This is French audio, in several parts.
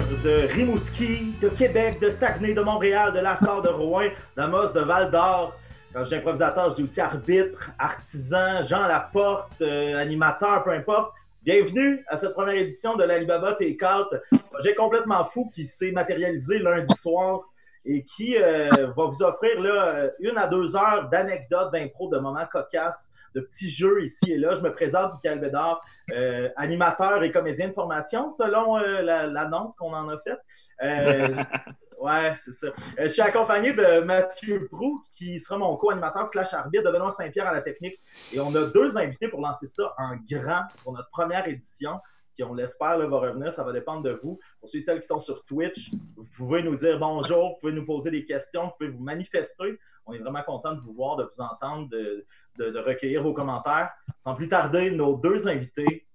de Rimouski, de Québec, de Saguenay, de Montréal, de Lassar, de Rouen, d'Amos, de Val d'Or. Quand je dis improvisateur, je dis aussi arbitre, artisan, Jean Laporte, euh, animateur, peu importe. Bienvenue à cette première édition de l'Alibaba T4, projet complètement fou qui s'est matérialisé lundi soir et qui euh, va vous offrir là, une à deux heures d'anecdotes, d'impro, de moments cocasses, de petits jeux ici et là. Je me présente, Michael Bédard, euh, animateur et comédien de formation, selon euh, la- l'annonce qu'on en a faite. Euh, ouais, c'est ça. Euh, je suis accompagné de Mathieu Prou, qui sera mon co-animateur slash arbitre, de Benoît Saint-Pierre à la technique. Et on a deux invités pour lancer ça en grand pour notre première édition qui, on l'espère, va revenir. Ça va dépendre de vous. Pour ceux et celles qui sont sur Twitch, vous pouvez nous dire bonjour, vous pouvez nous poser des questions, vous pouvez vous manifester. On est vraiment content de vous voir, de vous entendre, de, de- recueillir vos commentaires. Sans plus tarder, nos deux invités.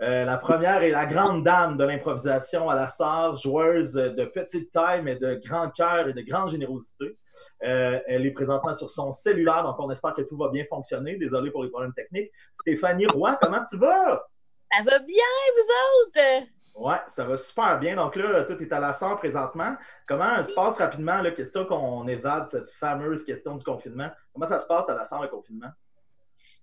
Euh, la première est la grande dame de l'improvisation à la SAR, joueuse de petite taille, mais de grand cœur et de grande générosité. Euh, elle est présentement sur son cellulaire, donc on espère que tout va bien fonctionner. Désolé pour les problèmes techniques. Stéphanie Roy, comment tu vas? Ça va bien, vous autres? Ouais, ça va super bien. Donc là, tout est à la SAR présentement. Comment se passe rapidement, la question qu'on évade cette fameuse question du confinement? Comment ça se passe à la SAR, le confinement?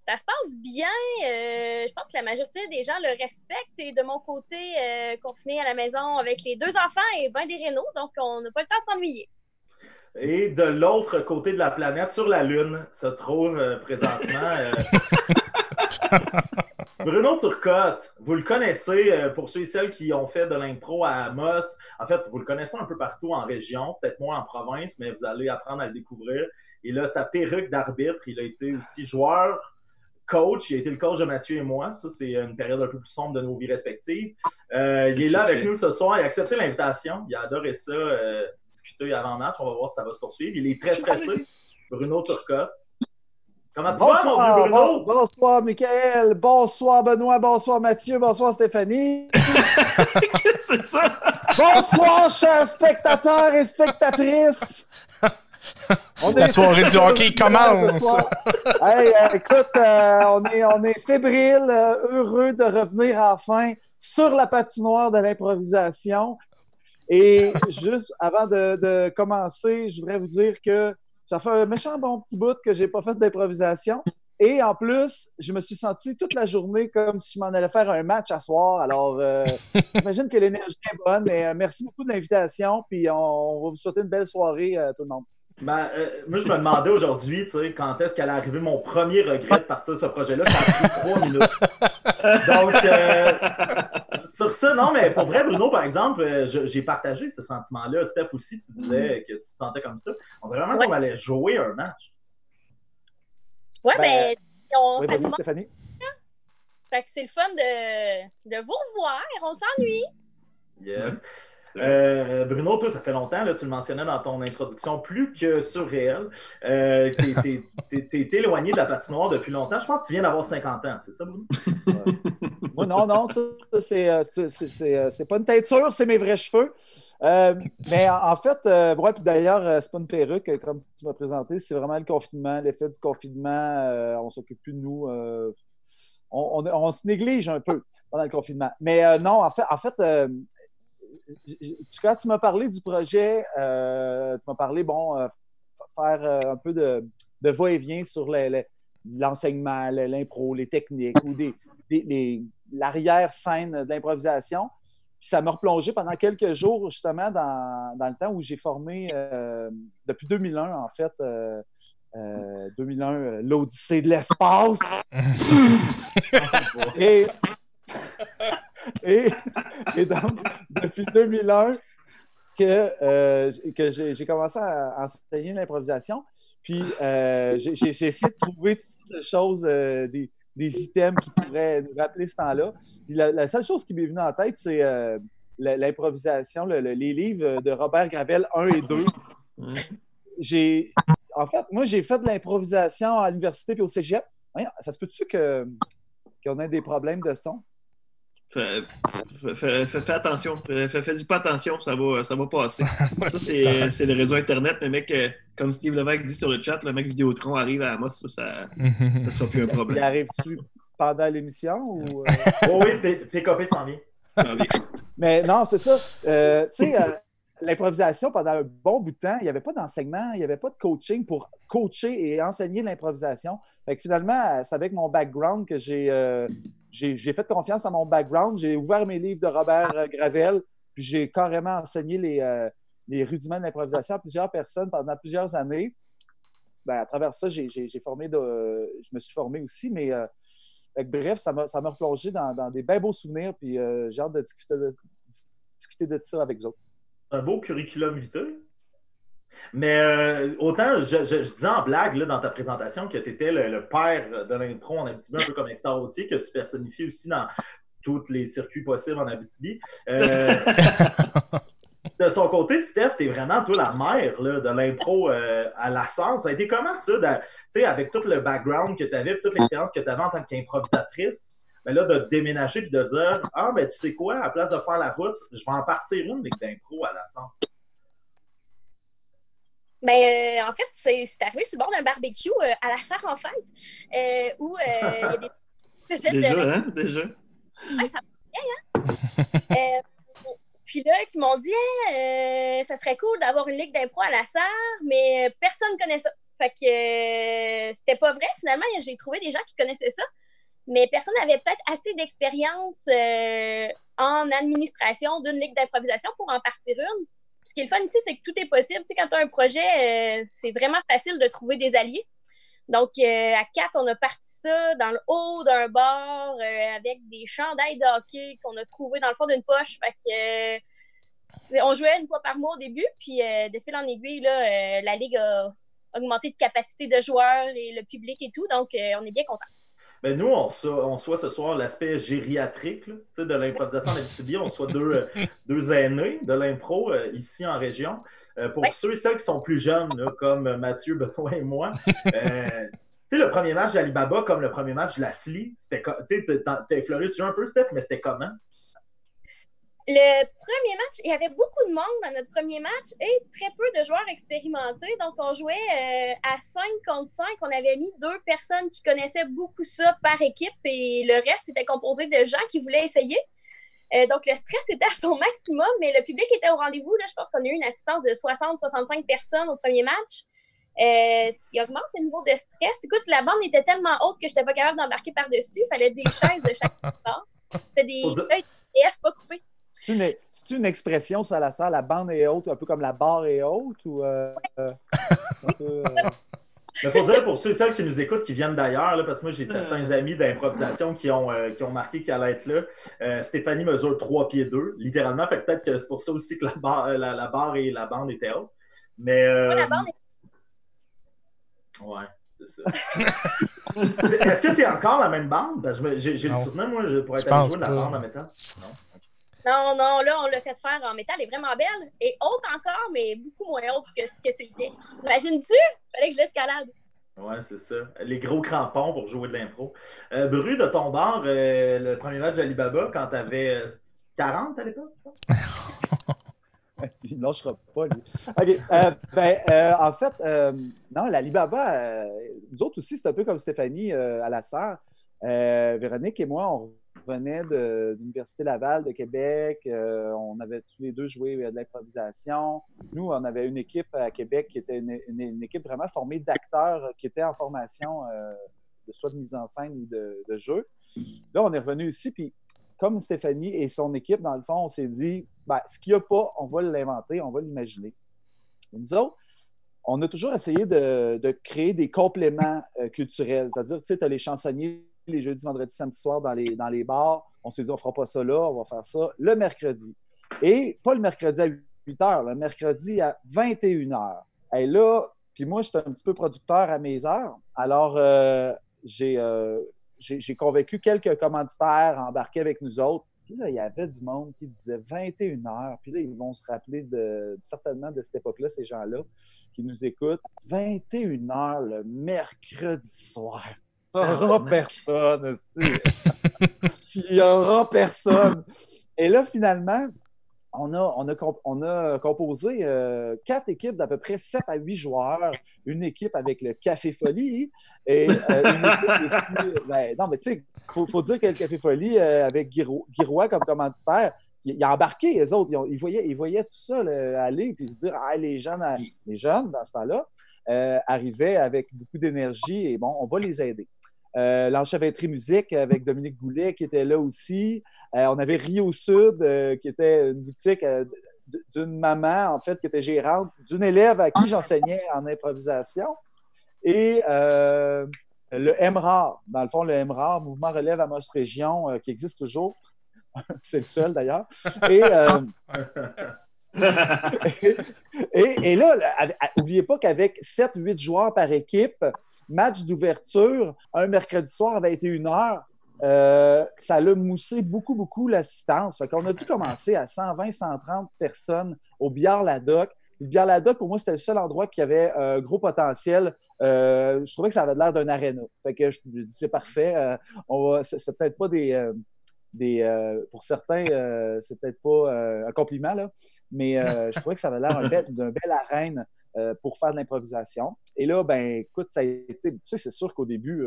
Ça se passe bien. euh, je pense que la majorité des gens le respectent. Et de mon côté, euh, confiné à la maison avec les deux enfants et ben des rénaux, donc on n'a pas le temps de s'ennuyer. Et de l'autre côté de la planète, sur la Lune, se trouve euh, présentement euh, Bruno Turcotte. Vous le connaissez, euh, pour ceux et celles qui ont fait de l'impro à Amos. En fait, vous le connaissez un peu partout en région, peut-être moins en province, mais vous allez apprendre à le découvrir. Il a sa perruque d'arbitre. Il a été aussi joueur, coach. Il a été le coach de Mathieu et moi. Ça, c'est une période un peu plus sombre de nos vies respectives. Euh, il est là avec nous ce soir. Il a accepté l'invitation. Il a adoré ça. euh, discuter avant match. On va voir si ça va se poursuivre. Il est très stressé. Bruno Turcotte. Comment tu vas, mon vieux Bonsoir, Bruno? bon- bonsoir Michael, bonsoir Benoît, bonsoir Mathieu, bonsoir Stéphanie. c'est ça! Bonsoir chers spectateurs et spectatrices. On La soirée du hockey ce commence. Hey, euh, écoute, euh, on, est, on est fébrile, euh, heureux de revenir enfin sur la patinoire de l'improvisation. Et juste avant de, de commencer, je voudrais vous dire que ça fait un méchant bon petit bout que j'ai pas fait d'improvisation. Et en plus, je me suis senti toute la journée comme si je m'en allais faire un match à soir. Alors, euh, j'imagine que l'énergie est bonne. Mais euh, merci beaucoup de l'invitation. Puis on, on va vous souhaiter une belle soirée, euh, tout le monde. Ben, euh, moi, je me demandais aujourd'hui, tu sais, quand est-ce qu'allait arriver mon premier regret de partir de ce projet-là? Ça a pris trois minutes. Donc, euh, sur ça, non, mais pour vrai, Bruno, par exemple, euh, j'ai partagé ce sentiment-là. Steph aussi, tu disais que tu te sentais comme ça. On dirait vraiment Ouais. qu'on allait jouer un match. Ouais, Ben, ben, on, Oui, vas-y. Stéphanie. Fait que c'est le fun de, de vous revoir. On s'ennuie. Yes. Euh, Bruno, toi, ça fait longtemps, là, tu le mentionnais dans ton introduction, plus que surréel. Euh, t'es- éloigné de la patinoire depuis longtemps. Je pense que tu viens d'avoir 50 ans, c'est ça, Bruno? Moi, non, non, ça, euh, euh, c'est pas une teinture, c'est mes vrais cheveux. Mais en, fait, puis d'ailleurs, c'est pas une perruque, comme tu m'as présenté, c'est vraiment le confinement, l'effet du confinement. euh, on s'occupe plus de nous. on, se néglige un peu pendant le confinement. Mais non, en fait, en fait quand tu m'as parlé du projet, euh, tu m'as parlé, bon, euh, faire euh, un peu de, de va-et-vient sur l'enseignement, le- l'impro, les techniques ou des, des- les- l'arrière-scène de l'improvisation. Puis ça m'a replongé pendant quelques jours, justement, dans, dans le temps où j'ai formé, depuis 2001, en fait, euh, euh, 2001, euh, l'Odyssée de l'espace. et, et, donc, depuis 2001, que, euh, que j'ai commencé à enseigner l'improvisation. Puis euh, j'ai essayé de trouver toutes sortes de choses, euh, des, des items qui pourraient nous rappeler ce temps-là. Puis la, la seule chose qui m'est venue en tête, c'est l'improvisation, le- le- les livres de Robert Gravel 1 et 2. Mm. J'ai, en fait, moi, j'ai fait de l'improvisation à l'université et au cégep. Ça se peut-tu que, qu'on ait des problèmes de son? Fais, fais- fais- fais- fais attention. Fais- fais- Fais-y pas attention, ça va, ça va passer. Ça, c'est c'est le réseau Internet. Le mec, euh, comme Steve Levesque dit sur le chat, le mec Vidéotron arrive à Amos, ça, ça, ça sera plus un Il problème. arrive-tu pendant l'émission ou. euh, Oh oui, PKP s'en vient. Mais non, c'est ça. Euh, tu sais, euh, l'improvisation, pendant un bon bout de temps, il n'y avait pas d'enseignement, il n'y avait pas de coaching pour coacher et enseigner l'improvisation. Finalement, c'est avec mon background que j'ai j'ai fait confiance à mon background. J'ai ouvert mes livres de Robert Gravel, puis j'ai carrément enseigné les, les rudiments de l'improvisation à plusieurs personnes pendant plusieurs années. Ben, à travers ça, j'ai formé de, je me suis formé aussi, mais euh, bref, ça m'a replongé dans, des bien beaux souvenirs, puis euh, j'ai hâte de discuter, de discuter de ça avec vous autres. Un beau curriculum vitae. Mais euh, autant, je, je, disais en blague là, dans ta présentation que tu étais le, père de l'intro en Abitibi, un peu comme Hector Autier, que tu personnifies aussi dans tous les circuits possibles en Abitibi. de son côté, Steph, t'es vraiment, toi, la mère de l'impro euh, à la sens. Ça a été comment ça, avec tout le background que tu avais, toute l'expérience que tu avais en tant qu'improvisatrice, ben là, de déménager et de dire Ah, ben tu sais quoi, à place de faire la route, je vais en partir une avec d'impro à la sens. Ben, euh, en fait, c'est arrivé sur le bord d'un barbecue euh, à la serre en fête, où il y a des. Déjà, hein? Déjà. Ouais, ça va bien, hein? Puis là, qui m'ont dit euh, ça serait cool d'avoir une ligue d'impro à la serre, mais personne ne connaît ça. Fait que euh, c'était pas vrai. Finalement, j'ai trouvé des gens qui connaissaient ça, mais personne n'avait peut-être assez d'expérience euh, en administration d'une ligue d'improvisation pour en partir une. Ce qui est le fun ici, c'est que tout est possible. Tu sais, quand tu as un projet, c'est vraiment facile de trouver des alliés. Donc, euh, à quatre, on a parti ça dans le haut d'un bar euh, avec des chandails de hockey qu'on a trouvés dans le fond d'une poche. Fait que, euh, on jouait une fois par mois au début, puis de fil en aiguille, la Ligue a augmenté de capacité de joueurs et le public et tout. Donc, on est bien content. Ben nous, on, on soit ce soir l'aspect gériatrique de l'improvisation en Abitibi. On soit deux, deux aînés de l'impro ici en région. Euh, pour ceux et celles qui sont plus jeunes, comme Mathieu, Benoît et moi, euh, tu sais, le premier match d'Alibaba comme le premier match de la SLI, c'était tu sais, t'as effleuré sur un peu, Steph, mais c'était comment? Le premier match, il y avait beaucoup de monde dans notre premier match et très peu de joueurs expérimentés. Donc, on jouait euh, à 5 contre 5. On avait mis deux personnes qui connaissaient beaucoup ça par équipe et le reste était composé de gens qui voulaient essayer. Euh, donc, le stress était à son maximum, mais le public était au rendez-vous. je pense qu'on a eu une assistance de 60-65 personnes au premier match, euh, ce qui augmente le niveau de stress. Écoute, la bande était tellement haute que je n'étais pas capable d'embarquer par-dessus. Il fallait des chaises de chaque part. C'était des feuilles de pas coupées. C'est une, une, expression, ça, la salle, la bande est haute, un peu comme la barre est haute? Ou, euh, Il faut dire pour ceux et celles qui nous écoutent, qui viennent d'ailleurs, parce que moi, j'ai certains amis d'improvisation qui, ont euh, qui ont marqué qu'elle allait être là. Euh, Stéphanie mesure 3 pieds 2, littéralement. Fait peut-être que c'est pour ça aussi que la barre, euh, la, barre et la bande étaient hautes. Mais. la bande est... Ouais. C'est ça. Est-ce que c'est encore la même bande? J'ai le souvenir, moi, je pourrais être allé jouer de la bande en métal. Non? Non, non, là, on l'a fait faire en métal. Elle est vraiment belle. Et haute encore, mais beaucoup moins haute que ce que c'était. Imagines-tu? Fallait que je l'escalade. Ouais, c'est ça. Les gros crampons pour jouer de l'impro. Euh, Bru, de ton bord, euh, le premier match d'Alibaba, quand tu avais 40 à l'époque? Il ne lâchera pas, lui. OK. Euh, ben, en fait, non, l'Alibaba, nous autres aussi, c'est un peu comme Stéphanie à la sœur. Véronique et moi, on venait de, l'Université Laval de Québec. Euh, on avait tous les deux joué de l'improvisation. Nous, on avait une équipe à Québec qui était une, équipe vraiment formée d'acteurs qui étaient en formation euh, de soit de mise en scène ou de, jeu. Là, on est revenu ici, puis comme Stéphanie et son équipe, dans le fond, on s'est dit, ben, ce qu'il n'y a pas, on va l'inventer, on va l'imaginer. Nous autres, on a toujours essayé de, créer des compléments euh, culturels. C'est-à-dire, tu sais, tu as les chansonniers les jeudis, vendredis, samedi soir dans les, dans les bars. On s'est dit, on fera pas ça là, on va faire ça le mercredi. Et pas le mercredi à 8 h, le mercredi à 21 h. Et là, puis moi, j'étais un petit peu producteur à mes heures. Alors, euh, euh, j'ai convaincu quelques commanditaires à embarquer avec nous autres. Puis là, il y avait du monde qui disait 21 h. Puis là, ils vont se rappeler certainement de cette époque-là, ces gens-là qui nous écoutent. 21 h le mercredi soir. Il n'y aura personne. Il n'y aura personne. Et là, finalement, on a, on a, on a composé euh, quatre équipes d'à peu près 7 à 8 joueurs. Une équipe avec le Café Folie et euh, une équipe ben, non, mais tu sais, il faut, dire que le Café Folie, euh, avec Giroua comme commanditaire, il, a embarqué les autres. Ils, voyaient, ils voyaient tout ça aller puis se dire ah, les, jeunes, les jeunes, dans ce temps-là, arrivaient avec beaucoup d'énergie et bon, on va les aider. Euh, L'enchevêtrie musique avec Dominique Goulet qui était là aussi. Euh, on avait Rio Sud euh, qui était une boutique euh, d'une maman, en fait, qui était gérante, d'une élève à qui j'enseignais en improvisation. Et le MRAR, dans le fond, le MRAR, Mouvement Relève à Mosse Région, qui existe toujours. C'est le seul d'ailleurs. et, là, n'oubliez pas qu'avec 7-8 joueurs par équipe, match d'ouverture, un mercredi soir à 21h, euh, ça a moussé beaucoup, beaucoup l'assistance. Fait qu'on a dû commencer à 120, 130 personnes au Bière-Ladoc. Le Bière-Ladoc, pour moi, c'était le seul endroit qui avait un gros potentiel. Euh, je trouvais que ça avait l'air d'un aréna. Fait que je, dis, c'est parfait. Euh, c'est peut-être pas des, euh, pour certains, euh, c'est peut-être pas euh, un compliment, là, mais je trouvais que ça avait l'air d'un bel, arène pour faire de l'improvisation. Et là, ben, écoute, ça a été. Tu sais, c'est sûr qu'au début,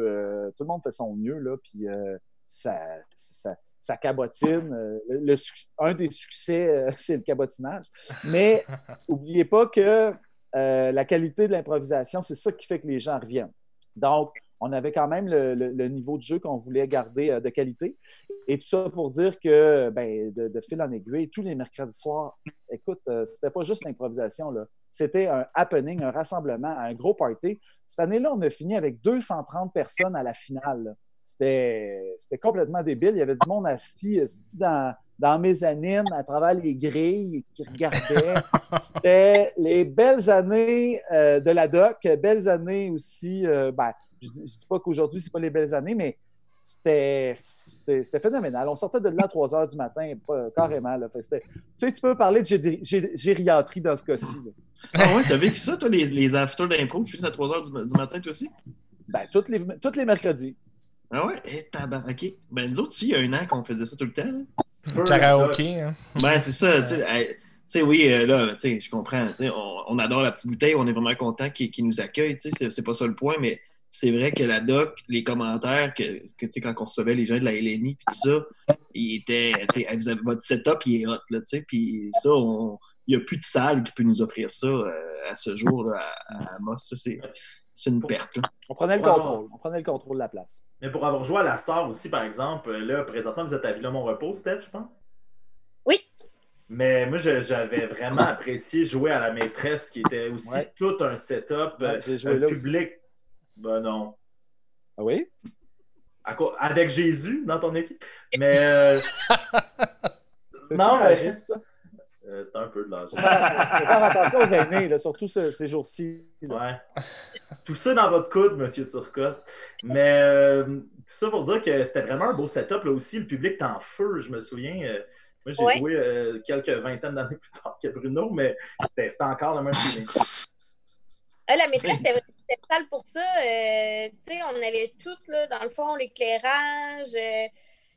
tout le monde fait son mieux, là, puis ça, ça, cabotine. un des succès, c'est le cabotinage. Mais n'oubliez pas que la qualité de l'improvisation, c'est ça qui fait que les gens reviennent. Donc, on avait quand même le, niveau de jeu qu'on voulait garder euh, de qualité. Et tout ça pour dire que, ben, de, fil en aiguille, tous les mercredis soirs, écoute, euh, c'était pas juste l'improvisation, C'était un happening, un rassemblement, un gros party. Cette année-là, on a fini avec 230 personnes à la finale. C'était complètement débile. Il y avait du monde assis, dans, dans mezzanine, à travers les grilles, qui regardaient. C'était les belles années euh, de la doc, belles années aussi. Ben, je ne dis, pas qu'aujourd'hui, ce pas les belles années, mais c'était phénoménal. On sortait de là à 3 heures du matin, carrément. Là. tu sais, tu peux parler de gériatrie dans ce cas-ci. Ah ouais, t'as vécu ça, toi, les, les d'impro qui finissent à 3 heures du, matin, toi aussi? Ben, tous les, toutes les mercredis. Ah ouais? Eh, tabac, OK. Ben, nous autres, il y a un an qu'on faisait ça tout le temps. Là. Karaoké. Hein? Ben, c'est ça. Tu sais, oui, euh, là, tu sais, je comprends. On, on, adore la petite bouteille, on est vraiment content qu'ils nous accueillent. Tu sais, c'est pas ça le point, mais c'est vrai que la doc, les commentaires, que, que tu sais, quand on recevait les gens de la LNI, puis tout ça, il était, tu sais, votre setup, il est hot, là, tu sais, puis ça, il n'y a plus de salle qui peut nous offrir ça euh, à ce jour à, à Ça, c'est, une perte. On prenait le contrôle. On prenait le contrôle de la place. Mais pour avoir joué à la SAR aussi, par exemple, là, présentement, vous êtes à Villa-Mont-Repos, Steph, je pense? Oui. Mais moi, j'avais vraiment apprécié jouer à la maîtresse, qui était aussi tout un setup, ouais, euh, public. Ben non. Ah oui? Avec Jésus dans ton équipe? Mais. Euh... non, mais. Euh, c'est un peu de l'âge. faire attention aux aînés, surtout ces jours-ci. Ouais. Tout ça dans votre coude, Monsieur Turcotte. Mais euh, tout ça pour dire que c'était vraiment un beau setup. Là aussi, le public est en feu, je me souviens. Euh, moi, j'ai joué quelques vingtaines d'années plus tard que Bruno, mais c'était encore le même feeling. la maîtresse, c'était spécial pour ça. Euh, on avait tout, là, dans le fond, l'éclairage. Euh,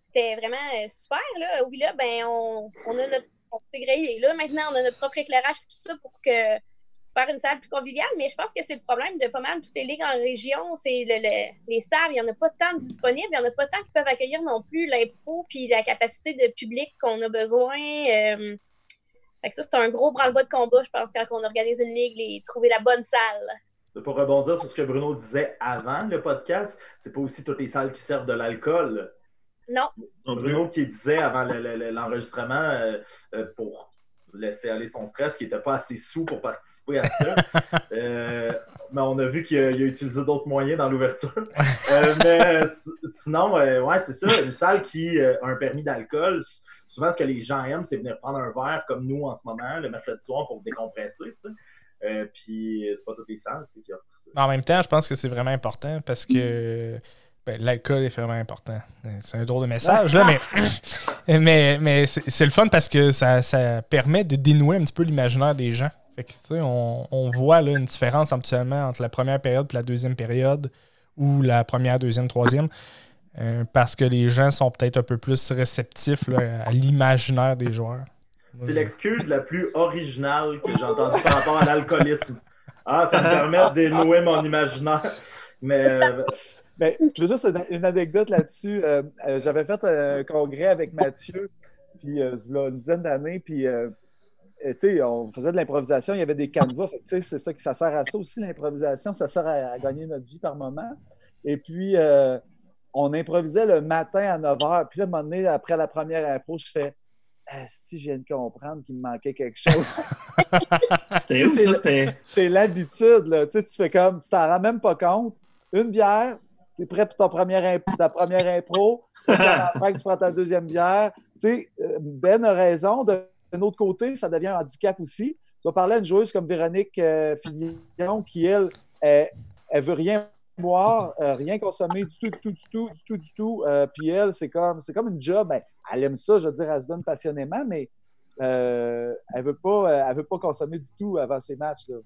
c'était vraiment euh, super. Là. Oui, là, ben, on, on a notre. On s'est grillé. Là, maintenant, on a notre propre éclairage tout ça pour que faire une salle plus conviviale, mais je pense que c'est le problème de pas mal toutes les ligues en région. C'est le, les salles, il n'y en a pas tant disponibles, il n'y en a pas tant qui peuvent accueillir non plus l'impro puis la capacité de public qu'on a besoin. ça, c'est un gros branle-bas de combat, je pense, quand on organise une ligue, et trouver la bonne salle pour rebondir sur ce que Bruno disait avant le podcast, c'est pas aussi toutes les salles qui servent de l'alcool. Non. Bruno qui disait avant l'enregistrement euh, euh, pour laisser aller son stress, qui n'était pas assez sous pour participer à ça. Euh, mais on a vu qu'il a, utilisé d'autres moyens dans l'ouverture. mais sinon, ouais, c'est ça, une salle qui a un permis d'alcool. Souvent, ce que les gens aiment, c'est venir prendre un verre comme nous en ce moment, le mercredi soir, pour décompresser. Euh, puis c'est pas toutes les salles qui offrent ça. En même temps, je pense que c'est vraiment important parce que ben, l'alcool est vraiment important. C'est un drôle de message, là, mais, mais, mais c'est le fun parce que ça, ça, permet de dénouer un petit peu l'imaginaire des gens. Fait que, on, on voit là, une différence habituellement entre la première période et la deuxième période ou la première, deuxième, troisième. Euh, parce que les gens sont peut-être un peu plus réceptifs à l'imaginaire des joueurs. C'est l'excuse la plus originale que j'ai entendue par rapport à l'alcoolisme. Ah, ça me permet de dénouer mon imaginaire. Mais. euh, Mais j'ai juste une, anecdote là-dessus. Euh, euh, J'avais fait un congrès avec Mathieu, puis euh, il y a une dizaine d'années, puis tu sais, on faisait de l'improvisation, il y avait des canevas. C'est ça que ça sert à ça aussi, l'improvisation. Ça sert à, à gagner notre vie par moment. Et puis, euh, on improvisait le matin à 9 h. Puis là, à un moment donné, après la première impro, je fais si je viens de comprendre qu'il me manquait quelque chose. C'était où C'est ça? c'est l'habitude, là. Tu sais, tu fais comme, tu t'en rends même pas compte. Une bière, tu es prêt pour ton première ta première impro. Tu prends ta deuxième bière. Tu sais, euh, Ben a raison. D'un autre côté, ça devient un handicap aussi. Tu vas parler à une joueuse comme Véronique euh, Fillon qui, elle, elle, elle veut rien boire, euh, rien consommer du tout, du tout, du tout, du tout, du tout. Euh, puis elle, c'est comme, c'est comme une job. Ben, elle aime ça, je veux dire, elle se donne passionnément, mais euh, elle veut pas, elle veut pas consommer du tout avant ses matchs. là.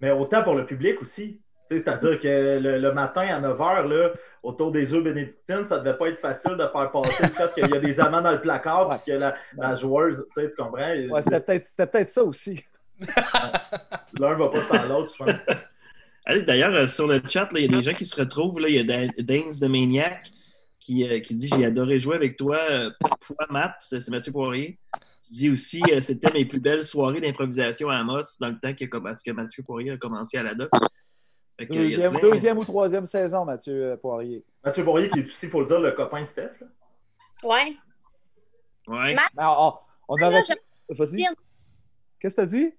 Mais autant pour le public aussi. C'est-à-dire que le, le matin à 9h, là, autour des œufs bénédictines, ça devait pas être facile de faire passer le fait qu'il y a des amants dans le placard et que la, la joueuse, tu comprends? Ouais, c'était peut-être c'était peut-être ça aussi. L'un va pas sans l'autre, je pense. Allez, D'ailleurs, euh, sur le chat, il y a des gens qui se retrouvent. Là. Il y a Dan- Dance de Maniac qui, euh, qui dit J'ai adoré jouer avec toi. Euh, Toi, Matt, c'est Mathieu Poirier. Il dit aussi euh, C'était mes plus belles soirées d'improvisation à Amos dans le temps que, que Mathieu Poirier a commencé à la doc. Fait que, il y a Deuxième, plein- deuxième ou troisième saison, Mathieu Poirier. Mathieu Bourrier, qui est aussi, il faut le dire, le copain de Steph. là. Ouais. Ouais. On, on Ah, aurait. Vas-y. Qu'est-ce que t'as dit?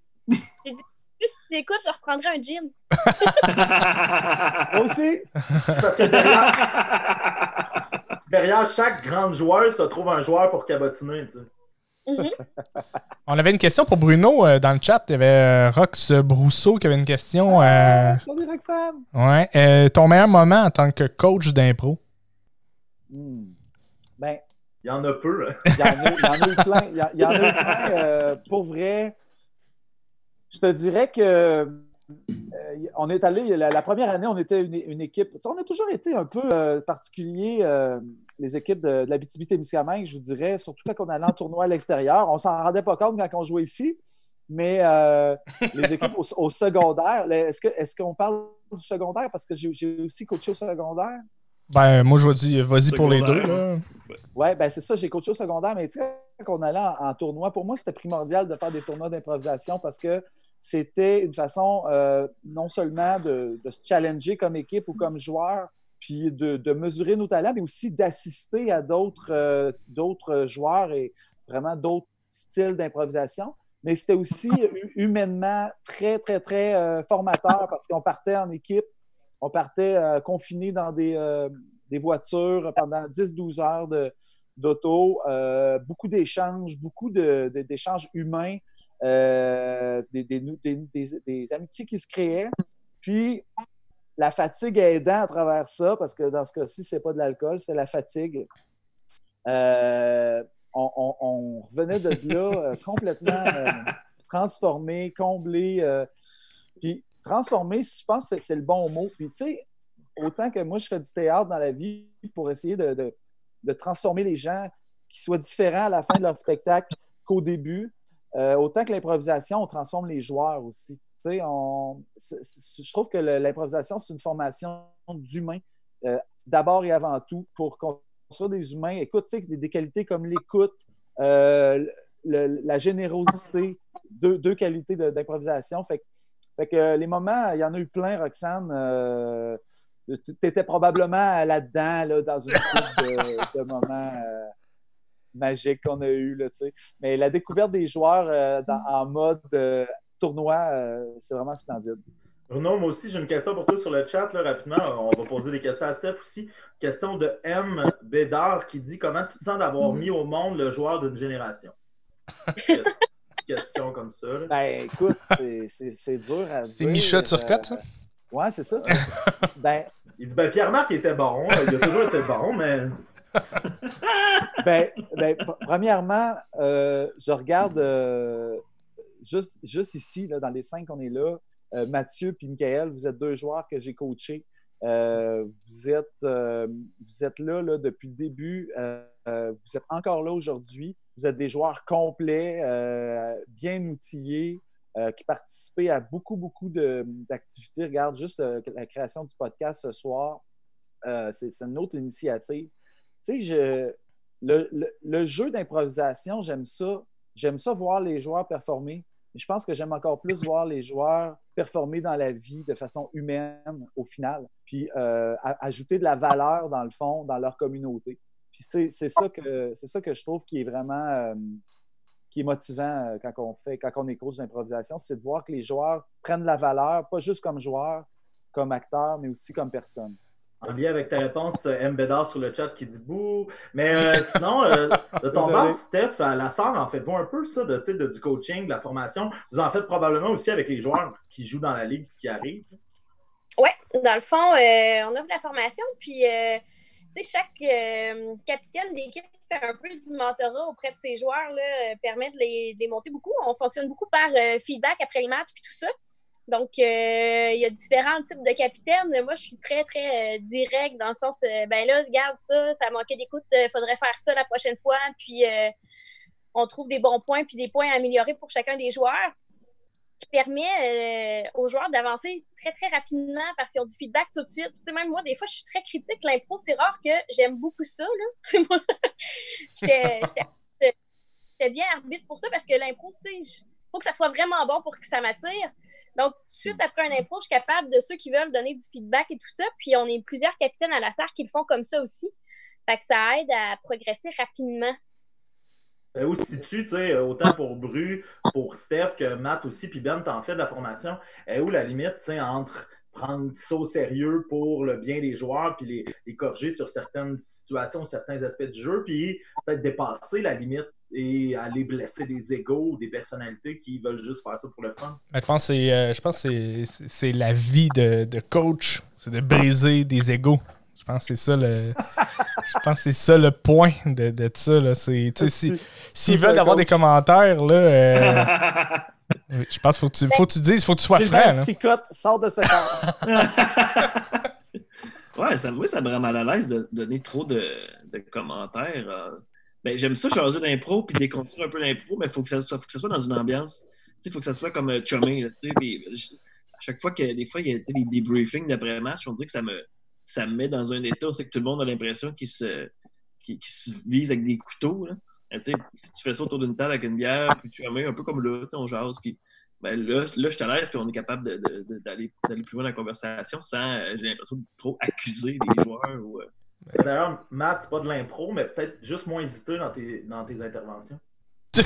Si tu écoutes, je reprendrai un gin. Moi aussi? Parce que derrière, derrière chaque grande joueuse se trouve un joueur pour cabotiner. tu sais. On avait une question pour Bruno euh, dans le chat. Il y avait euh, Rox Brousseau qui avait une question. euh, Salut Roxane! ouais. Euh, ton meilleur moment en tant que coach d'impro? Hmm. Ben, Il y en a peu. hein. il y, en a- il y en a eu plein. Il y, en- y a eu plein. euh, pour vrai, je te dirais que euh, on est allé, la, la première année, on était une, une équipe. tu sais, on a toujours été un peu euh, particulier, euh, les équipes de, de la je vous dirais, surtout quand on allait en tournoi à l'extérieur. On s'en rendait pas compte quand on jouait ici, mais euh, les équipes au, au secondaire, est-ce que- est-ce qu'on parle du secondaire? Parce que j'ai aussi coaché au secondaire. Ben, moi, je vais dire, vas-y pour les deux. Là. Oui, ben c'est ça, j'ai coaché au secondaire, mais tu sais, quand on allait en, en tournoi, pour moi, c'était primordial de faire des tournois d'improvisation parce que c'était une façon euh, non seulement de, se challenger comme équipe ou comme joueur, puis de, mesurer nos talents, mais aussi d'assister à d'autres euh, joueurs et vraiment d'autres styles d'improvisation. Mais c'était aussi hu- humainement très, très, très euh, formateur parce qu'on partait en équipe, on partait euh, confinés dans des, des voitures pendant 10-12 heures d'auto, beaucoup d'échanges, beaucoup d'échanges humains, euh, des, des- des- des- des amitiés qui se créaient. Puis la fatigue aidant à travers ça, parce que dans ce cas-ci, c'est pas de l'alcool, c'est la fatigue. Euh, on, on- on revenait de là euh, complètement transformé, comblé. puis transformé, je pense que c'est le bon mot. Puis tu sais, autant que moi, je fais du théâtre dans la vie pour essayer de, de- de transformer les gens qui soient différents à la fin de leur spectacle qu'au début, euh, autant que l'improvisation, on transforme les joueurs aussi. Je trouve que l'improvisation, c'est une formation d'humains, euh, d'abord et avant tout, pour construire des humains. Écoute, des, des qualités comme l'écoute, euh, la générosité, deux, qualités d'improvisation. Fait, que- les moments, il y en a eu plein, Roxane. tu étais probablement là-dedans, là, dans une de, de moments magiques qu'on a eu. Là, tu sais. Mais la découverte des joueurs euh, dans- en mode euh, tournoi, euh, c'est vraiment splendide. Bruno, moi aussi, j'ai une question pour toi sur le chat, là, rapidement. On va poser des questions à Steph aussi. Question de M. Bédard qui dit Comment tu te sens d'avoir mis au monde le joueur d'une génération? Question comme ça. là. Ben, écoute, c'est- dur à dire. C'est Micha Turcotte, ça? Ouais, c'est ça. ben, Il dit ben, Pierre-Marc était bon. Il a toujours été bon, mais. Ben, ben, pr- premièrement, euh, je regarde euh, juste, juste ici, là, dans les cinq qu'on est là, euh, Mathieu et Michael, vous êtes deux joueurs que j'ai coachés. Vous, êtes, vous êtes là, là depuis le début. Vous êtes encore là aujourd'hui. Vous êtes des joueurs complets, bien outillés, qui participent à beaucoup, beaucoup d'activités. Regarde juste la création du podcast ce soir. C'est une autre initiative. Tu sais, le, jeu d'improvisation, j'aime ça. J'aime ça voir les joueurs performer. Je pense que j'aime encore plus voir les joueurs performer dans la vie de façon humaine au final, puis euh, ajouter de la valeur dans le fond, dans leur communauté. Puis c'est ça que ça que je trouve qui est vraiment euh, qui est motivant euh, quand on fait quand on est coach d'improvisation, c'est de voir que les joueurs prennent la valeur, pas juste comme joueurs, comme acteurs, mais aussi comme personnes. En lien avec ta réponse, M. Bédard sur le chat qui dit bouh. Mais euh, sinon, euh, de ton bord, Steph, à la SAR, en faites-vous un peu ça de, de, du coaching, de la formation? Vous en faites probablement aussi avec les joueurs qui jouent dans la ligue qui arrivent. Oui, dans le fond, euh, on offre de la formation, puis chaque capitaine d'équipe fait un peu du mentorat auprès de ses joueurs, là, permet de les, de les, monter beaucoup. On fonctionne beaucoup par feedback après les matchs, puis tout ça. Donc, euh, il y a différents types de capitaines. Moi, je suis très, très euh, direct dans le sens, euh, ben là, regarde ça, ça manquait d'écoute, il faudrait faire ça la prochaine fois. Puis, on trouve des bons points puis des points à améliorer pour chacun des joueurs qui permet aux joueurs d'avancer très, très rapidement parce qu'ils ont du feedback tout de suite. Tu sais, même moi, des fois, je suis très critique. L'impro, c'est rare que j'aime beaucoup ça. J'étais bien arbitre pour ça parce que l'impro, tu sais, faut que ça soit vraiment bon pour que ça m'attire. Donc, suite après un impro, je suis capable de ceux qui veulent donner du feedback et tout ça. Puis, on est plusieurs capitaines à la SAR qui le font comme ça aussi. Fait que ça aide à progresser rapidement. Où si tu sais, autant pour Bru, pour Steph que Matt aussi, puis Ben, t'en fais de la formation, et où la limite, tu sais, entre prendre ça au sérieux pour le bien des joueurs, puis les, les, corriger sur certaines situations, certains aspects du jeu, puis peut-être dépasser la limite et aller blesser des égaux ou des personnalités qui veulent juste faire ça pour le fun. je pense que c'est, euh, je pense c'est, la vie de, de coach, c'est de briser des égaux. Je pense que c'est ça le. je pense c'est ça le point de, de ça. Là. C'est, si, s'ils veulent avoir des commentaires, là. Euh, je pense qu'il faut, que tu, faut que tu dises, il faut que tu sois franc. Sicotte, sort de ce corps. ouais, ça, moi, ça me rend mal à l'aise de donner trop de, de commentaires. Euh, ben, j'aime ça changer d'impro puis déconstruire un peu l'impro, mais il faut, que ça soit dans une ambiance. Il faut que ça soit comme euh, chumé. à chaque fois que des fois il y a des debriefings d'après-match, on dirait que ça me, ça me met dans un état, c'est que tout le monde a l'impression qu'il se, qu se vise avec des couteaux. Là. Tu fais ça autour d'une table avec une bière, puis tu mets un peu comme là, on jase, puis ben là, là, je suis à l'aise, puis on est capable d'aller plus loin dans la conversation sans, euh, j'ai l'impression, de trop accuser les joueurs. Ou, euh, D'ailleurs, Matt, c'est pas de l'impro, mais peut-être juste moins hésiter dans tes, dans tes interventions.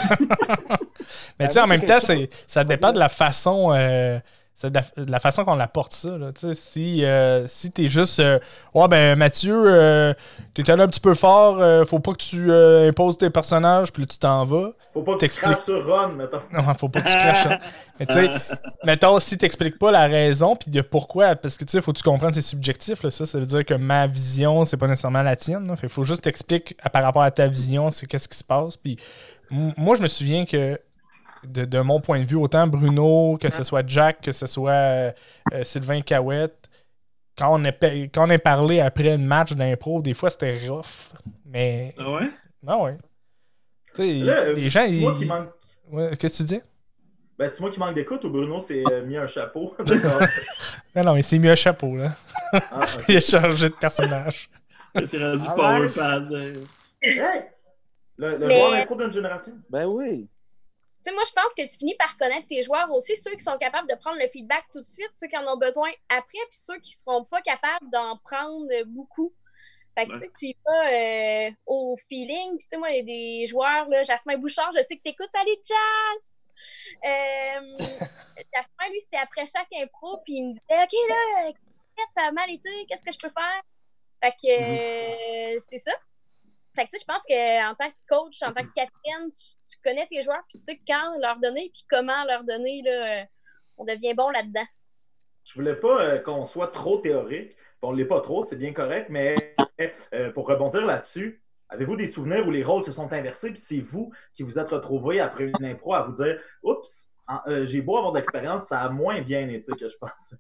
mais tu sais, en même temps, ça dépend de la façon. Euh, c'est de, la, façon qu'on apporte ça. Là. Si, euh, si t'es juste euh, Ouais, ben Mathieu, euh, t'es allé un petit peu fort, euh, faut pas que tu imposes tes personnages, puis là tu t'en vas. Faut pas que tu craches sur Ron, mettons. Non, faut pas que tu craches. Mais tu sais, mettons, si t'expliques pas la raison, puis de pourquoi, parce que tu sais, faut que tu comprennes c'est subjectif, là, ça, ça veut dire que ma vision, c'est pas nécessairement la tienne. Il faut juste t'expliquer par rapport à ta vision, c'est qu'est-ce qui se passe. Puis moi, je me souviens que de, mon point de vue, autant Bruno, que ce soit Jack, que ce soit euh, euh, Sylvain Cahouette, quand on, a, quand on a parlé après le match d'impro, des fois c'était rough. Mais. Ah ouais? Ah ouais. Tu sais, les gens. Ils... Qu'est-ce que tu dis? Ben, c'est moi qui manque d'écoute ou Bruno s'est euh, mis un chapeau? non, non, il s'est mis un chapeau, là. Ah, il a changé de personnage. c'est rendu ah, PowerPad. Hey! Le, le Mais... joueur d'une génération. Ben oui sais, moi, je pense que tu finis par connaître tes joueurs aussi, ceux qui sont capables de prendre le feedback tout de suite, ceux qui en ont besoin après, puis ceux qui ne seront pas capables d'en prendre beaucoup. Fait que, tu sais, tu y vas euh, au feeling. Puis, tu sais, moi, il y a des joueurs, là, Jasmin Bouchard, je sais que tu écoutes. Salut, Jas! Euh, Jasmin, lui, c'était après chaque impro, puis il me disait OK, là, ça a mal été, qu'est-ce que je peux faire? Fait que, mm-hmm. euh, c'est ça. Fait que, tu sais, je pense qu'en tant que coach, en tant que capitaine, tu connais tes joueurs, puis tu sais quand leur donner, puis comment leur donner, là, euh, on devient bon là-dedans. Je voulais pas euh, qu'on soit trop théorique. on ne l'est pas trop, c'est bien correct, mais euh, pour rebondir là-dessus, avez-vous des souvenirs où les rôles se sont inversés, puis c'est vous qui vous êtes retrouvés après une impro à vous dire Oups, j'ai beau avoir d'expérience, ça a moins bien été que je pensais.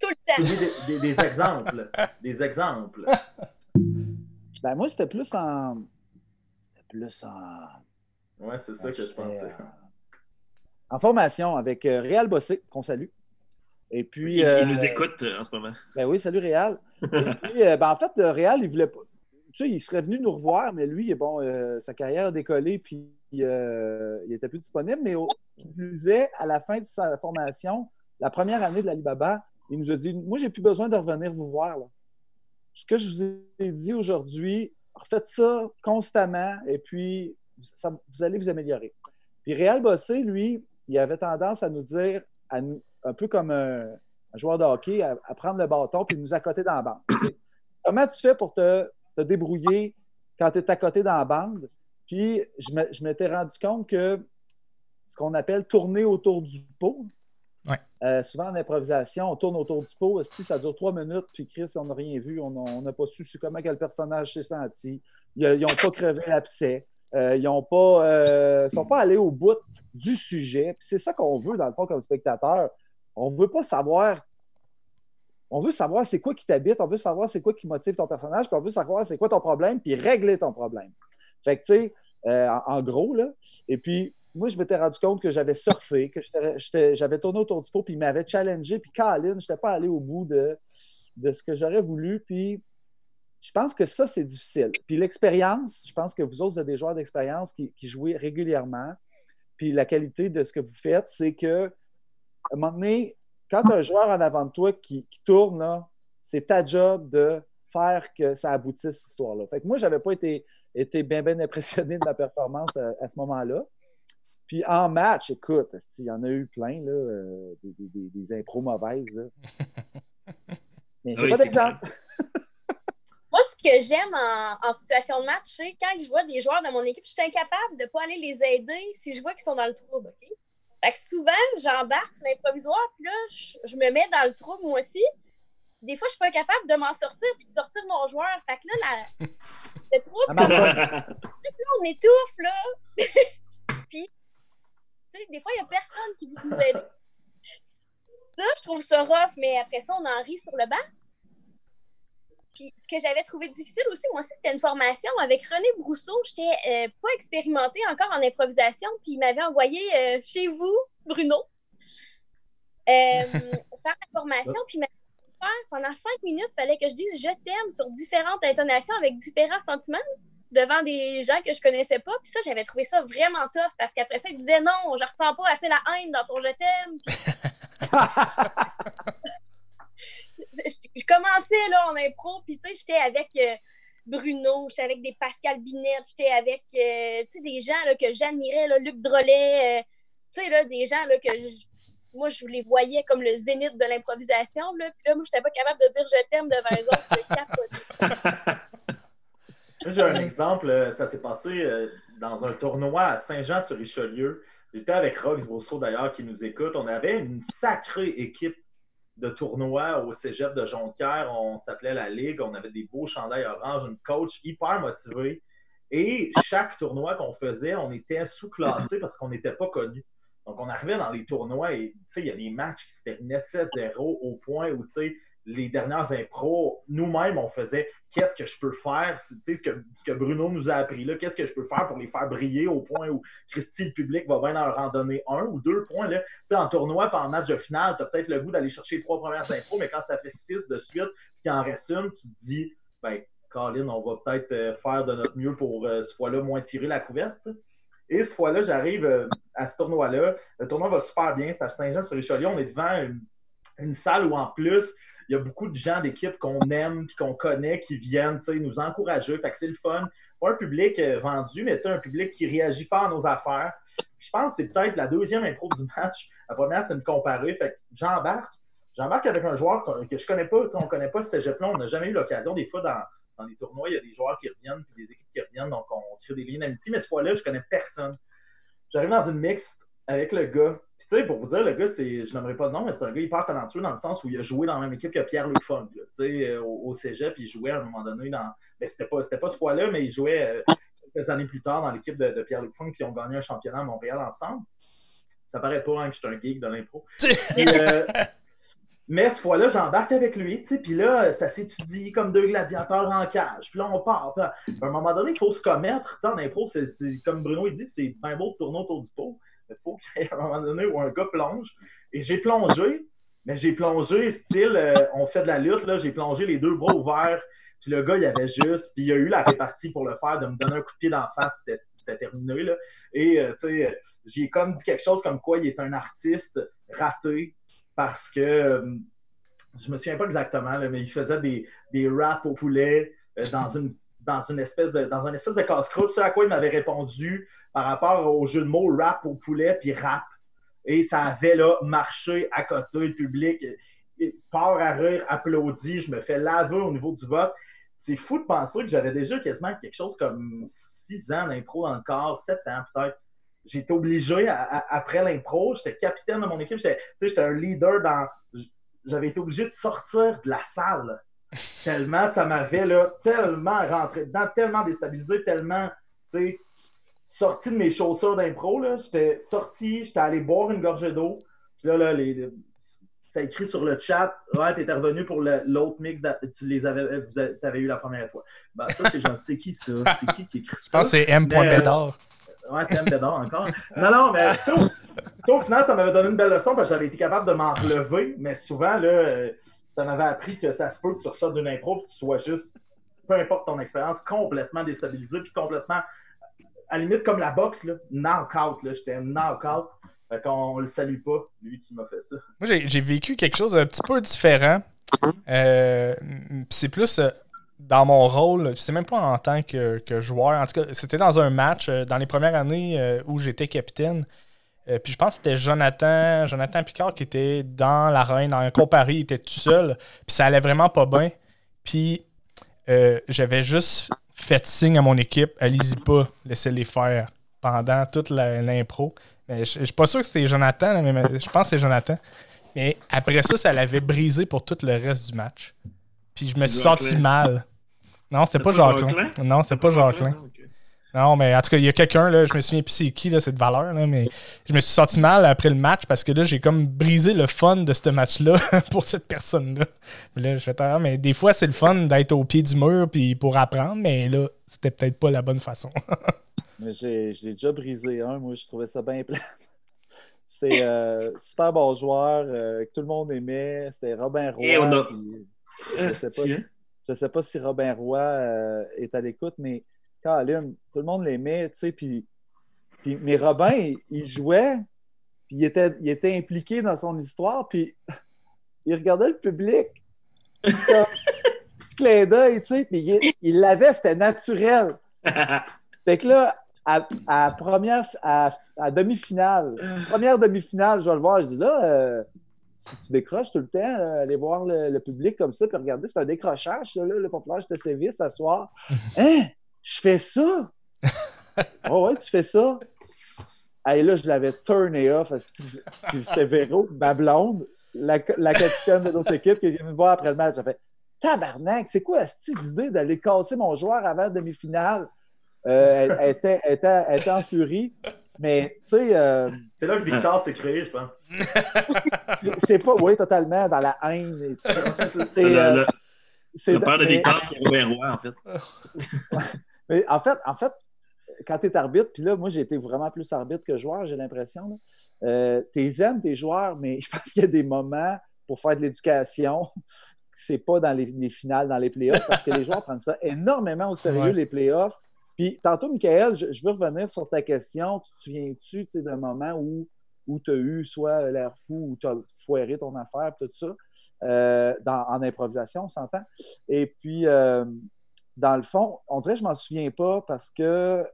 Tout le temps. Des, des, des, exemples. des exemples. Ben moi, c'était plus en plus en. Ouais, c'est ça que je pensais. euh, en formation avec euh, Réal Bossé, qu'on salue. Et puis. Il, euh, il nous écoute euh, en ce moment. Ben oui, salut Réal. Et puis, euh, ben, en fait, Réal, il voulait pas. Tu sais, il serait venu nous revoir, mais lui, bon, euh, sa carrière a décollé, puis euh, il était plus disponible. Mais au, qui plus est, à la fin de sa formation, la première année de l'Alibaba, il nous a dit Moi, j'ai plus besoin de revenir vous voir. là. Ce que je vous ai dit aujourd'hui, refaites ça constamment, et puis ça- vous allez vous améliorer. Puis Réal Bossé, lui, il avait tendance à nous dire, à nous- un peu comme un, un joueur de hockey, à, à prendre le bâton puis nous accoter dans la bande. Comment tu fais pour te, te débrouiller quand tu es à côté dans la bande? Puis je me- je m'étais rendu compte que ce qu'on appelle tourner autour du pot, Ouais. euh, souvent en improvisation, on tourne autour du pot, esti, ça dure trois minutes, puis Chris, on n'a rien vu, on n'a pas su comment que le personnage s'est senti. Ils n'ont pas crevé l'abcès. Euh, ils ne euh, sont pas allés au bout du sujet. C'est ça qu'on veut, dans le fond, comme spectateur. On ne veut pas savoir. On veut savoir c'est quoi qui t'habite, on veut savoir c'est quoi qui motive ton personnage, puis on veut savoir c'est quoi ton problème, puis régler ton problème. Fait que, tu sais, euh, en, gros, là. Et puis, moi, je m'étais rendu compte que j'avais surfé, que j'avais tourné autour du pot, puis il m'avait challengé, puis Colin, je n'étais pas allé au bout de, de ce que j'aurais voulu, puis je pense que ça, c'est difficile. Puis l'expérience, je pense que vous autres, vous êtes des joueurs d'expérience qui, qui jouez régulièrement. Puis la qualité de ce que vous faites, c'est que, à un moment donné, quand tu as un joueur en avant de toi qui, qui tourne, là, c'est ta job de faire que ça aboutisse, cette histoire-là. Fait que moi, je n'avais pas été, été bien, bien impressionné de ma performance à, à ce moment-là. Puis en match, écoute, il y en a eu plein, là, euh, des, des- des- des impros mauvaises. Là. Mais j'ai Oui, pas d'exemple. Que j'aime en, en situation de match, c'est quand je vois des joueurs de mon équipe, je suis incapable de ne pas aller les aider si je vois qu'ils sont dans le trouble. Fait que souvent, j'embarque sur l'improvisoire, puis là, je, je me mets dans le trouble moi aussi. Des fois, je suis pas capable de m'en sortir puis de sortir mon joueur. Fait que là, la- le trouble, Ah, là, on étouffe, là. puis, tu sais, des fois, il n'y a personne qui veut nous aider. Ça, je trouve ça rough, mais après ça, on en rit sur le banc. Puis ce que j'avais trouvé difficile aussi, moi aussi, c'était une formation avec René Brousseau. J'étais euh, pas expérimentée encore en improvisation, puis il m'avait envoyé euh, chez vous, Bruno, euh, faire la formation, puis pendant cinq minutes, il fallait que je dise je t'aime sur différentes intonations avec différents sentiments devant des gens que je connaissais pas. Puis ça, j'avais trouvé ça vraiment tough parce qu'après ça, il disait non, je ressens pas assez la haine dans ton je t'aime. Puis je, je commençais en impro, puis j'étais avec euh, Bruno, j'étais avec des Pascal Binette, j'étais avec euh, des gens que j'admirais, Luc Drolet, euh, des gens que je- moi, je les voyais comme le zénith de l'improvisation. Puis là, moi, j'étais pas capable de dire je t'aime devant eux autres. Je J'ai un exemple, ça s'est passé dans un tournoi à Saint-Jean-sur-Richelieu. J'étais avec Rox Brousseau d'ailleurs qui nous écoute. On avait une sacrée équipe de tournoi au cégep de Jonquière. On s'appelait la Ligue. On avait des beaux chandails orange, une coach hyper motivée. Et chaque tournoi qu'on faisait, on était sous-classé parce qu'on n'était pas connus. Donc, on arrivait dans les tournois et il y a des matchs qui se terminaient 7-0 au point où tu sais, les dernières impros, nous-mêmes, on faisait qu'est-ce que je peux faire, ce que, ce que Bruno nous a appris là, qu'est-ce que je peux faire pour les faire briller au point où Christy, le public, va bien leur en donner un ou deux points. Là. En tournoi, pendant match de finale, tu as peut-être le goût d'aller chercher les trois premières impros, mais quand ça fait six de suite, puis qu'il en reste une, tu te dis, ben, Colin, on va peut-être euh, faire de notre mieux pour euh, ce fois-là moins tirer la couverte. Et ce fois-là, j'arrive euh, à ce tournoi-là. Le tournoi va super bien. C'est à Saint-Jean-sur-Richelieu. On est devant une, une salle où, en plus, il y a beaucoup de gens d'équipe qu'on aime qu'on connaît qui viennent nous encourager. Fait que c'est le fun. Pas un public euh, vendu, mais un public qui réagit fort à nos affaires. Je pense que c'est peut-être la deuxième impro du match. La première, c'est une comparée. Fait que j'embarque. Avec un joueur que, je connais pas. On connaît pas ce cégep-là. On n'a jamais eu l'occasion. Des fois, dans, dans les tournois, il y a des joueurs qui reviennent puis des équipes qui reviennent. Donc, on crée des liens d'amitié. Mais ce fois-là, je connais personne. J'arrive dans une mixte avec le gars. Puis, tu sais, pour vous dire, le gars, c'est, je n'aimerais pas de nom, mais c'est un gars hyper talentueux dans le sens où il a joué dans la même équipe que Pierre-Luc Funk. Tu sais, euh, au, au cégep, il jouait à un moment donné dans. Mais c'était pas, c'était pas ce fois-là, mais il jouait euh, quelques années plus tard dans l'équipe de, de Pierre-Luc Funk, puis ils ont gagné un championnat à Montréal ensemble. Ça paraît pas hein, que je suis un geek de l'impro. Euh, Mais cette fois-là, j'embarque avec lui, tu sais, puis là, ça s'étudie comme deux gladiateurs en cage. Puis là, on part. Puis à un moment donné, il faut se commettre. Tu sais, en impro, c'est, comme Bruno il dit, c'est un beau de tourner autour du pot. Il faut qu'il y un moment donné où un gars plonge. Et j'ai plongé, mais j'ai plongé style, euh, on fait de la lutte, là, j'ai plongé les deux bras ouverts. Puis le gars, il avait juste, puis il a eu la répartie pour le faire, de me donner un coup de pied d'en face, puis c'était terminé. Là. Et, euh, tu sais, j'ai comme dit quelque chose comme quoi il est un artiste raté parce que euh, je me souviens pas exactement, mais il faisait des, des raps au poulet dans une dans une espèce de dans espèce de casse-croûte, ce à quoi il m'avait répondu par rapport au jeu de mots rap au poulet puis rap. Et ça avait là marché à côté, le public part à rire, applaudit, je me fais laver au niveau du vote. C'est fou de penser que j'avais déjà quasiment quelque chose comme six ans d'impro corps, sept ans peut-être été obligé, après l'impro, j'étais capitaine de mon équipe, j'étais un leader dans. J'avais été obligé de sortir de la salle. tellement ça m'avait tellement rentré dedans, tellement déstabilisé, tellement sorti de mes chaussures d'impro. J'étais sorti, j'étais allé boire une gorgée d'eau. Là, là, les, ça écrit sur le chat Ouais, t'étais revenu pour l'autre mix, tu les avais, vous avais eu la première fois. Ben, ça, c'est gentil. C'est qui ça? C'est qui qui écrit ça? Je pense que c'est M. Bédard. Ouais, c'est M. encore. Non, non, mais tu sais, au final, ça m'avait donné une belle leçon parce que j'avais été capable de m'en relever, mais souvent, là, euh, ça m'avait appris que ça se peut que tu ressortes d'une impro et que tu sois juste, peu importe ton expérience, complètement déstabilisé puis complètement, à la limite, comme la boxe, là, knock-out. J'étais knock-out. Fait qu'on le salue pas, lui qui m'a fait ça. Moi, j'ai vécu quelque chose un petit peu différent. Euh, c'est plus euh, dans mon rôle, c'est même pas en tant que, joueur. En tout cas, c'était dans un match euh, dans les premières années euh, où j'étais capitaine. Puis je pense que c'était Jonathan, Jonathan Picard qui était dans l'arène, en comparé, il était tout seul. Puis ça allait vraiment pas bien. Puis j'avais juste fait signe à mon équipe, allez-y pas, laissez-les faire pendant toute l'impro. Mais je, suis pas sûr que c'était Jonathan, mais je pense que c'est Jonathan. Mais après ça, ça l'avait brisé pour tout le reste du match. Puis je me suis senti mal. Non, c'était pas, Jacqueline. Non, c'était pas Jacqueline. Non, mais en tout cas, il y a quelqu'un, là, je me souviens plus c'est qui, là, cette valeur, là, mais je me suis senti mal après le match parce que là, j'ai comme brisé le fun de ce match-là pour cette personne-là. Mais là, je fais ah, mais des fois, c'est le fun d'être au pied du mur puis pour apprendre, mais là, c'était peut-être pas la bonne façon. mais j'ai déjà brisé un, moi, je trouvais ça bien plat. C'est euh, super bon joueur, euh, que tout le monde aimait. C'était Robin Roy. Et on a... je sais pas je ne sais pas si Robin Roy euh, est à l'écoute, mais Caroline, tout le monde l'aimait, tu sais, puis, puis, mais Robin, il, jouait, puis il était, il était impliqué dans son histoire, puis il regardait le public. Comme, clin d'œil, tu sais, puis il l'avait, c'était naturel. Fait que là, à, première, à, demi-finale, première demi-finale, je vais le voir, je dis là, euh, si tu décroches tout le temps, aller voir le, public comme ça, puis regarder, c'est un décrochage, ça, là, le flash de sévice ce soir. hein? Je fais ça? oh ouais, tu fais ça? Et là, je l'avais turné off. C'était Véro, ma blonde, la, la capitaine de notre équipe, qui est venue me voir après le match. Elle fait Tabarnak, c'est quoi cette idée d'aller casser mon joueur avant la demi-finale? Euh, elle, était, elle, était, elle, était, en furie. Mais, tu sais. Euh, c'est là que Victor s'est créé, je pense. c'est pas, oui, totalement, dans la haine. C'est. Euh, le, père de Victor Roy, en fait. mais en fait, en fait, quand tu es arbitre, puis là, moi, j'ai été vraiment plus arbitre que joueur, j'ai l'impression. Euh, tu aimes tes joueurs, mais je pense qu'il y a des moments pour faire de l'éducation c'est pas dans les, les, finales, dans les playoffs, parce que les joueurs prennent ça énormément au sérieux, les playoffs. Puis tantôt, Michael, je, veux revenir sur ta question. Tu te souviens-tu d'un moment où, où tu as eu soit l'air fou ou tu as foiré ton affaire, tout ça, euh, en improvisation, on s'entend? Et puis, euh, dans le fond, on dirait que je m'en souviens pas parce que,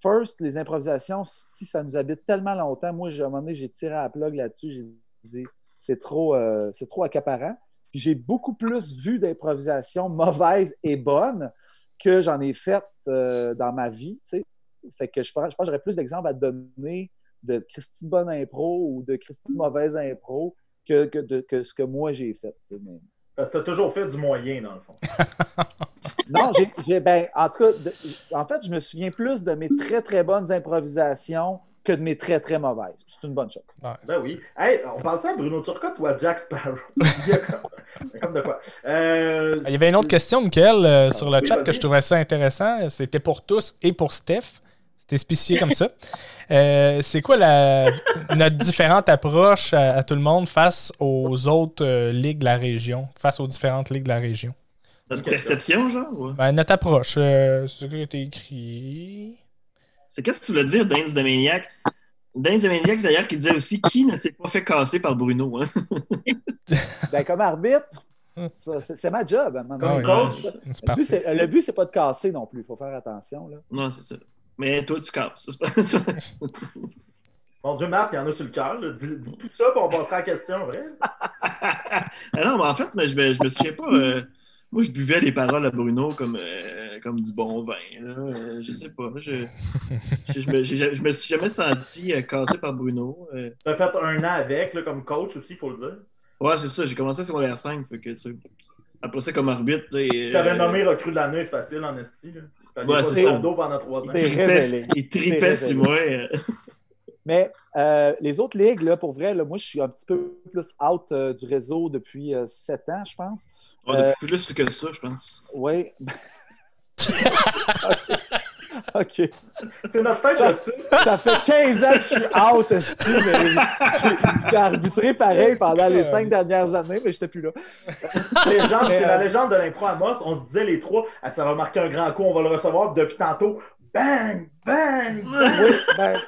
first, les improvisations, si ça nous habite tellement longtemps, moi, à un moment donné, j'ai tiré à la plug là-dessus, j'ai dit, c'est trop, euh, c'est trop accaparant. Puis j'ai beaucoup plus vu d'improvisation mauvaises et bonnes que j'en ai fait euh, dans ma vie. Fait que je pense, que j'aurais plus d'exemples à donner de Christine bonne impro ou de Christine mauvaise impro que, que, ce que moi j'ai fait. Parce que tu as toujours fait du moyen, dans le fond. non, j'ai, ben, en tout cas, en fait, je me souviens plus de mes très, très bonnes improvisations que de mes très, très mauvaises. C'est une bonne chose. Ouais, Ben oui. Hey, on parle ça de Bruno Turcotte ou à Jack Sparrow? Il y a comme, comme de quoi. Euh, Il y avait une autre question, Michael, euh, sur le Oui, chat que je trouvais ça intéressant. C'était pour tous et pour Steph. C'était spécifié comme ça. Euh, c'est quoi la, notre différente approche à, à tout le monde face aux autres euh, ligues de la région, face aux différentes ligues de la région? Notre perception, genre? Ben, notre approche, euh, c'est ce qui a été écrit. C'est qu'est-ce que tu voulais dire, Dance de Maniac? Dance de Maniac, d'ailleurs, qui disait aussi qui ne s'est pas fait casser par Bruno. Hein? Ben, comme arbitre, c'est ma job. à un moment Comme donné. Ah coach. C'est Le but, parfait. c'est- le but, c'est pas de casser non plus. Il faut faire attention. Là. Non, c'est ça. Mais toi, tu casses. Mon Dieu, Marc, il y en a sur le cœur. Dis, dis tout ça, puis on passera à la question, vrai? Ah non, mais en fait, mais je, me, je me souviens pas. euh, moi, je buvais les paroles à Bruno comme, euh, comme du bon vin. là. Euh, je sais pas. Je, je, je me, je me suis jamais senti euh, cassé par Bruno. Euh, Tu as fait un an avec, là, comme coach aussi, il faut le dire. ouais, c'est ça. J'ai commencé sur l'air 5. Fait que, tu sais, après ça, comme arbitre, tu avais nommé recrue de l'année, c'est facile en esti. Ouais, c'est ça. dos pendant trois ans. Il tripait- révélé. Il tripait T'es sur moi. euh. Mais euh, les autres ligues, là, pour vrai, là, moi, je suis un petit peu plus out euh, du réseau depuis euh, sept ans, je pense. Ouais, depuis plus que ça, je pense. Oui. OK. OK. C'est notre tête là-dessus. Ça fait 15 ans que je suis out, mais j'ai j'ai arbitré pareil pendant les cinq dernières années, mais j'étais plus là. Légende, c'est la légende de l'impro à Moss. On se disait les trois, ah, ça va marquer un grand coup, on va le recevoir. Puis Depuis tantôt, bang, bang, bang. Oui, ben,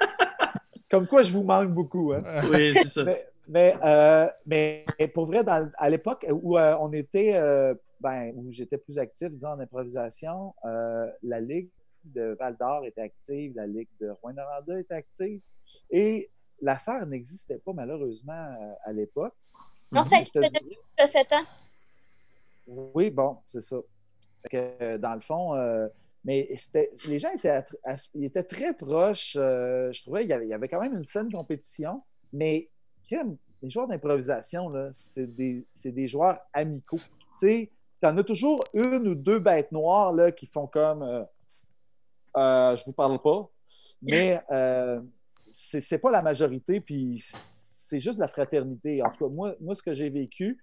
comme quoi je vous manque beaucoup. Hein. Oui, c'est ça. Mais, mais, euh, mais pour vrai, dans- à l'époque où euh, on était, euh, ben, où j'étais plus actif, disons, en improvisation, euh, la Ligue de Val d'Or était active, la Ligue de Rouen-Noranda était active, et la serre n'existait pas malheureusement euh, à l'époque. Non, ça a Je te été dirais- de 7 ans. Oui, bon, c'est ça. Fait que, euh, dans le fond, euh, mais c'était, les gens étaient, ils très proches. euh, je trouvais qu'il y avait, il y avait quand même une saine compétition, mais les joueurs d'improvisation, c'est des, des joueurs amicaux. Tu sais, t'en as toujours une ou deux bêtes noires là, qui font comme euh, euh, je vous parle pas, mais euh, c'est, c'est pas la majorité, puis c'est juste la fraternité. En tout cas, moi, moi ce que j'ai vécu,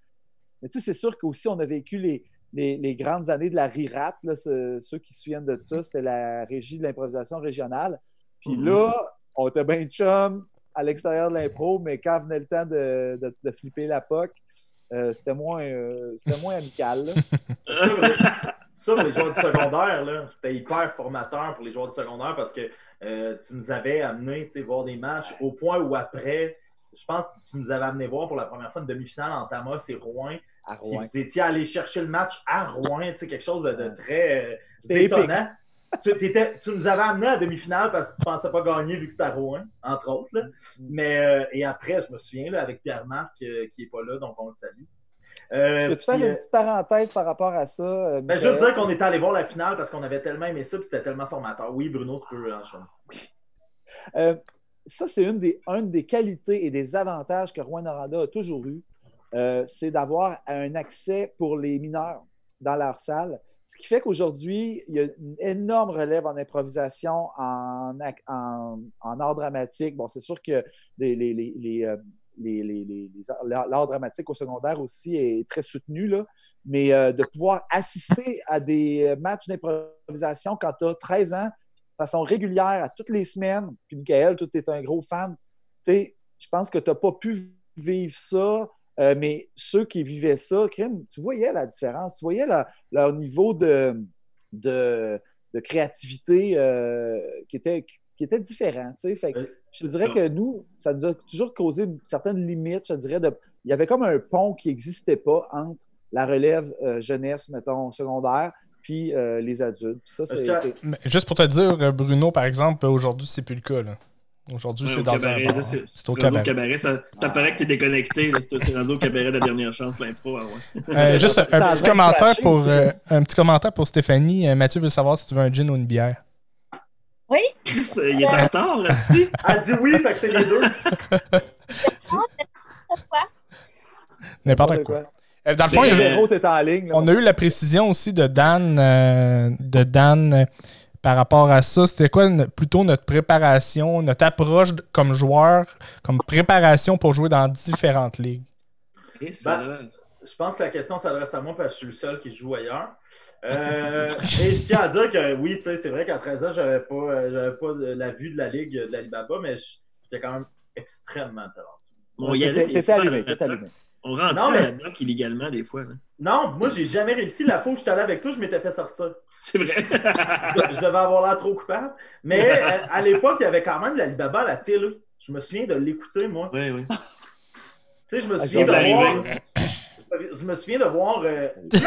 mais tu sais, c'est sûr qu'aussi, on a vécu les, les, les grandes années de la RIRAT. Là, ce- ceux qui se souviennent de ça, c'était la régie de l'improvisation régionale. Puis Mhm. là, on était bien chum à l'extérieur de l'impro, mais quand venait le temps de, de- de flipper la POC, euh, c'était moins, euh, c'était moins amical. Ça, pour les- joueurs du secondaire, là, c'était hyper formateur pour les joueurs du secondaire parce que euh, tu nous avais amené voir des matchs au point où après, je pense que tu nous avais amené voir pour la première fois une demi-finale en Tamas et Rouen. À Puis Rouen. vous étiez allé chercher le match à Rouen, quelque chose de, de très euh, étonnant. Tu, tu nous avais amené à la demi-finale parce que tu pensais pas gagner vu que c'était à Rouen, entre autres. là. Mm. Mais, euh, et après, je me souviens, là, avec Pierre-Marc qui n'est pas là, donc on le salue. Euh, Peux-tu faire puis, une euh, petite parenthèse par rapport à ça? euh, ben, juste dire qu'on était allé voir la finale parce qu'on avait tellement aimé ça, puis c'était tellement formateur. Oui, Bruno, tu peux enchaîner. Euh, ça, c'est une des, une des qualités et des avantages que Rouen-Noranda a toujours eu. Euh, c'est d'avoir un accès pour les mineurs dans leur salle. Ce qui fait qu'aujourd'hui, il y a une énorme relève en improvisation, en, en, en art dramatique. Bon, c'est sûr que les, les, les, euh, l'art dramatique au secondaire aussi est très soutenu, là. mais euh, de pouvoir assister à des matchs d'improvisation quand tu as 13 ans, de façon régulière, à toutes les semaines, puis Michael, tu es un gros fan, je pense que tu n'as pas pu vivre ça, euh, mais ceux qui vivaient ça, tu voyais la différence, tu voyais leur, niveau de, de, créativité euh, qui, était, qui était différent. Fait. Je te dirais que nous, ça nous a toujours causé une certaine limite, je te dirais. De, il y avait comme un pont qui n'existait pas entre la relève euh, jeunesse, mettons, secondaire, puis euh, les adultes. Puis ça, c'est. Est-ce que- c'est- Mais juste pour te dire, euh, Bruno, par exemple, aujourd'hui, c'est plus le cas. là. Aujourd'hui, Ouais, c'est au dans cabaret, un c'est C'est au cabaret. cabaret. Ça, ça paraît que t'es déconnecté. là. C'est c'est rendu au cabaret de la dernière chance, l'impro. ah ouais. Euh, juste un, petit commentaire pour euh, un petit commentaire pour Stéphanie. Euh, Mathieu veut savoir si tu veux un gin ou une bière. Oui, Chris, euh, il est en retard, là. Elle dit oui, fait que c'est les deux. pourquoi? N'importe quoi. Euh, dans le fond, Mais, il y avait- euh, Véro, t'es en ligne. là. on a eu la précision aussi de Dan, euh, de Dan euh, par rapport à ça. C'était quoi plutôt notre préparation, notre approche de- comme joueur, comme préparation pour jouer dans différentes ligues? Ben, Je pense que la question s'adresse à moi parce que je suis le seul qui joue ailleurs. Euh, et je tiens à dire que oui, tu sais, c'est vrai qu'à 13 ans, j'avais pas, euh, j'avais pas de- la vue de la ligue de l'Alibaba, mais j'étais quand même extrêmement talentueux. T'étais allumé, là, t'étais allumé. On rentrait Non, mais- à la doc illégalement des fois. Non, moi, j'ai jamais réussi. La fois où j'étais allé avec toi, je m'étais fait sortir. C'est vrai. Je, je devais avoir l'air trop coupable. Mais euh, à l'époque, il y avait quand même l'Alibaba à la télé. Je me souviens de l'écouter, moi. oui, oui. Tu sais, je me Ah, souviens de voir. Je me souviens de voir. euh,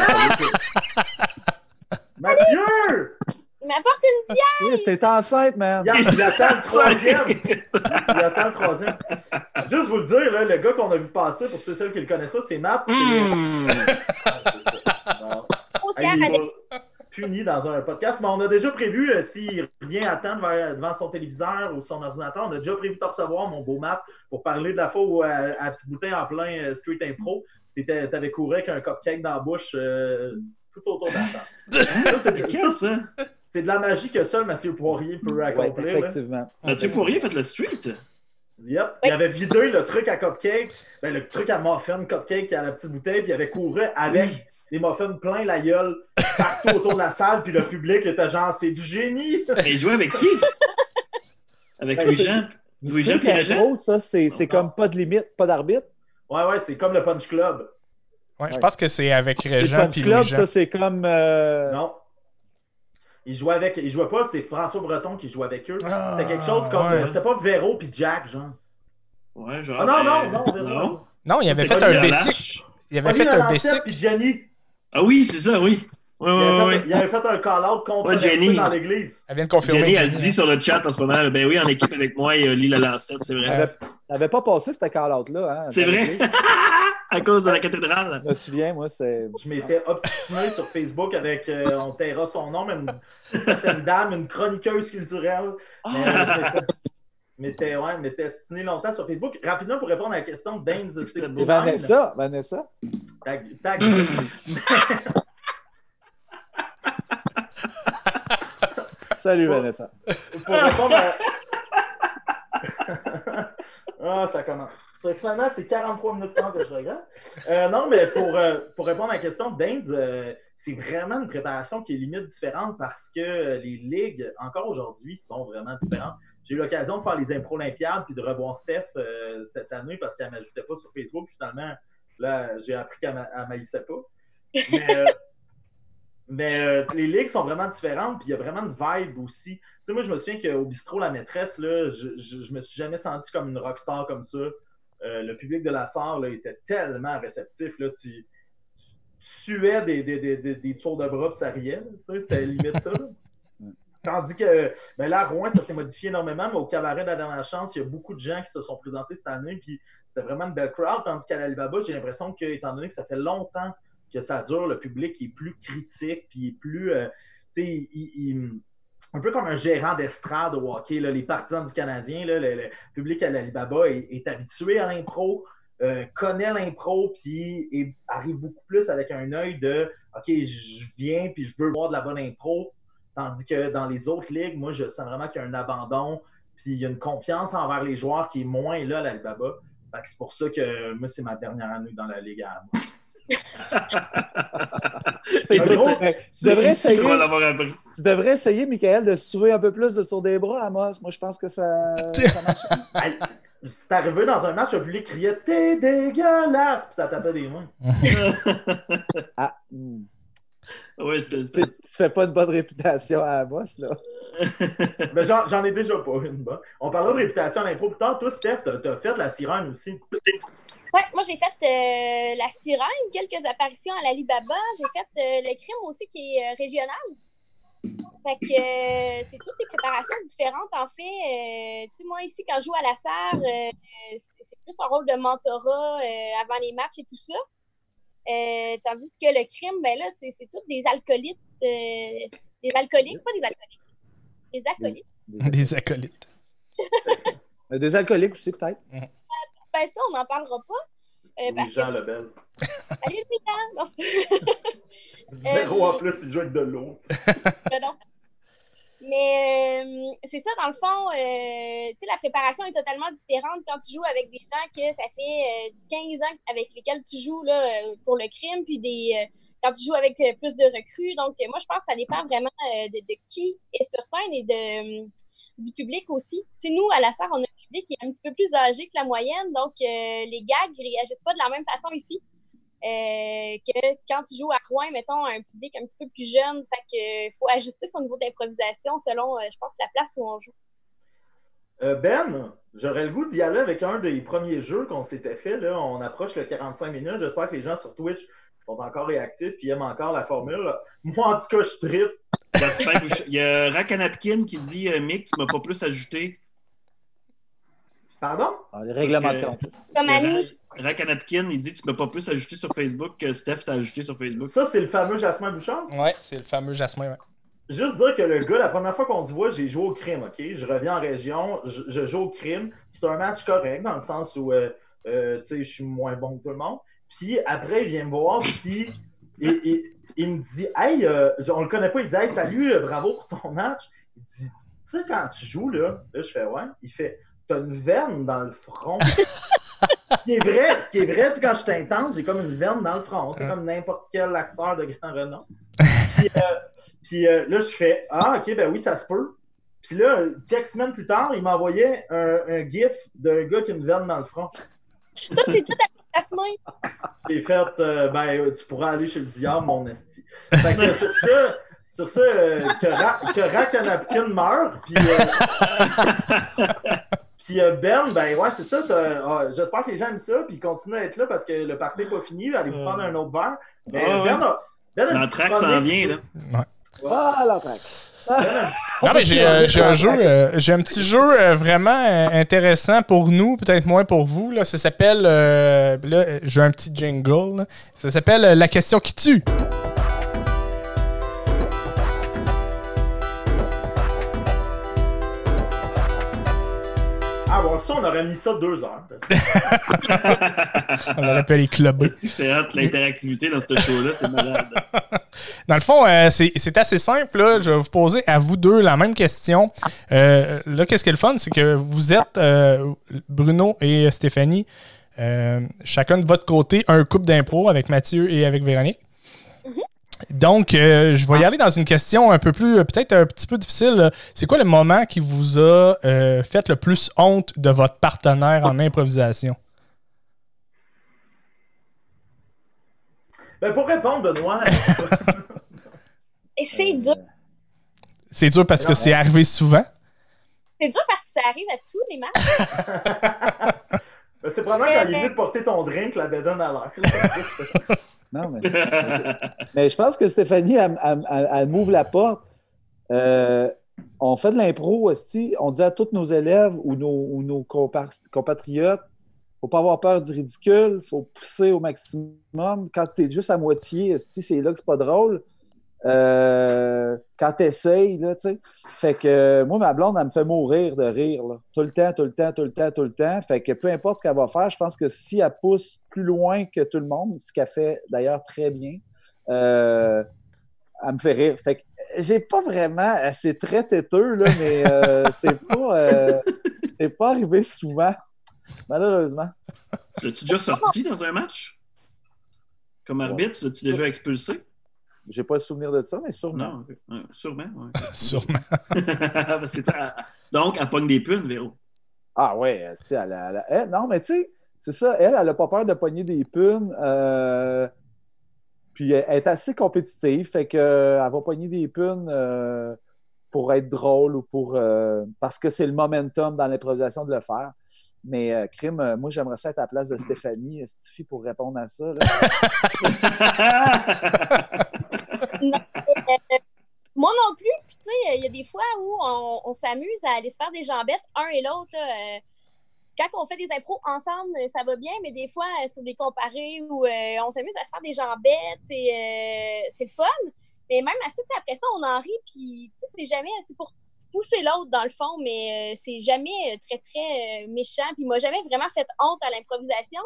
Mathieu! Il m'apporte une Chris, t'es enceinte, man. Il, il attend le troisième. Il attend le troisième. Juste vous le dire, là, le gars qu'on a vu passer, pour ceux et celles qui ne le connaissent pas, c'est Matt. C'est- Ah, c'est ça. Hey, puni dans un podcast, mais on a déjà prévu, euh, s'il revient à temps devant, devant son téléviseur ou son ordinateur, on a déjà prévu de te recevoir, mon beau Matt, pour parler de la fois où, euh, à Petite Bouteille en plein euh, Street Impro, tu avais couru avec un cupcake dans la bouche euh, tout autour de la table. Ça, C'est ça, de la magie que seul Mathieu Poirier peut Ouais, accomplir. là. effectivement. Mathieu Poirier fait le street. Yep. Il avait vidé le truc à cupcake, ben, le truc à muffin cupcake à la petite bouteille, puis il avait couru avec les muffins plein la gueule partout autour de la salle, puis le public était genre, c'est du génie! Et il jouait avec qui? Avec Ben, Louis-Jean. Louis-Jean ça, c'est c'est comme pas de limite, pas d'arbitre. Ouais, ouais, c'est comme le Punch Club. Ouais, je pense que c'est avec Le Régent Punch puis Club, ça, c'est comme. euh, Non. Il jouait avec. Il jouait pas, c'est François Breton qui jouait avec eux. Ah, C'était quelque chose comme. ouais. C'était pas Véro puis Jack, genre. Ouais, genre. Ah non, non, non, Véro. non. Non, il avait fait un basic. Il avait fait un basic. puis Jenny. Ah oui, c'est ça, oui. Oui, Il oui, avait, oui. fait, il avait fait un call-out contre Ouais, Jenny. dans l'église. Elle vient de confirmer. Jenny, elle dit sur le chat en ce moment, ben oui, en équipe avec moi, il y a Lila Lancette, c'est vrai. T'avais t'avais pas passé cette call-out-là. Hein, C'est vrai? à cause de la cathédrale. Je me souviens, moi, c'est. Je m'étais obstiné sur Facebook avec, euh, on taira son nom, mais une, dame, une chroniqueuse culturelle. Mais, euh, je m'étais- ouais, longtemps sur Facebook. Rapidement, pour répondre à la question de Danes Ah, c'est C'est 69. Vanessa. Vanessa. Tag, tag. Salut. Vanessa. pour répondre à... ah, ça commence. Finalement, c'est 43 minutes de temps que je regarde. Euh, non, mais pour, euh, pour répondre à la question de Baines, euh, c'est vraiment une préparation qui est limite différente parce que euh, les ligues, encore aujourd'hui, sont vraiment différentes. J'ai eu l'occasion de faire les impro olympiades puis de revoir Steph cette année parce qu'elle ne m'ajoutait pas sur Facebook. Puis finalement, là, j'ai appris qu'elle ne m'haïssait pas. Mais, euh, mais euh, les ligues sont vraiment différentes, puis il y a vraiment une vibe aussi. Tu sais, moi, je me souviens qu'au bistrot La Maîtresse, là, je, je, je me suis jamais senti comme une rockstar comme ça. Euh, le public de la salle là, était tellement réceptif. Là, tu, tu suais des, des, des, des, des tours de bras, puis ça riait. là, tu sais, C'était limite ça. là. Tandis que ben là, à Rouen, ça s'est modifié énormément, mais au cabaret de la dernière chance, il y a beaucoup de gens qui se sont présentés cette année, puis c'était vraiment une belle crowd. Tandis qu'à l'Alibaba, j'ai l'impression que, étant donné que ça fait longtemps que ça dure, le public est plus critique, puis est plus. euh, tu sais, il- un peu comme un gérant d'estrade au hockey, les partisans du Canadien, le, public à l'Alibaba est, habitué à l'impro, euh, connaît l'impro, puis arrive beaucoup plus avec un œil de OK, je viens, puis je veux voir de la bonne impro. Tandis que dans les autres ligues, moi, je sens vraiment qu'il y a un abandon, puis il y a une confiance envers les joueurs qui est moins là à l'Alibaba. C'est pour ça que moi, c'est ma dernière année dans la Ligue à moi. C'est drôle. Tu devrais, essayer, tu devrais essayer, Michael, de se souver un peu plus de sur des bras, Amos. Moi, je pense que ça, ça marche. C'est arrivé dans un match, le public criait T'es dégueulasse! Puis ça tapait des mains. Ah, hmm. Ouais, c'est tu, c'est- tu fais pas une bonne réputation à Amos, là. Mais j'en, j'en ai déjà pas une bonne. On parlait de réputation à l'impro. Plus tard, toi, Steph, t'as, t'as fait la sirène aussi. Ouais, moi j'ai fait euh, la sirène, quelques apparitions à l'Alibaba. J'ai fait euh, le crime aussi qui est euh, régional. Fait que euh, c'est toutes des préparations différentes en fait. Euh, tu sais, moi ici, quand je joue à la serre, euh, c'est, plus un rôle de mentorat euh, avant les matchs et tout ça. Euh, tandis que le crime, ben là, c'est, c'est toutes des alcoolites. euh, des alcooliques, pas des alcooliques. Des acolytes. Des, Des acolytes. des alcooliques aussi, peut-être. Ben ça, on n'en parlera pas. Euh, parce Les gens que. Lebel. Allez! Non, Zéro en plus, il joue avec de l'eau. ben non. Mais euh, c'est ça, dans le fond, euh, tu sais, la préparation est totalement différente quand tu joues avec des gens que ça fait 15 ans avec lesquels tu joues là, pour le crime, puis des, quand tu joues avec plus de recrues. Donc, moi, je pense que ça dépend vraiment de, de qui est sur scène et de du public aussi. sais, nous, à la SAR, on a un public qui est un petit peu plus âgé que la moyenne, donc euh, les gags ne réagissent pas de la même façon ici. Euh, que quand tu joues à Rouen, mettons, un public un petit peu plus jeune, fait que faut ajuster son niveau d'improvisation selon, euh, je pense, la place où on joue. ben, j'aurais le goût d'y aller avec un des premiers jeux qu'on s'était fait. On approche le 45 minutes. J'espère que les gens sur Twitch sont encore réactifs et aiment encore la formule. Moi, en tout cas, je tripe. Il y a Rakanapkin qui dit euh, Mick, tu m'as pas plus ajouté. Pardon? Ah, les règlements de compte. Comme ami. Rakanapkin, il dit tu m'as pas plus ajouté sur Facebook que Steph t'a ajouté sur Facebook. Ça, c'est le fameux Jasmin Bouchard? Ouais, c'est le fameux Jasmin, ouais. Juste dire que le gars, la première fois qu'on se voit, j'ai joué au crime, OK? Je reviens en région, je, joue au crime. C'est un match correct dans le sens où, euh, euh, tu sais, je suis moins bon que tout le monde. Puis après, il vient me voir, puis et, il me dit Hey, euh, on le connaît pas, il dit Hey, salut, euh, bravo pour ton match. Il dit Tu sais, quand tu joues, là, là, je fais Ouais. Il fait T'as une veine dans le front. ce qui est vrai, ce qui est vrai, tu sais, quand je t'intense, j'ai comme une veine dans le front. C'est comme n'importe quel acteur de grand renom. Puis, euh, là, je fais Ah, ok, ben oui, ça se peut. Puis là, quelques semaines plus tard, il m'envoyait un, un gif d'un gars qui a une veine dans le front. Ça, c'est tout. J'ai fait, euh, ben, tu pourras aller chez le diable, mon esti. Fait que sur ça, sur ça euh, que, Ra que Napkin meurt, puis. Euh, puis Ben, ben ouais, c'est ça. Ah, j'espère que les gens aiment ça, puis ils continuent à être là parce que le party n'est pas fini. Allez vous prendre un autre verre. Mais Ben, a, ben L'entraque s'en vient, là. Ouais. Ah, l'entraque. Non, mais j'ai euh, euh, j'ai un petit jeu euh, vraiment intéressant pour nous, peut-être moins pour vous. Là. Ça s'appelle, là, j'ai un petit jingle. Ça s'appelle La question qui tue. On aurait mis ça deux heures. on aurait pu les clubber. C'est hâte, l'interactivité dans ce show-là, c'est malade. Dans le fond, euh, c'est assez simple. Là. Je vais vous poser à vous deux la même question. Euh, là, qu'est-ce qui est le fun, c'est que vous êtes, euh, Bruno et Stéphanie, chacun de votre côté, un couple d'impro avec Mathieu et avec Véronique. Donc, euh, je vais y aller dans une question un peu plus, euh, peut-être un petit peu difficile. C'est quoi le moment qui vous a euh, fait le plus honte de votre partenaire en improvisation? Ben pour répondre, Benoît. Et c'est dur. C'est dur parce que c'est arrivé souvent. C'est dur parce que ça arrive à tous les matchs. Ben, c'est probablement quand il est venu de porter ton drink, la bédonne à l'air. Non, mais, mais je pense que Stéphanie, elle, m'ouvre la porte. Euh, on fait de l'impro, on dit à tous nos élèves ou nos, nos compatriotes, faut pas avoir peur du ridicule, faut pousser au maximum. Quand tu es juste à moitié, c'est là que c'est pas drôle. Euh, quand tu essayes, là, tu sais. Fait que euh, moi, ma blonde, elle me fait mourir de rire, là. Tout le temps, tout le temps, tout le temps, tout le temps. Fait que peu importe ce qu'elle va faire, je pense que si elle pousse plus loin que tout le monde, ce qu'elle fait d'ailleurs très bien, euh, elle me fait rire. Fait que j'ai pas vraiment. C'est très têteux, là, mais c'est pas, c'est pas arrivé souvent, malheureusement. Tu l'as-tu déjà sorti dans un match? Comme arbitre, tu l'as-tu déjà expulsé? J'ai pas le souvenir de ça, mais sûrement. Non, sûrement, oui. sûrement. Donc, elle pogne des punes, Véro. Ah ouais, elle, elle, elle, non, mais tu sais, c'est ça, elle, elle n'a pas peur de pogner des punes. Euh, puis elle est assez compétitive, fait qu'elle euh, va pogner des punes euh, pour être drôle ou pour. parce que c'est le momentum dans l'improvisation de le faire. Mais crime, moi j'aimerais ça être à la place de Stéphanie, Stéphie, pour répondre à ça. Euh, moi non plus. Puis, tu sais, il y a des fois où on, s'amuse à aller se faire des jambettes, un et l'autre. Euh, quand on fait des impros ensemble, ça va bien, mais des fois, euh, sur des comparés où on s'amuse à se faire des jambettes et c'est le fun. Mais même assez, après ça, on en rit, puis c'est jamais assez pour pousser l'autre dans le fond, mais c'est jamais très, très méchant. Puis, moi, jamais vraiment fait honte à l'improvisation.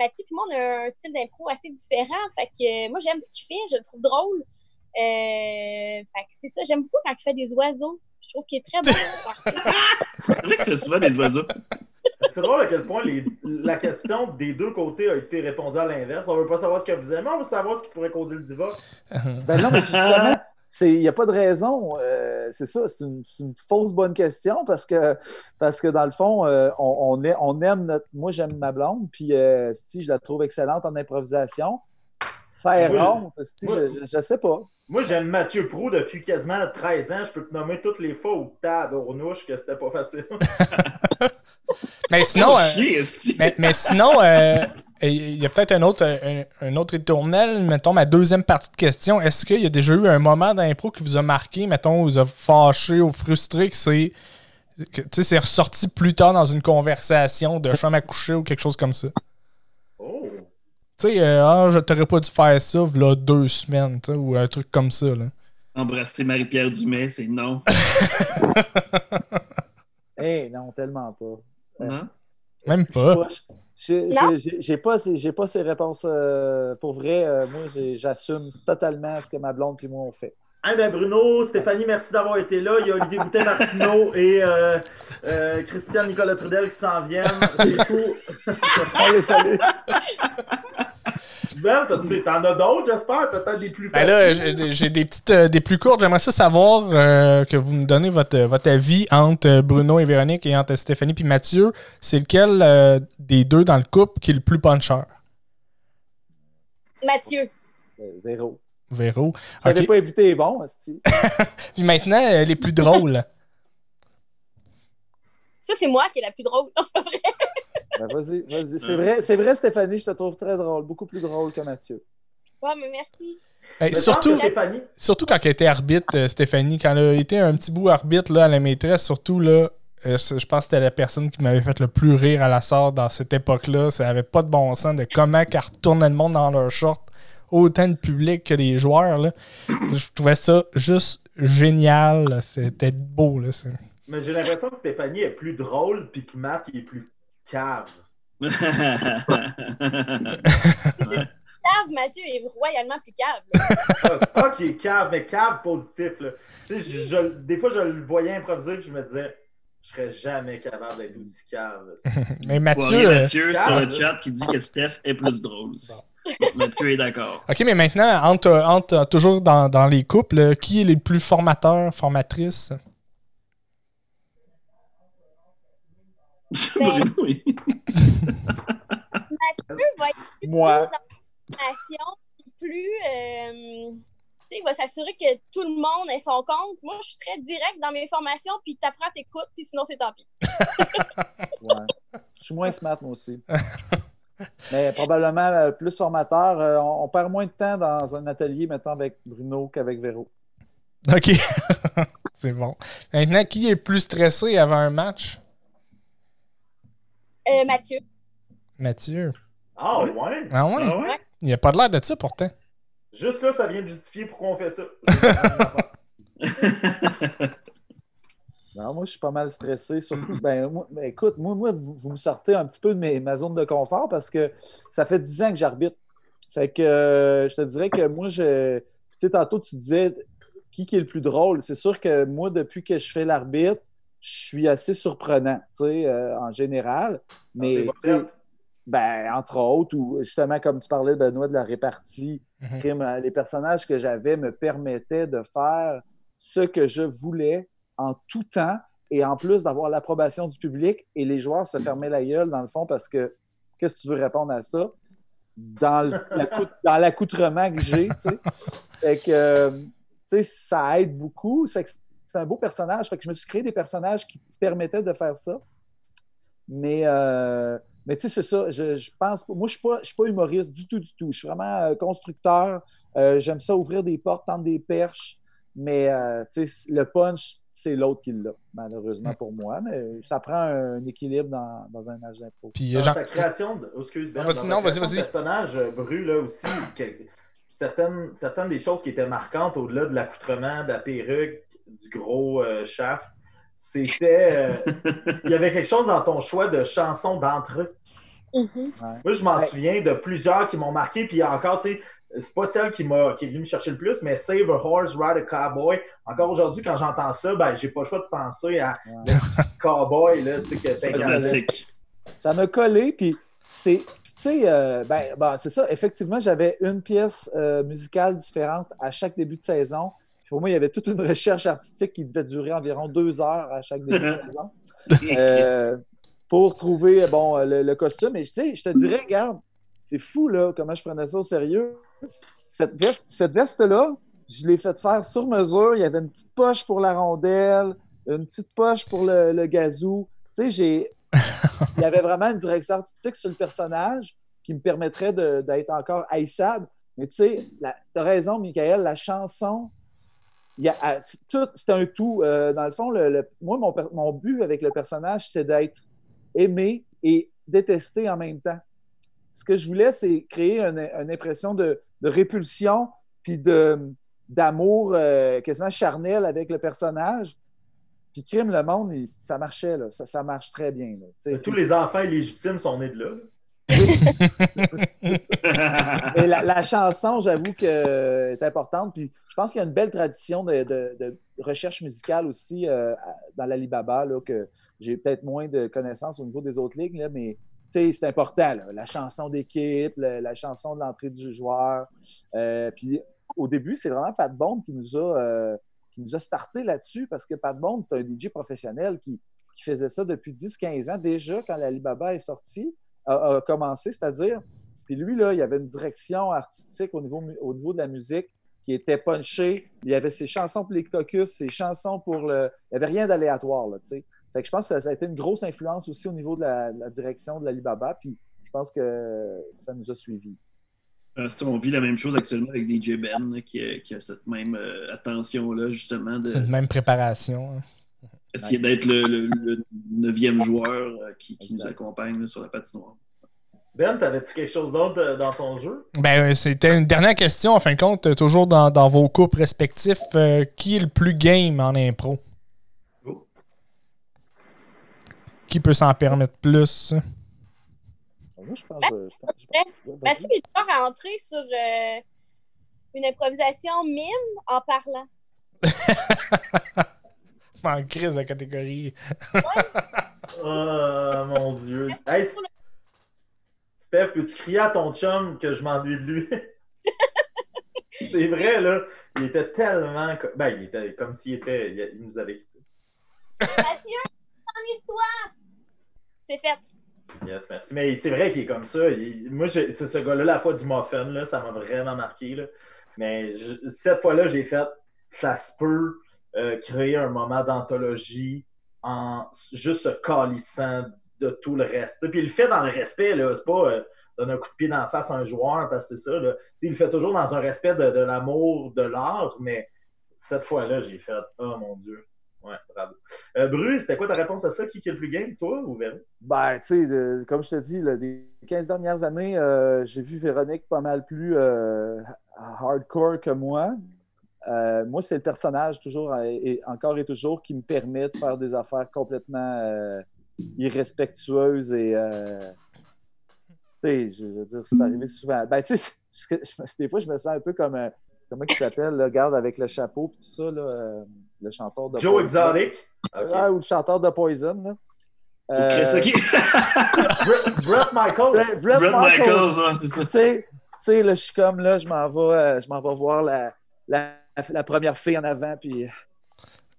Mathieu puis moi, on a un style d'impro assez différent. Fait que moi, j'aime ce qu'il fait, je le trouve drôle. Euh, fait que c'est ça. J'aime beaucoup quand il fait des oiseaux. Je trouve qu'il est très bon. C'est vrai qu'il fait souvent des oiseaux. C'est drôle à quel point les- la question des deux côtés a été répondue à l'inverse. On veut pas savoir ce que vous aimez, on veut savoir ce qui pourrait causer le divorce. Ben non, mais justement, il n'y a pas de raison. euh, c'est ça, c'est une, fausse bonne question parce que, parce que dans le fond, euh, on, on, est- on aime notre. Moi, j'aime ma blonde, puis euh, si je la trouve excellente en improvisation. Faire honte, je, je, je sais pas. Moi, j'aime Mathieu Prou depuis quasiment 13 ans. Je peux te nommer toutes les fois où t'as Dournouche que c'était pas facile. Mais sinon, mais, mais sinon, euh, il y a peut-être un autre, un, un autre ritournel. Mettons, ma deuxième partie de question. Est-ce qu'il y a déjà eu un moment d'impro qui vous a marqué, mettons, vous a fâché ou frustré, que c'est. que, tu sais, c'est ressorti plus tard dans une conversation de chambre à coucher ou quelque chose comme ça? Oh! Tu sais, euh, ah, je t'aurais pas dû faire ça, là, deux semaines, tu sais, ou un truc comme ça, là. Embrasser Marie-Pierre Dumais, c'est non. Eh non, tellement pas. Non? Même Je suis pas. J'ai pas, ces- j'ai pas ces réponses. euh, pour vrai, euh, moi, j'assume totalement ce que ma blonde et moi on fait. Ah ben Bruno, Stéphanie, merci d'avoir été là. Il y a Olivier Boutin-Martineau et euh, euh, Christian Nicolas Trudel qui s'en viennent. C'est tout. Allez, salut! Ben, que t'en as d'autres, j'espère, peut-être des plus Ben là, j'ai des petites, euh, des plus courtes. J'aimerais ça savoir euh, que vous me donnez votre, votre avis entre euh, Bruno et Véronique et entre Stéphanie puis Mathieu. C'est lequel euh, des deux dans le couple qui est le plus puncheur? Mathieu. Euh, Véro. Véro. Si t'avais Ok. pas évité les bons. Puis maintenant, euh, les plus drôles. Ça, c'est moi qui est la plus drôle. Non, c'est pas vrai. Ben, vas-y, vas-y. C'est vrai, c'est vrai, Stéphanie, je te trouve très drôle, beaucoup plus drôle que Mathieu. Ouais, mais merci. Surtout, surtout quand elle était arbitre, euh, Stéphanie, quand elle a été un petit bout arbitre là, à la maîtresse, surtout là, euh, je pense que c'était la personne qui m'avait fait le plus rire à la sorte dans cette époque-là. Ça avait pas de bon sens de comment qu'elle retournait le monde dans leur short, autant le public que les joueurs. Là. Je trouvais ça juste génial. C'était beau. Là. C'est- mais j'ai l'impression que Stéphanie est plus drôle puis que Matt il est plus cave. Cave, Mathieu est royalement plus cave. Ah, Pas qu'il est cave, mais cave positif. Là. Tu sais, je- je- des fois, je le voyais improviser puis je me disais, je serais jamais capable d'être aussi cave. Mais Mathieu, Mathieu. euh, Mathieu sur le chat qui dit que Steph est plus drôle. Mathieu est d'accord. Ok, mais maintenant, entre, entre toujours dans, dans les couples, euh, qui est le plus formateur, formatrice? Ben, Bruno, il- Mathieu va être plus Moi. dans puis plus. euh, tu sais, il va s'assurer que tout le monde ait son compte. Moi, je suis très direct dans mes formations, puis t'apprends, t'écoutes, puis sinon, c'est tant pis. Ouais. Je suis moins smart, moi aussi. Mais probablement euh, plus formateur. Euh, on, on perd moins de temps dans un atelier, mettons, avec Bruno qu'avec Véro. Ok. C'est bon. Maintenant, qui est plus stressé avant un match? Euh, Mathieu. Mathieu. Ah ouais? Ah ouais? Ah ouais? Il n'y a pas de l'air de ça pourtant. Juste là, ça vient de justifier pourquoi on fait ça. Non, moi, je suis pas mal stressé. Surtout, ben, moi- ben, écoute, moi, moi vous, vous me sortez un petit peu de mes- ma zone de confort parce que ça fait 10 ans que j'arbitre. Fait que euh, je te dirais que moi, je. Tu sais, tantôt, tu disais qui, qui est le plus drôle. C'est sûr que moi, depuis que je fais l'arbitre, je suis assez surprenant, tu sais, euh, en général. Mais, ben, entre autres, ou justement, comme tu parlais, Benoît, de la répartie, Mhm. euh, les personnages que j'avais me permettaient de faire ce que je voulais en tout temps et en plus d'avoir l'approbation du public et les joueurs se fermaient la gueule dans le fond parce que qu'est-ce que tu veux répondre à ça? Dans l'accoutrement que j'ai, tu sais. Fait que, euh, tu sais, ça aide beaucoup. Ça fait que c'est un beau personnage. Fait que je me suis créé des personnages qui permettaient de faire ça. Mais, euh, mais tu sais, c'est ça. Je, je pense pas. Moi, je ne suis, pas humoriste du tout, du tout. Je suis vraiment euh, constructeur. Euh, J'aime ça ouvrir des portes, tendre des perches. Mais euh, tu sais, le punch, c'est l'autre qui l'a, malheureusement pour moi. Mais ça prend un équilibre dans, dans un match d'impro. Puis Dans Jean- ta création de... oh, excuse, Ben, Non, vas-y, dans ta non, création de vas-y. personnage, Bru, là aussi, que- certaines, certaines des choses qui étaient marquantes au-delà de l'accoutrement, de la perruque, du gros euh, shaft, c'était... euh, il y avait quelque chose dans ton choix de chanson d'entrée. Mhm. Moi, je m'en Ouais. souviens de plusieurs qui m'ont marqué, puis encore, tu sais, c'est pas celle qui, m'a, qui est venue me chercher le plus, mais Save a Horse, Ride a Cowboy. Encore aujourd'hui, quand j'entends ça, ben, j'ai pas le choix de penser à Ouais. cowboy, là, tu sais, que C'est t'incarnes. dramatique. Ça m'a collé, puis c'est. Tu sais, euh, ben, ben, c'est ça. Effectivement, j'avais une pièce euh, musicale différente à chaque début de saison. Pour moi, il y avait toute une recherche artistique qui devait durer environ deux heures à chaque début de. Euh, pour trouver bon, le, le costume. Et tu je te dirais, regarde, c'est fou là, comment je prenais ça au sérieux. Cette veste, cette veste-là, je l'ai faite faire sur mesure. Il y avait une petite poche pour la rondelle, une petite poche pour le, le gazou. Tu sais, j'ai. Il y avait vraiment une direction artistique sur le personnage qui me permettrait d'être encore haïssable. Mais tu sais, la- t'as raison, Michael, la chanson, il y a, à- tout, c'est un tout. Euh, dans le fond, moi, mon, but avec le personnage, c'est d'être aimé et détesté en même temps. Ce que je voulais, c'est créer une, impression de, répulsion puis d'amour euh, quasiment charnel avec le personnage. Puis Crime le monde, ça marchait. Ça, marche très bien. Tous les enfants illégitimes sont nés de là. La, chanson, j'avoue que est importante. Puis je pense qu'il y a une belle tradition de, recherche musicale aussi euh, dans l'Alibaba, que j'ai peut-être moins de connaissances au niveau des autres ligues, là, mais c'est important. La chanson d'équipe, la, la chanson de l'entrée du joueur. Euh, puis au début, c'est vraiment Pat Bond qui nous a, euh, qui nous a starté là-dessus parce que Pat Bond, c'est un DJ professionnel qui, qui faisait ça depuis 10-15 ans déjà quand l'Alibaba est sorti, a, a commencé, c'est-à-dire puis lui, là, il y avait une direction artistique au niveau, au niveau de la musique qui était punchée. Il y avait ses chansons pour les caucus, ses chansons pour le. Il n'y avait rien d'aléatoire, là, tu sais. Fait que je pense que ça, ça a été une grosse influence aussi au niveau de la, de la direction de l'Alibaba. Puis je pense que ça nous a suivis. Euh, on vit la même chose actuellement avec DJ Ben, là, qui, a, qui a cette même euh, attention-là, justement, de C'est une même préparation. hein. Essayer d'être le, le- le neuvième joueur euh, qui, qui nous accompagne sur la patinoire. Ben, t'avais-tu quelque chose d'autre dans ton jeu? Ben, euh, c'était une dernière question, en fin de compte, euh, toujours dans, dans vos couples respectifs. euh, qui est le plus game en impro? Oh. Qui peut s'en permettre plus? Moi, je pense. je pense- je pense-. Mathieu est toujours à entrer sur euh, une improvisation mime en parlant. En crise de catégorie. Oh mon Dieu. Hey, Steph, peux-tu crier à ton chum que je m'ennuie de lui? C'est vrai, là. Il était tellement. Ben, il était comme s'il était. Il nous avait quittés. Mathieu, ennuie de toi! C'est fait. Yes, merci. Mais c'est vrai qu'il est comme ça. Il- moi, je- c'est ce gars-là, la fois du muffin, là, ça m'a vraiment marqué. Là. Mais je- cette fois-là, j'ai fait ça se peut euh, créer un moment d'anthologie en juste se calissant de tout le reste. Puis il le fait dans le respect. C'est pas euh, donner un coup de pied dans la face à un joueur parce que c'est ça. Il le fait toujours dans un respect de, l'amour de l'art, mais cette fois-là, j'ai fait Oh mon Dieu. Ouais, bravo. Euh, Bru, c'était quoi ta réponse à ça? Qui, qui est le plus game, toi ou Véro? Ben, tu sais, comme je te dis, là, des 15 dernières années, euh, j'ai vu Véronique pas mal plus euh, hardcore que moi. Euh, moi, c'est le personnage, toujours euh, et encore et toujours, qui me permet de faire des affaires complètement euh, irrespectueuses et. euh, tu sais, je veux dire, c'est arrivé souvent. Ben, tu sais, des fois, je me sens un peu comme. euh, comment il s'appelle, le garde avec le chapeau et tout ça, là, euh, le chanteur de. Joe Poison. Exotic? Ah, ou le chanteur de Poison. Là. Euh, Chris. Brett, Michaels. Brett, Brett Brett Michaels. Michaels, ouais, c'est ça. Tu sais, tu sais, là, je suis comme là, je m'en vais, euh, je m'en vais voir la, la, la première fille en avant, puis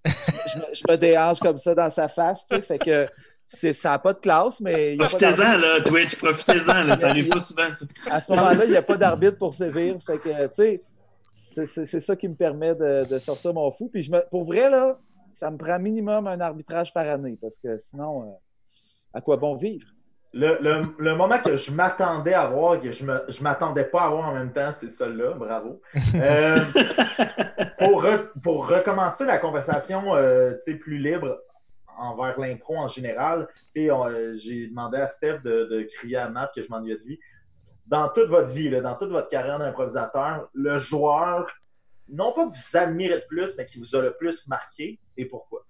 je me, je me déhanche comme ça dans sa face, tu sais, fait que ça n'a pas de classe, mais Profitez-en, là, Twitch, profitez-en, là, ça arrive pas souvent, ça. à ce moment-là, il n'y a pas d'arbitre pour sévir, fait que, tu sais, c'est ça qui me permet de, de sortir mon fou, puis je me, pour vrai, là, ça me prend minimum un arbitrage par année, parce que sinon, euh, à quoi bon vivre? Le, le- le moment que je m'attendais à voir, que je ne je m'attendais pas à voir en même temps, c'est celui-là. Bravo. Euh, pour, re- pour recommencer la conversation euh, plus libre envers l'impro en général, euh, j'ai demandé à Steph de, de crier à Matt que je m'ennuyais de lui. Dans toute votre vie, là, dans toute votre carrière d'improvisateur, le joueur, non pas que vous admirez le plus, mais qui vous a le plus marqué, et pourquoi?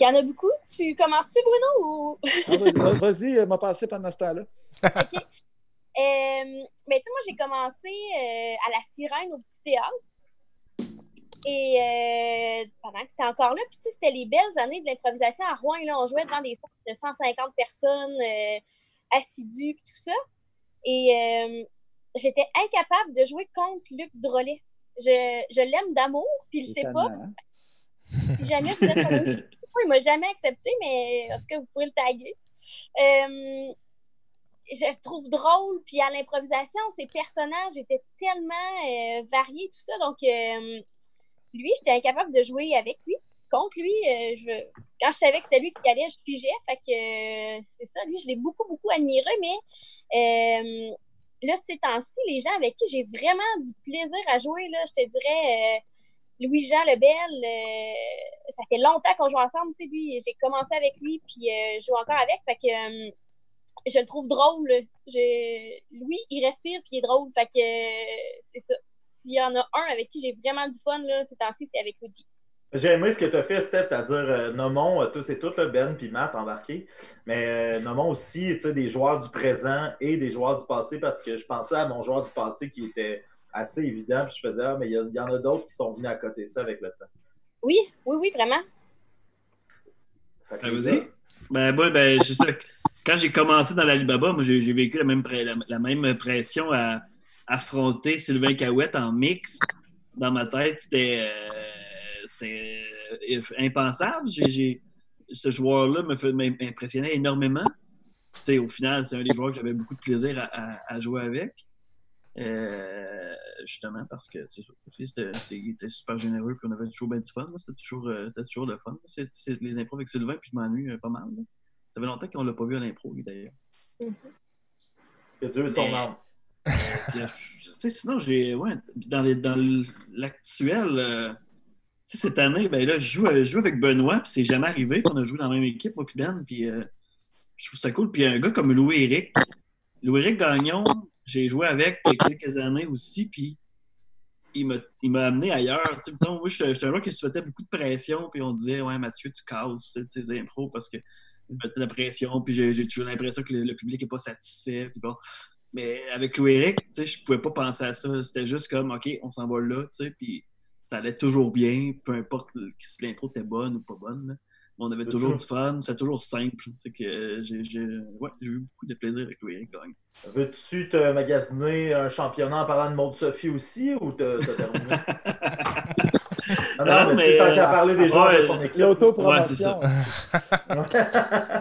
Il y en a beaucoup. Tu commences-tu, Bruno? Ou... Ah, vas-y, vas m'a passé pendant ce temps-là. OK. Euh, mais tu sais, moi, j'ai commencé à la Sirène au petit théâtre. Et euh, pendant que c'était encore là, puis c'était les belles années de l'improvisation à Rouen. Là, on jouait devant des salles de 150 personnes euh, assidues, puis tout ça. Et euh, j'étais incapable de jouer contre Luc Drolet. Je, je l'aime d'amour, puis il ne sait pas. Hein? Si jamais vous êtes amoureux, il m'a jamais accepté, mais en tout cas, vous pouvez le taguer. je le trouve drôle, puis à l'improvisation, ses personnages étaient tellement variés, tout ça. Donc, lui, j'étais incapable de jouer avec lui. Contre lui, euh, je... quand je savais que c'était lui qui allait, je figeais. Fait que euh, c'est ça. Lui, je l'ai beaucoup, beaucoup admiré, mais euh, là, ces temps-ci, les gens avec qui j'ai vraiment du plaisir à jouer, là, je te dirais. Louis-Jean Lebel, ça fait longtemps qu'on joue ensemble, tu sais, lui, j'ai commencé avec lui, puis je joue encore avec, fait que je le trouve drôle. Louis, il respire, puis il est drôle, fait que c'est ça s'il y en a un avec qui j'ai vraiment du fun là, ces temps-ci, c'est avec Luigi. J'ai aimé ce que tu as fait, Steph, c'est-à-dire euh, nommons euh, tous et toutes, Ben puis Matt embarqués, mais euh, nommons aussi des joueurs du présent et des joueurs du passé parce que je pensais à mon joueur du passé qui était assez évident, puis je faisais, ah, mais il y, en a d'autres qui sont venus à côté ça avec le temps. Oui, oui, oui, vraiment. Ben, vas-y. Ben, moi, ben, je sais, quand j'ai commencé dans l'Alibaba, moi, j'ai vécu la même, la même pression à affronter Sylvain Cahouette en mixte, dans ma tête, c'était euh, impensable. ce joueur-là m'impressionnait énormément. au final, c'est un des joueurs que j'avais beaucoup de plaisir à, jouer avec. Euh, justement parce que il était super généreux et on avait toujours bien du fun. C'était toujours, euh, toujours le fun. C'est les impros avec Sylvain, puis je m'ennuie pas mal. Ça fait longtemps qu'on l'a pas vu à l'impro, d'ailleurs. Que Dieu son âme. Euh, sinon, j'ai. Ouais, dans, l'actuel. Euh, cette année, ben là, je joue, avec Benoît, puis c'est jamais arrivé qu'on a joué dans la même équipe, moi puis Ben, puis euh, je trouve ça cool. Puis un gars comme Louis-Éric, Louis-Éric Gagnon, j'ai joué avec quelques années aussi, puis il m'a amené ailleurs. moi, j'étais un gars qui se beaucoup de pression, puis on disait, ouais, Mathieu, tu casses tes impros parce que il mettait la pression, puis j'ai toujours l'impression que le, public n'est pas satisfait. Puis bon, mais avec Louis-Éric, tu sais, je pouvais pas penser à ça. C'était juste comme, OK, on s'en va là, tu sais, puis ça allait toujours bien, peu importe si l'intro était bonne ou pas bonne. On avait toujours du fun, c'est toujours simple. que j'ai ouais, eu beaucoup de plaisir avec Louis-Éric Veux-tu te magasiner un championnat en parlant de Maud Sophie aussi ou t'as terminé? Ah non, non, mais, tant qu'à parler des joueurs de son équipe. L'autopromotion. Ouais,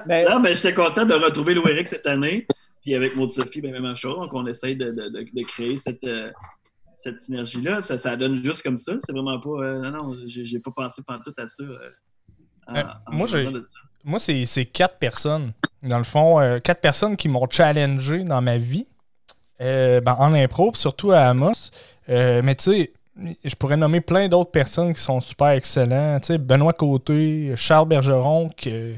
mais... Non, mais j'étais content de retrouver Louis-Éric cette année. Puis avec Maud Sophie, ben, même chose. Donc, on essaye de, de, de créer cette, euh, cette synergie-là. Ça, ça donne juste comme ça. C'est vraiment pas. Euh, non, non, j'ai pas pensé tout à ça. Euh, moi, moi c'est quatre personnes. Dans le fond, quatre personnes qui m'ont challengé dans ma vie. Ben, en impro, surtout à Amos. mais tu sais, je pourrais nommer plein d'autres personnes qui sont super excellents. Tu sais, Benoît Côté, Charles Bergeron, que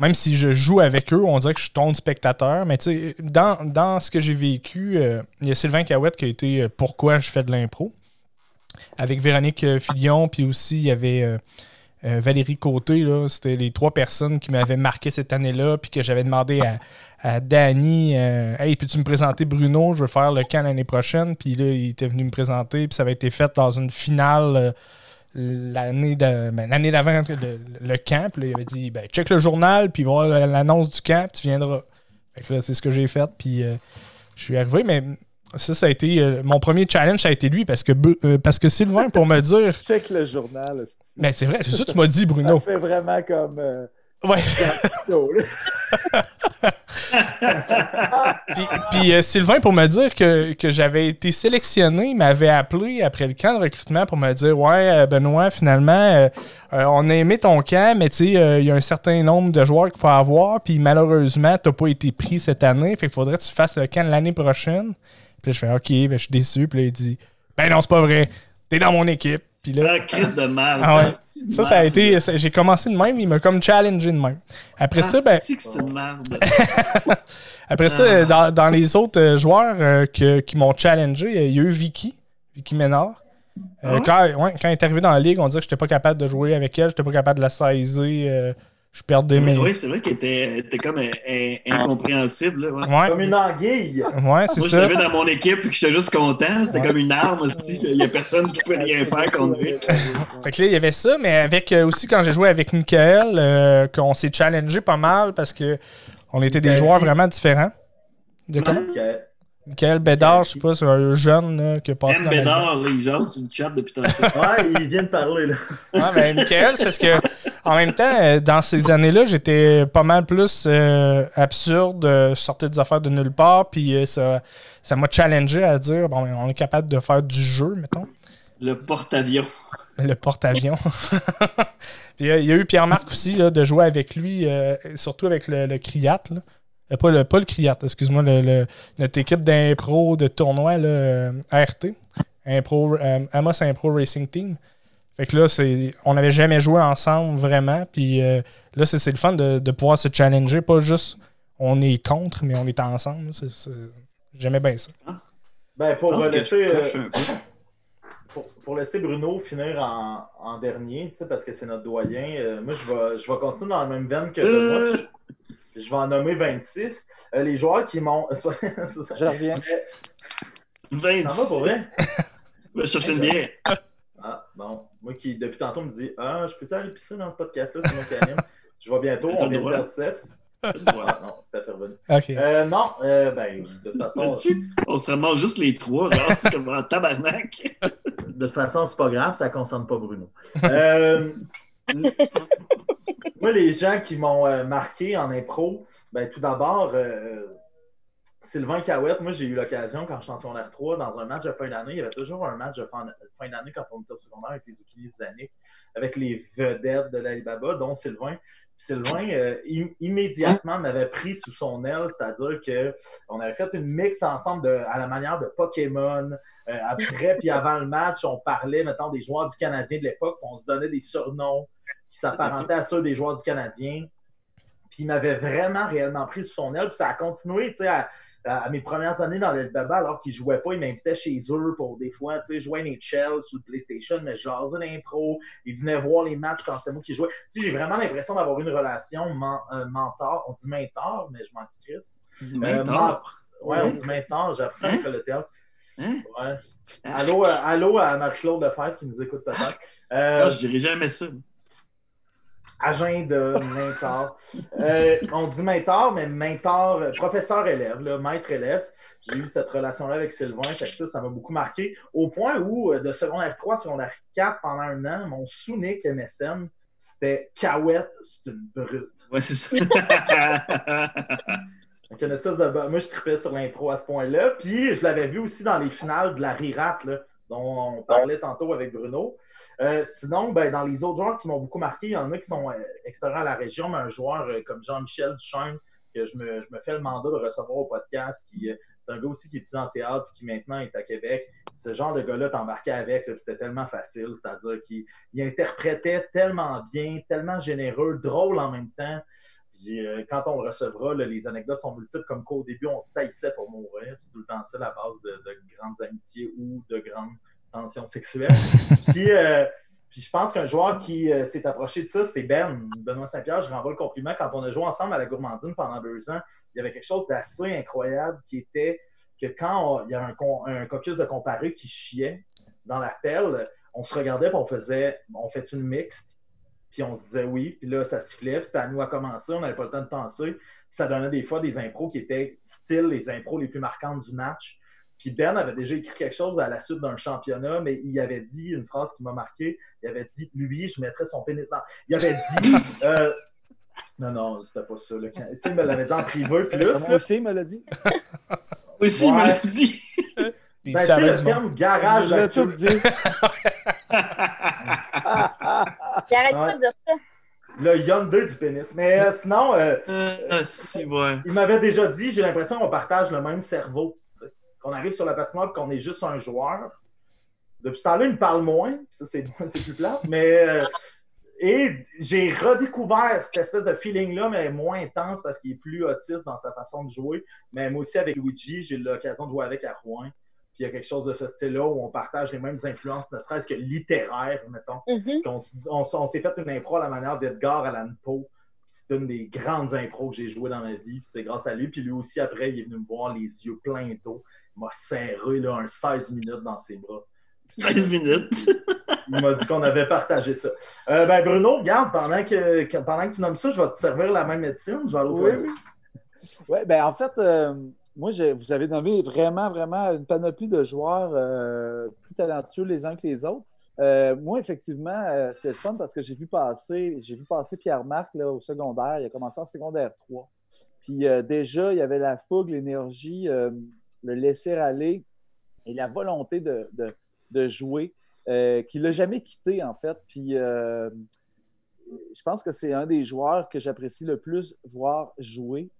même si je joue avec eux, on dirait que je suis ton spectateur. Mais dans, dans ce que j'ai vécu, euh, il y a Sylvain Cahouette qui a été euh, Pourquoi je fais de l'impro. Avec Véronique euh, Filion, puis aussi il y avait Valérie Côté. C'était les trois personnes qui m'avaient marqué cette année-là, puis que j'avais demandé à, à Danny Hey, peux-tu me présenter Bruno? Je veux faire le camp l'année prochaine. Puis là, il était venu me présenter, puis ça avait été fait dans une finale l'année ben, l'année d'avant le, camp. il avait dit ben, check le journal, puis voir l'annonce du camp, tu viendras. c'est ce que j'ai fait, puis euh, je suis arrivé, mais ça, ça a été euh, mon premier challenge, ça a été lui parce que euh, parce que Sylvain pour me dire. check le journal. Mais c'est vrai, c'est ça que tu m'as dit, Bruno. Ça fait vraiment comme. Ouais. puis, euh, Sylvain, pour me dire que, j'avais été sélectionné, m'avait appelé après le camp de recrutement pour me dire Ouais, euh, Benoît, finalement, euh, on a aimé ton camp, mais tu sais, il y a un certain nombre de joueurs qu'il faut avoir, puis malheureusement, tu n'as pas été pris cette année, fait qu'il faudrait que tu fasses le camp l'année prochaine. Puis je fais Ok, ben, je suis déçu. Puis là, il dit Ben non, c'est pas vrai, t'es dans mon équipe. Puis là, crise de mal. Ah ça, ça a été. J'ai commencé de même, il m'a comme challengé de même. Après ça, ben. c'est Après ça, ah. dans, dans, les autres euh, joueurs euh, que, qui m'ont challengé, il y a eu Vicky, Vicky Ménard. Euh, Ah quand, ouais, quand elle est arrivée dans la ligue, on disait que j'étais pas capable de jouer avec elle, j'étais pas capable de la saisir. Euh, je perdais C'est vrai- mes. Oui, c'est vrai qu'elle était, était comme euh, in- incompréhensible. là, ouais. Ouais, Comme une anguille. ouais c'est Moi, je ça. l'avais dans mon équipe et que j'étais juste content. C'était Ouais. comme une arme aussi. Il n'y a personne qui pouvait rien faire contre lui. Fait que là, il y avait ça, mais avec euh, aussi quand j'ai joué avec Michael, euh, qu'on s'est challengé pas mal parce que on était des Michael joueurs vraiment différents. De comment? Ok. Michael Bédard, je sais pas, c'est un jeune là, qui a passé M. dans la ligue. Bédard, là, il jase sur le chat depuis tantôt. Ouais, il vient de parler, là. Ouais, mais Michael, c'est parce que en même temps, euh, dans ces années-là, j'étais pas mal plus euh, absurde, euh, je sortais des affaires de nulle part, puis euh, ça ça m'a challengé à dire bon, on est capable de faire du jeu, mettons. Le porte-avions. Le porte-avions. Puis euh, il y a eu Pierre-Marc aussi, là, de jouer avec lui, euh, surtout avec le, le Criat. Là. Euh, pas, le, pas le Criat, excuse-moi, le, le- notre équipe d'impro de tournoi, là, euh, ART. Impro, euh, Amos Impro Racing Team. Fait que là, c'est, on n'avait jamais joué ensemble vraiment. Puis euh, là, c'est, c'est le fun de, de pouvoir se challenger. Pas juste on est contre, mais on est ensemble. C'est- c'est- j'aimais bien ça. Ben, Je pour laisser, euh, pour, pour laisser Bruno finir en, en dernier, tu sais, parce que c'est notre doyen, euh, moi, je vais, je vais continuer dans la même veine que Euh. Benoît. Je, vais en nommer 26. Euh, les joueurs qui m'ont. Je reviens. Ça va pour vrai? Je vais chercher une bière. Ah, bon. Moi qui, depuis tantôt, me dis Ah, je peux-tu aller pisser dans ce podcast-là? C'est moi qui anime? Je vois bientôt. On le vient de perdre. Ah, non, c'était revenu. Ok. Euh, non, euh, ben, de toute façon, On se ramasse juste les trois, genre, c'est comme en tabarnak. de toute façon, c'est pas grave, ça ne concerne pas Bruno. Euh, moi, les gens qui m'ont euh, marqué en impro, ben, tout d'abord, euh, Sylvain Cahouette, moi, j'ai eu l'occasion, quand je suis en secondaire 3, dans un match de fin d'année, il y avait toujours un match de fin d'année quand on était au secondaire avec les Zucchini Zanik, avec les vedettes de l'Alibaba, dont Sylvain. Sylvain, euh, im- immédiatement, m'avait pris sous son aile, c'est-à-dire qu'on avait fait une mixte ensemble à la manière de Pokémon. Après puis avant le match, on parlait, mettons, des joueurs du Canadien de l'époque, on se donnait des surnoms qui s'apparentaient à ceux des joueurs du Canadien. Puis il m'avait vraiment réellement pris sous son aile, puis ça a continué, tu sais, à, mes premières années dans le Baba, alors qu'ils jouaient pas, ils m'invitaient chez eux pour des fois, tu sais, jouer à NHL sur le PlayStation, mais jaser d'impro. Ils venaient voir les matchs quand c'était moi qui jouais. Tu sais, j'ai vraiment l'impression d'avoir une relation euh, mentor. On dit mentor, mais je m'en crisse. Euh, tard. Ouais, on Ouais. dit mentor. J'ai appris ça Hein? de théâtre. Hein? Ouais. Allô, euh, allô à Marie-Claude Lefebvre qui nous écoute peut-être. Euh, Ah, je dirais jamais ça. Agenda, mentor. Euh, on dit mentor, mais mentor, professeur-élève, maître-élève. J'ai eu cette relation-là avec Sylvain, fait que ça, ça m'a beaucoup marqué. Au point où, euh, de secondaire 3 à secondaire 4, pendant un an, mon sous-nick MSN, c'était Cahouette, c'est une brute. Ouais, c'est ça. Donc, une espèce de... Moi, je tripais sur l'impro à ce point-là. Puis, je l'avais vu aussi dans les finales de la Rirat, là, dont on parlait tantôt avec Bruno. Euh, sinon, ben, dans les autres joueurs qui m'ont beaucoup marqué, il y en a qui sont euh, extérieurs à la région, mais un joueur euh, comme Jean-Michel Duchesne, que je me, fais le mandat de recevoir au podcast, qui c'est un gars aussi qui étudie en théâtre puis qui maintenant est à Québec. Ce genre de gars-là, t'embarquais avec, c'était tellement facile, c'est-à-dire qu'il il interprétait tellement bien, tellement généreux, drôle en même temps. Puis euh, quand on le recevra, là, les anecdotes sont multiples, comme qu'au début, on saillissait pour mourir. Puis C'est tout le temps ça, la base de, de grandes amitiés ou de grandes tensions sexuelles. puis, euh, puis je pense qu'un joueur qui euh, s'est approché de ça, c'est Ben, Benoît Saint-Pierre. Je renvoie le compliment. Quand on a joué ensemble à la Gourmandine pendant deux ans, il y avait quelque chose d'assez incroyable qui était que quand on- il y avait un, un caucus de comparé qui chiait dans la pelle, on se regardait et on faisait on fait une mixte puis on se disait oui, puis là, ça sifflait, puis c'était à nous à commencer, on n'avait pas le temps de penser. Puis ça donnait des fois des impros qui étaient style les impros les plus marquantes du match. Puis Ben avait déjà écrit quelque chose à la suite d'un championnat, mais il avait dit une phrase qui m'a marqué. Il avait dit Lui, je mettrais son pénis dans. Il avait dit. euh, Non, non, c'était pas ça. Là. Quand- Tu sais, il me l'avait dit en privé, plus. Moi là. aussi, il me l'a dit? Aussi, il me l'a dit. Il Ben, dit tu sais, le terme garage Je tout dit. Il arrête Ouais. pas de dire ça. Le Yonder du pénis. Mais euh, sinon, euh, Ah, si, ouais. il m'avait déjà dit j'ai l'impression qu'on partage le même cerveau. Qu'on arrive sur la patinoire et qu'on est juste un joueur. Depuis ce temps-là, il me parle moins. Ça, c'est plus plat. Mais. euh, et j'ai redécouvert cette espèce de feeling-là, mais moins intense parce qu'il est plus autiste dans sa façon de jouer. Mais moi aussi, avec Luigi, j'ai eu l'occasion de jouer avec à Rouen. Puis il y a quelque chose de ce style-là où on partage les mêmes influences, ne serait-ce que littéraires, mettons. Mhm. S- on, s'est fait une impro à la manière d'Edgar Allan Poe. C'est une des grandes impros que j'ai jouées dans ma vie. C'est grâce à lui. Puis lui aussi, après, il est venu me voir les yeux pleins d'eau. Il m'a serré là, un 16 minutes dans ses bras. 13 minutes? Il m'a dit qu'on avait partagé ça. Euh, ben Bruno, regarde, pendant que, pendant que tu nommes ça, je vais te servir la même médecine. Je vais aller Oui, oui. Ouais, ben en fait, euh, moi, vous avez nommé vraiment, vraiment une panoplie de joueurs euh, plus talentueux les uns que les autres. Euh, moi, effectivement, euh, c'est le fun parce que j'ai vu passer, j'ai vu passer Pierre-Marc au secondaire. Il a commencé en secondaire 3. Puis déjà, il y avait la fougue, l'énergie, le laisser aller et la volonté de, jouer euh, qu'il n'a jamais quitté, en fait. Puis je pense que c'est un des joueurs que j'apprécie le plus voir jouer.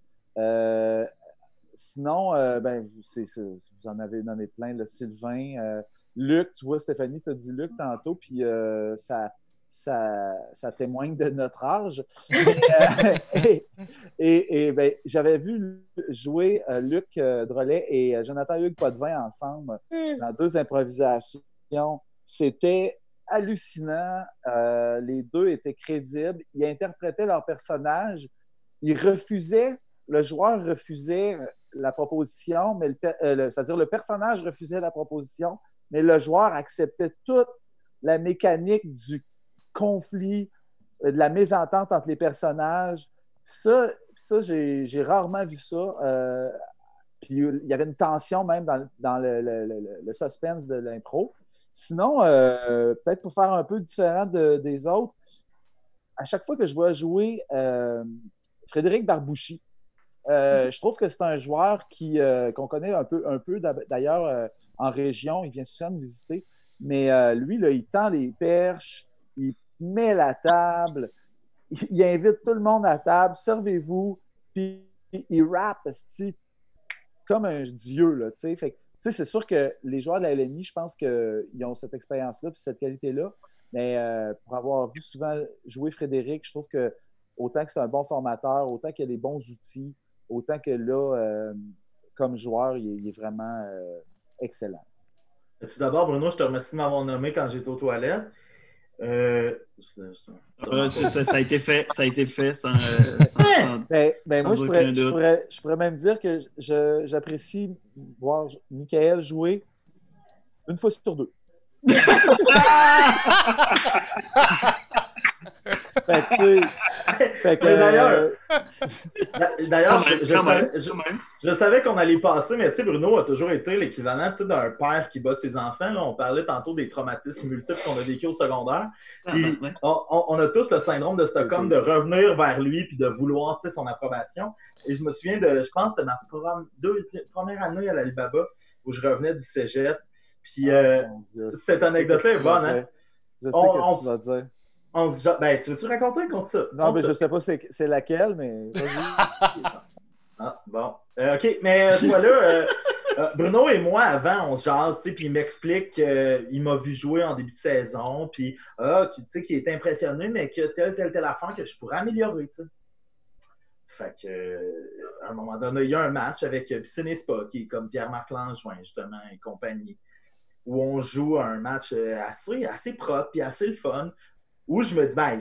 Sinon, euh, ben, vous en avez nommé plein, le Sylvain, euh, Luc, tu vois, Stéphanie t'a dit Luc tantôt, puis euh, ça, ça, ça témoigne de notre âge. Et et- et, ben, j'avais vu jouer Luc Drolet et Jonathan Hugues Potvin ensemble Hmm. dans deux improvisations. C'était hallucinant. Les deux étaient crédibles. Ils interprétaient leur personnage. Ils refusaient, le joueur refusait la proposition, mais euh, le- c'est-à-dire le personnage refusait la proposition, mais le joueur acceptait toute la mécanique du conflit, euh, de la mésentente entre les personnages. Ça, ça j'ai, rarement vu ça. Euh, puis il y avait une tension même dans, dans le, suspense de l'impro. Sinon, peut-être pour faire un peu différent de- des autres, à chaque fois que je vois jouer Frédéric Barbouchi, euh, je trouve que c'est un joueur qui, euh, qu'on connaît un peu, un peu d'ailleurs euh, en région. Il vient souvent nous visiter. Mais lui, là, il tend les perches, il met la table, il, invite tout le monde à table, servez-vous, puis il rappe comme un dieu. C'est sûr que les joueurs de la LNI, je pense qu'ils ont cette expérience-là puis cette qualité-là. Mais pour avoir vu souvent jouer Frédéric, je trouve que autant que c'est un bon formateur, autant qu'il a des bons outils, autant que là, euh, comme joueur, il est, il est vraiment euh, excellent. Tout d'abord, Bruno, je te remercie de m'avoir nommé quand j'étais aux toilettes. Euh, Euh, ça, a été fait, ça a été fait sans. euh, sans- sans- Ben, ben moi, je pourrais, je, doute. pourrais, je pourrais même dire que j'apprécie voir Michael jouer une fois sur deux. Fait que, tu sais, fait que, Mais d'ailleurs, euh, D'ailleurs, je, savais- je- je qu'on allait passer, mais tu sais, Bruno a toujours été l'équivalent tu sais, d'un père qui bat ses enfants. là. On parlait tantôt des traumatismes multiples qu'on a vécu au secondaire. Puis, Ah, ouais. on, on- on a tous le syndrome de Stockholm de revenir vers lui puis de vouloir tu sais, son approbation. Et je me souviens de, je pense, de ma prom- deuxième- première année à l'Alibaba où je revenais du cégep. Puis euh, mon Dieu. cette Je sais anecdote-là est qu'est-ce que tu vas bonne. Hein? Je sais On- ce on que tu vas dire. On se Ben, tu veux-tu raconter contre ça? Non, mais ça. je sais pas c'est c'est laquelle, mais. Ah, bon. Euh, OK, mais voilà, euh, euh, Bruno et moi, avant, on se jase, tu sais, puis il m'explique qu'il m'a vu jouer en début de saison, puis ah, tu sais, qu'il est impressionné, mais que telle, telle, telle affaire que je pourrais améliorer, tu sais. Fait que, à un moment donné, il y a un match avec Piscine qui est comme Pierre-Marc Langevin, justement, et compagnie, où on joue un match assez, assez propre, puis assez le fun, où je me dis, ben,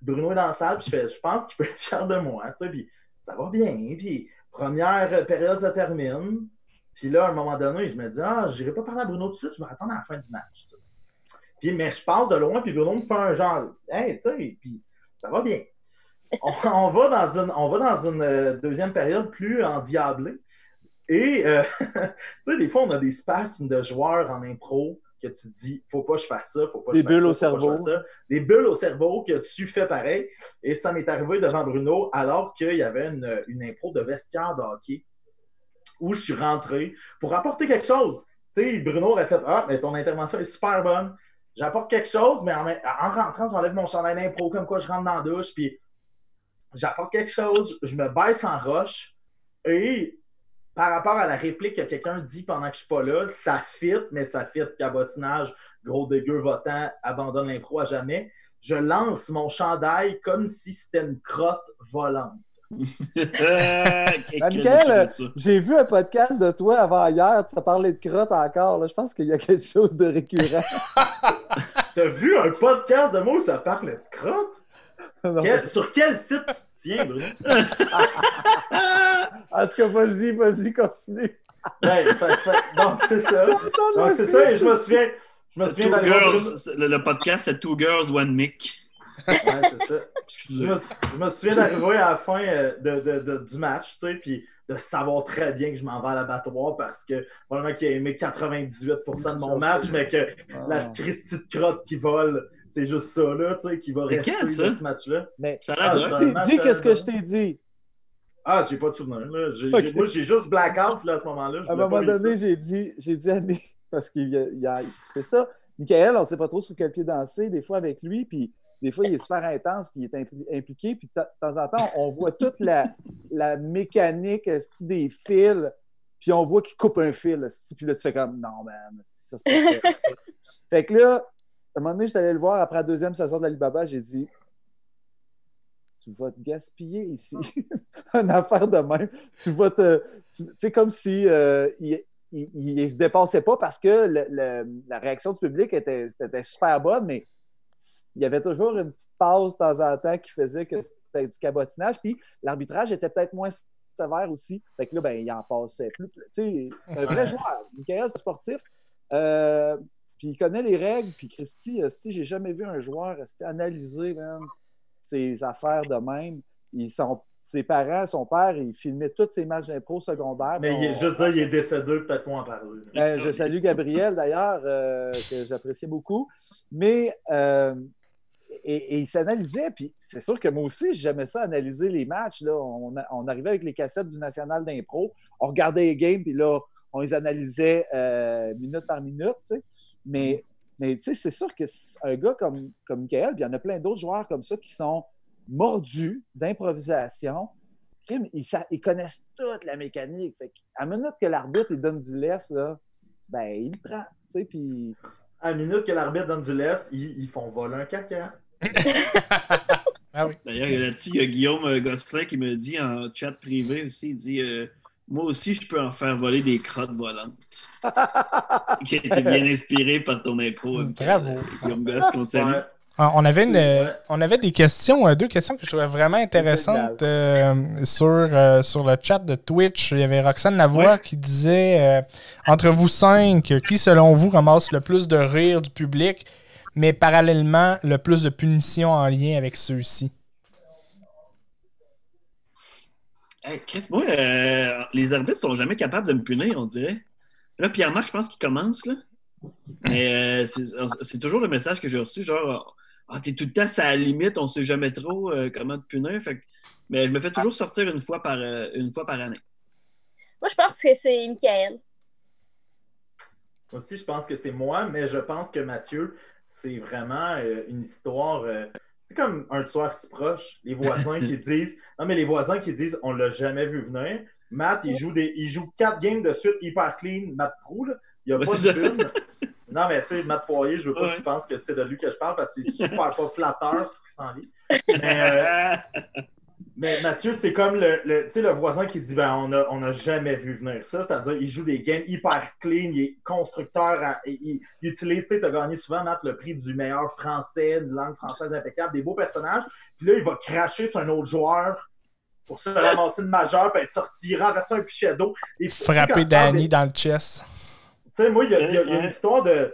Bruno est dans la salle, puis je fais, je pense qu'il peut être fier de moi, tu sais, puis ça va bien, puis première période se termine, puis là, à un moment donné, je me dis, ah, je n'irai pas parler à Bruno tout de suite, je vais attendre à la fin du match. Puis, mais je passe de loin, puis Bruno me fait un genre, hey, tu sais, puis ça va bien. On, on va dans une, on va dans une euh, deuxième période plus endiablée. Et, euh, tu sais, des fois, on a des spasmes de joueurs en impro que tu te dis, faut pas que je fasse ça, faut pas que Des je fasse bulles ça, au pas que je cerveau. Des bulles au cerveau que tu fais pareil. Et ça m'est arrivé devant Bruno alors qu'il y avait une, une impro de vestiaire de hockey où je suis rentré pour apporter quelque chose. Tu sais, Bruno aurait fait Ah, mais ton intervention est super bonne. J'apporte quelque chose, mais en, en rentrant, j'enlève mon chandail d'impro comme quoi je rentre dans la douche, puis j'apporte quelque chose, je me baisse en roche et par rapport à la réplique que quelqu'un dit pendant que je suis pas là, ça fit, mais ça fit cabotinage, gros dégueu, votant, abandonne l'impro à jamais. Je lance mon chandail comme si c'était une crotte volante. Ben, Michael, j'ai vu un podcast de toi avant hier, tu as parlé de crotte encore. Là. Je pense qu'il y a quelque chose de récurrent. T'as vu un podcast de moi où ça parlait de crotte? Quel- sur quel site tu tiens, Bruno? En tout cas, vas-y, vas-y, continue. Ouais, fait- fait- donc, c'est ça. Donc, c'est ça, et je me souviens, je me souviens Two girls. Le, le podcast, c'est Two Girls, One Mic. Ouais, c'est ça. Je me, je me souviens d'arriver à la fin euh, de, de- de- du match, tu sais, puis de savoir très bien que je m'en vais à l'abattoir parce que probablement qu'il a aimé 98% de mon match, mais que la Ah. Christie de crotte qui vole, c'est juste ça, là, tu sais, qui va C'est rester quel, ça? de ce match-là. Mais Ça a Ah, l'air c'est dis, dis euh, qu'est-ce que je t'ai dit. Ah, j'ai pas de souvenir, là. J'ai- Ok. j'ai- moi, j'ai juste blackout, là, à ce moment-là. Je À un moment donné, j'ai dit, j'ai dit à parce qu'il y a, il y a- c'est ça. Michael, on ne sait pas trop sur quel pied danser, des fois avec lui, puis des fois, il est super intense, puis il est impli- impliqué, puis de temps en temps, on voit toute la, la mécanique des fils, puis on voit qu'il coupe un fil, puis là, tu fais comme, non, man, ça, c'est pas fait. fait que là, un moment donné, je suis allé le voir après la deuxième saison de l'Alibaba, j'ai dit, tu vas te gaspiller ici. Une affaire de même. Tu vas te. Tu sais, comme si euh, il, il, il se dépassait pas parce que le- le- la réaction du public était, était super bonne, mais il y avait toujours une petite pause de temps en temps qui faisait que c'était du cabotinage. Puis l'arbitrage était peut-être moins sévère aussi. Fait que là, ben, il en passait plus. Tu sais, c'est un vrai joueur. Michael, sportif. Euh, puis il connaît les règles. Puis Christy, j'ai jamais vu un joueur analyser ses affaires de même. Ils sont, ses parents, son père, il filmait tous ses matchs d'impro secondaires. Mais il est, On- juste dire, il est décédé, peut-être pas en parler. ben, je salue Gabriel d'ailleurs, euh, que j'apprécie beaucoup. Mais euh, et, et il s'analysait, puis c'est sûr que moi aussi, j'aimais ça analyser les matchs. Là. On, arrivait avec les cassettes du National d'impro, on regardait les games, puis là, on les analysait euh, minute par minute. Mais, mais tu sais, c'est sûr que c'est un gars comme, comme Michael, puis il y en a plein d'autres joueurs comme ça qui sont mordus d'improvisation. Ils, connaissent toute la mécanique. Fait à minute que l'arbitre il donne du laisse, là, ben, il le prend. tu sais, Puis À minute que l'arbitre donne du laisse, ils, ils font voler un caca. Ah oui. D'ailleurs, il y a là-dessus, il y a Guillaume Gosselin qui me dit en chat privé aussi, il dit euh, Moi aussi, je peux en faire voler des crottes volantes. qui a été bien inspiré par ton impro. euh, Bravo. Guillaume Goss, qu'on salue. Ouais. Ah, On avait, une, euh, on avait des questions, euh, deux questions que je trouvais vraiment intéressantes euh, sur, euh, sur le chat de Twitch. Il y avait Roxane Lavoie Ouais. qui disait euh, Entre vous cinq, qui selon vous ramasse le plus de rire du public, mais parallèlement le plus de punitions en lien avec ceux-ci? Hey, Chris, moi, euh, les arbitres sont jamais capables de me punir, on dirait. Là, Pierre-Marc, je pense qu'il commence, là. Mais euh, c'est toujours le message que j'ai reçu, genre, ah, t'es tout le temps à la limite, on sait jamais trop euh, comment te punir. Fait que- mais je me fais toujours sortir une fois par, euh, une fois par année. Moi, je pense que c'est Michael. Moi aussi, je pense que c'est moi, mais je pense que Mathieu, c'est vraiment euh, une histoire. C'est comme un tueur si proche. Les voisins qui disent. Non, mais les voisins qui disent on l'a jamais vu venir. Matt, il joue, des, il joue quatre games de suite hyper clean, Matt Prou. Il n'y a pas de pune. Non, mais tu sais, Matt Poirier, je veux pas Ouais. qu'il pense que c'est de lui que je parle parce que c'est super pas flatteur ce qui s'en lit. Mais, euh, mais Mathieu, c'est comme le, le, tu sais, le voisin qui dit ben, on n'a on a jamais vu venir ça. C'est-à-dire, il joue des games hyper clean, il est constructeur, à- il, il- il utilise, tu as gagné souvent, Matt, le prix du meilleur français, une langue française impeccable, des beaux personnages. Puis là, il va cracher sur un autre joueur pour se ramasser une majeure, puis être sorti, renverser un pichet d'eau. Et Frapper Danny des- dans le chest. tu sais, moi, il y, y a- il y a une histoire de.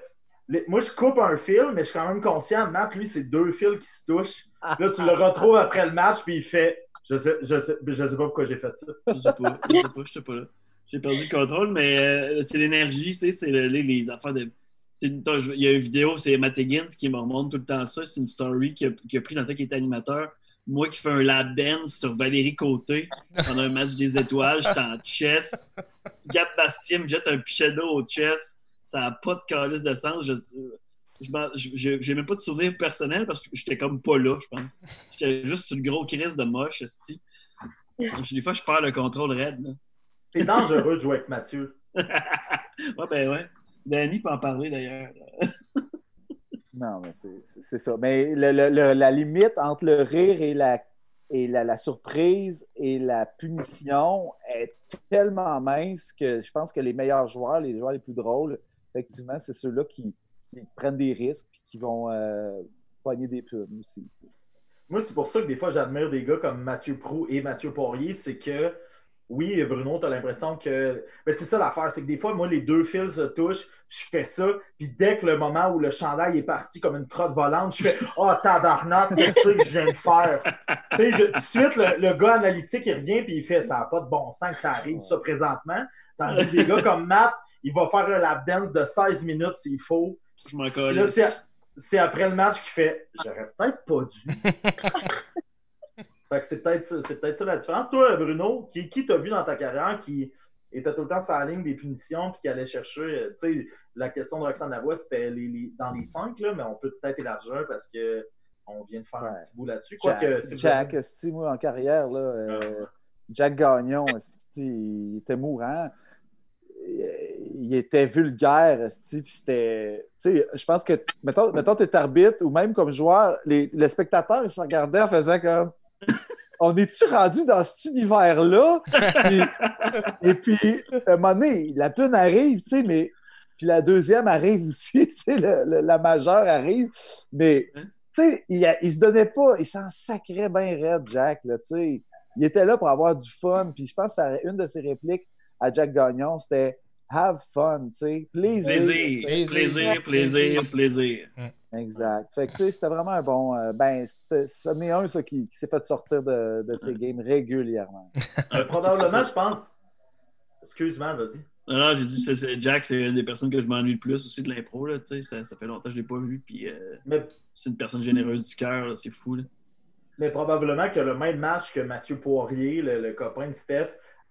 les- Moi, je coupe un fil, mais je suis quand même conscient. Matt, lui, c'est deux fils qui se touchent. Là, tu le retrouves après le match, puis il fait Je sais, je sais, sais pas pourquoi j'ai fait ça. Je sais pas, je sais pas, je sais pas là. J'ai perdu le contrôle, mais euh, c'est l'énergie, c'est le- les, les affaires de. Il y a une vidéo, c'est Matt Higgins qui me remonte tout le temps ça. C'est une story qu'il a, pris dans le temps qu'il était animateur. Moi qui fais un lap dance sur Valérie Côté pendant un match des étoiles, j'étais en chess. Gab Bastien me jette un pichet d'eau au chess. Ça n'a pas de calice de sens. Je, je, j'ai même pas de souvenir personnel parce que j'étais comme pas là, je pense. J'étais juste une grosse crise de moche, esti. Des fois, je perds le contrôle raide. C'est dangereux de jouer avec Mathieu. ouais, ben ouais. Danny peut en parler d'ailleurs. Non, mais c'est- ça. Mais le- le- le- la limite entre le rire et la et la, la surprise et la punition est tellement mince que je pense que les meilleurs joueurs, les joueurs les plus drôles, effectivement, c'est ceux-là qui, qui prennent des risques et qui vont euh, pogner des plumes aussi. Moi, c'est pour ça que des fois, j'admire des gars comme Mathieu Prou et Mathieu Poirier. C'est que, oui, Bruno, tu as l'impression que. Mais c'est ça l'affaire, c'est que des fois, moi, les deux fils se touchent, je fais ça, puis dès que le moment où le chandail est parti comme une crotte volante, je fais Oh, tabarnak, qu'est-ce que je viens de faire? tu sais, tout de suite, le, le gars analytique, il revient, puis il fait Ça n'a pas de bon sens que ça arrive, ça, présentement. Tandis que des gars comme Matt, il va faire un lap dance de 16 minutes s'il faut. Je m'en c'est- après le match qu'il fait J'aurais peut-être pas dû. fait que c'est peut-être ça, c'est peut-être ça la différence. Toi, Bruno, qui, qui t'as vu dans ta carrière qui était tout le temps sur la ligne des punitions puis qui allait chercher. euh, Tu sais, la question de Roxane Lavoie, c'était les, les- dans les cinq, là, mais on peut peut-être élargir parce que on vient de faire un petit bout là-dessus. Jack, c'est Jack moi, en carrière, là, euh, Jack Gagnon, il était mourant. Il était vulgaire, c'était... Je pense que, mettons, mettons tu es arbitre ou même comme joueur, les, les spectateurs, ils se regardaient en faisant comme... On est-tu rendu dans cet univers-là? Et puis, à un moment donné, la pune arrive, tu sais, mais... Puis la deuxième arrive aussi, tu sais, le- le- la majeure arrive. Mais, tu sais, il, se donnait pas, il s'en sacrait bien raide, Jack, là, tu sais. Il était là pour avoir du fun. Puis je pense que une de ses répliques à Jack Gagnon, c'était Have fun, tu sais. Plaisir. Plaisir, Plaisir. plaisir, plaisir, plaisir. Exact. Fait que, tu sais, c'était vraiment un bon. euh, ben, c'était- c'en est un, ça, qui, qui s'est fait sortir de, de ses games régulièrement. Euh, probablement, je pense. Excuse-moi, vas-y. Non, non, j'ai dit, Jack, c'est une des personnes que je m'ennuie le plus aussi de l'impro. là, tu sais, Ça, ça fait longtemps que je ne l'ai pas vu. Puis euh, Mais c'est une personne généreuse du cœur. C'est fou. là. Mais probablement que le même match que Mathieu Poirier, le, le copain de Steph,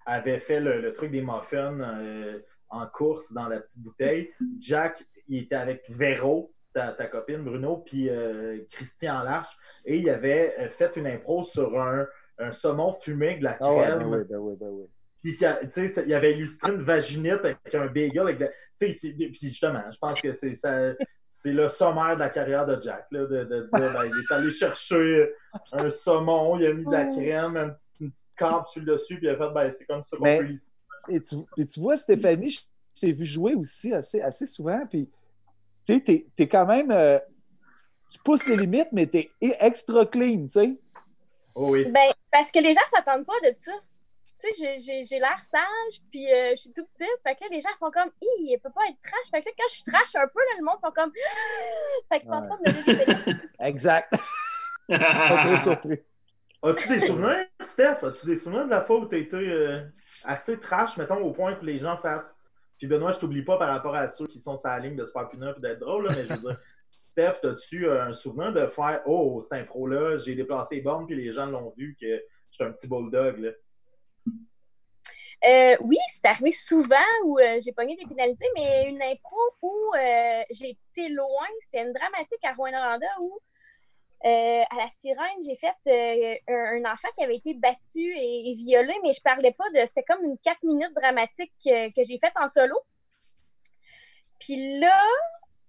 avait fait le, le truc des muffins euh, en course dans la petite bouteille. Jack, il était avec Véro, ta, ta copine Bruno, puis euh, Christian Larche, et il avait euh, fait une impro sur un, un saumon fumé avec de la Ah ouais, crème. ben oui, ben oui, ben oui. Puis, qu'il- tu sais, il avait illustré une vaginette avec un bagel. Avec de la- tu sais, c'est- puis justement, je pense que c'est ça- c'est le sommaire de la carrière de Jack, là, de, de dire ben, il est allé chercher un saumon, il a mis de la crème, un petit- une petite carpe sur le dessus, puis il a fait ben, c'est comme ça qu'on Mais- peut. Et tu, et tu vois, Stéphanie, je, je t'ai vu jouer aussi assez, assez souvent. Puis, tu sais, t'es, t'es quand même. euh, tu pousses les limites, mais t'es extra clean, tu sais. Oh oui. Ben, parce que les gens s'attendent pas de ça. Tu sais, j'ai- l'air sage, puis euh, je suis tout petite. Fait que là, les gens font comme, Hi, il peut pas être trash. Fait que là, quand je trash un peu, là, le monde font comme, fait que je pense Ouais. pas me donner des. Exact. Pas très surpris. As-tu des souvenirs, Steph? As-tu des souvenirs de la fois où tu as été euh, assez trash, mettons, au point que les gens fassent? Puis Benoît, je t'oublie pas par rapport à ceux qui sont sur la ligne de se faire punir et d'être drôle, là, mais je veux dire, Steph, as-tu un souvenir de faire Oh, c'est un pro-là, j'ai déplacé les bornes, puis les gens l'ont vu que j'étais un petit bulldog, là. Euh, oui, c'est arrivé souvent où euh, j'ai pogné des pénalités, mais une impro où euh, j'ai été loin, c'était une dramatique à Rouen-Noranda où euh, à la sirène, j'ai fait un, enfant qui avait été battu et, violé, mais je parlais pas de. C'était comme une 4 minutes dramatique que, que j'ai faite en solo. Puis là,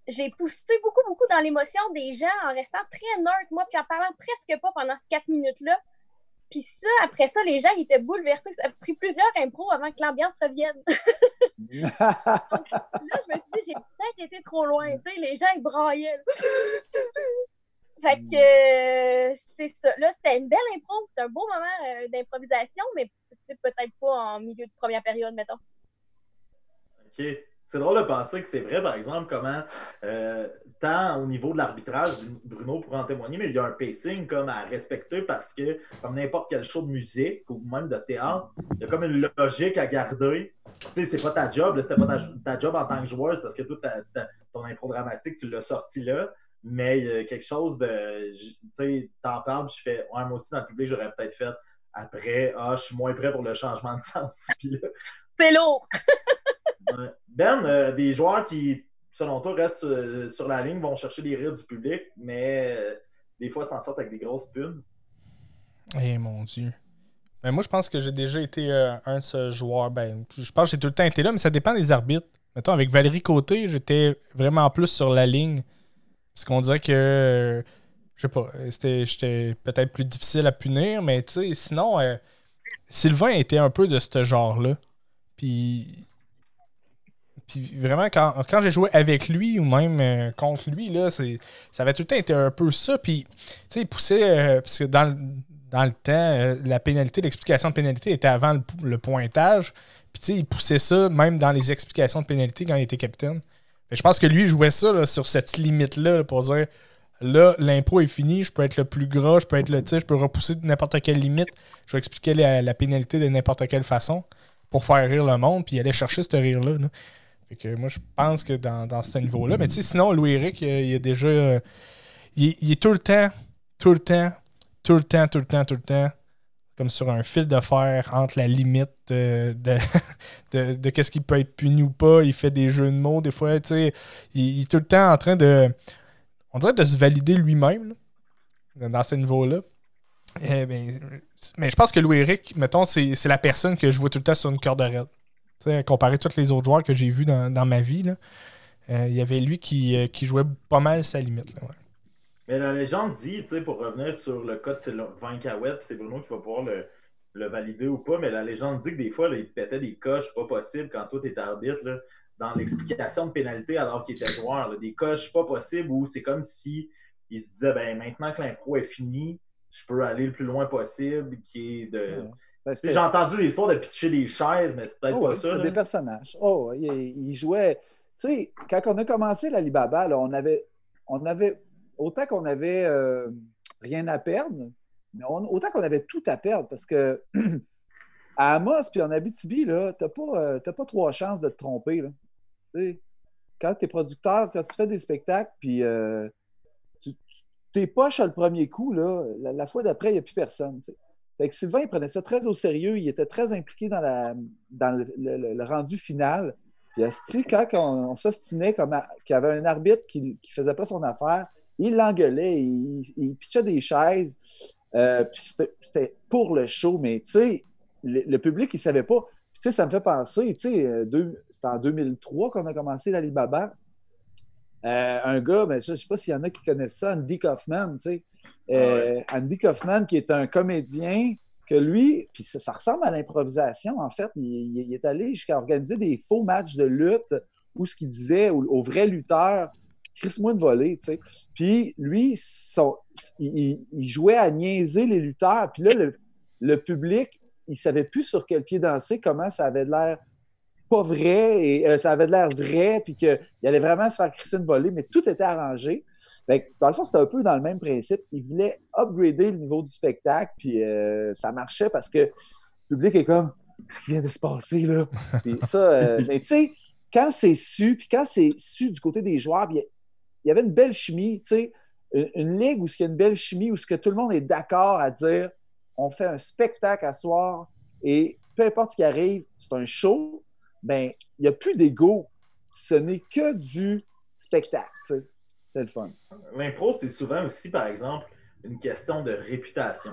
j'ai poussé beaucoup, beaucoup dans l'émotion des gens en restant très neutre, moi, puis en parlant presque pas pendant ces 4 minutes-là. Puis ça, après ça, les gens ils étaient bouleversés. Ça a pris plusieurs impros avant que l'ambiance revienne. Là, je me suis dit, j'ai peut-être été trop loin. Tu les gens, ils braillaient. fait que euh, c'est ça. Là, c'était une belle impro. C'était un beau moment euh, d'improvisation, mais peut-être pas en milieu de première période, mettons. OK. C'est drôle de penser que c'est vrai, par exemple, comment, euh, tant au niveau de l'arbitrage, Bruno pourra en témoigner, mais il y a un pacing comme à respecter parce que, comme n'importe quel show de musique ou même de théâtre, il y a comme une logique à garder. Tu sais, c'est pas ta job, c'était pas ta, job en tant que joueuse parce que ta- ton impro dramatique, tu l'as sorti là, mais il y a quelque chose de. Tu sais, t'en parles, puis je fais, ouais, moi aussi, dans le public, j'aurais peut-être fait après, ah, je suis moins prêt pour le changement de sens. C'est lourd! Ben, euh, des joueurs qui, selon toi, restent euh, sur la ligne, vont chercher des rires du public, mais euh, des fois s'en sortent avec des grosses pubs. Eh mon Dieu. Ben, moi, je pense que j'ai déjà été un de ce joueur. Ben, je pense que j'ai tout le temps été là, mais ça dépend des arbitres. Mettons, avec Valérie Côté, j'étais vraiment plus sur la ligne. Parce qu'on dirait que je sais pas, j'étais peut-être plus difficile à punir, mais tu sais, sinon, Sylvain était un peu de ce genre-là. Puis, puis vraiment, quand, j'ai joué avec lui ou même euh, contre lui, là, ça avait tout le temps été un peu ça. Puis, tu sais, il poussait, euh, parce que dans, dans le temps, la pénalité, l'explication de pénalité était avant le, pointage. Puis, tu sais, il poussait ça même dans les explications de pénalité quand il était capitaine. je pense que lui, il jouait ça sur cette limite-là pour dire Là, l'impro est fini, je peux être le plus gras, je peux être le je peux repousser de n'importe quelle limite, je vais expliquer la, pénalité de n'importe quelle façon pour faire rire le monde, puis aller chercher ce rire-là. Fait que moi, je pense que dans, ce niveau-là, mais tu sais, sinon, Louis-Éric, il, est déjà. Euh, il, est tout le temps, tout le temps, tout le temps, tout le temps, tout le temps, comme sur un fil de fer entre la limite de, de, de, qu'est-ce qui peut être puni ou pas. Il fait des jeux de mots, des fois, tu sais. il, est tout le temps en train de on dirait de se valider lui-même dans ce niveau-là. Eh mais je pense que Louis-Éric, mettons, c'est la personne que je vois tout le temps sur une corde raide. Comparé à tous les autres joueurs que j'ai vus dans, ma vie, euh, il y avait lui qui, euh, qui, jouait pas mal sa limite. Mais la légende dit, pour revenir sur le cas de Cahouette, c'est Bruno qui va pouvoir le, valider ou pas, mais la légende dit que des fois, il pétait des coches pas possibles quand toi, t'es arbitre. Là dans l'explication de pénalité alors qu'il était joueur. Des coches pas possibles où c'est comme si il se disait ben, maintenant que l'impro est fini, je peux aller le plus loin possible, qui est de. J'ai entendu l'histoire de pitcher des chaises, mais c'est peut-être oh, pas ça. C'était des personnages. Oh, il, jouait. Tu sais, quand on a commencé l'Alibaba, on avait, on avait. Autant qu'on avait euh, rien à perdre, mais autant qu'on avait tout à perdre parce que à Amos puis en Abitibi, tu n'as pas, euh, pas trois chances de te tromper. Là quand tu es producteur, quand tu fais des spectacles, puis euh, tu, t'es poche le premier coup, là, la, fois d'après, il n'y a plus personne. Fait que Sylvain, il prenait ça très au sérieux. Il était très impliqué dans, le, rendu final. Puis, quand on, s'ostinait comme qu'il y avait un arbitre qui ne faisait pas son affaire, il l'engueulait, il, pitchait des chaises. Euh, puis c'était pour le show, mais tu sais, le, public, il ne savait pas sais, ça me fait penser, tu sais, euh, c'était en 2003 qu'on a commencé l'Alibaba. Euh, un gars, ben, je ne sais pas s'il y en a qui connaissent ça, Andy Kaufman, tu sais. Euh, ah Andy Kaufman, qui est un comédien, que lui, puis ça, ressemble à l'improvisation, en fait. Il, est allé jusqu'à organiser des faux matchs de lutte où ce qu'il disait aux, vrais lutteurs, Chris-moi tu sais. Puis lui, il, jouait à niaiser les lutteurs. Puis là, le, le public il savait plus sur quel pied danser, comment ça avait l'air pas vrai, et euh, ça avait l'air vrai, puis qu'il allait vraiment se faire Christine voler, mais tout était arrangé. Dans le fond, c'était un peu dans le même principe. Il voulait upgrader le niveau du spectacle, puis euh, ça marchait parce que le public est comme Qu'est-ce qui vient de se passer là? Puis ça, euh, mais tu sais, quand c'est su, puis quand c'est su du côté des joueurs, il y avait une belle chimie, tu sais, une, ligue où il y a une belle chimie, où ce que tout le monde est d'accord à dire on fait un spectacle à soir et peu importe ce qui arrive, c'est un show, ben il n'y a plus d'ego. Ce n'est que du spectacle. C'est le fun. L'impro, c'est souvent aussi, par exemple, une question de réputation.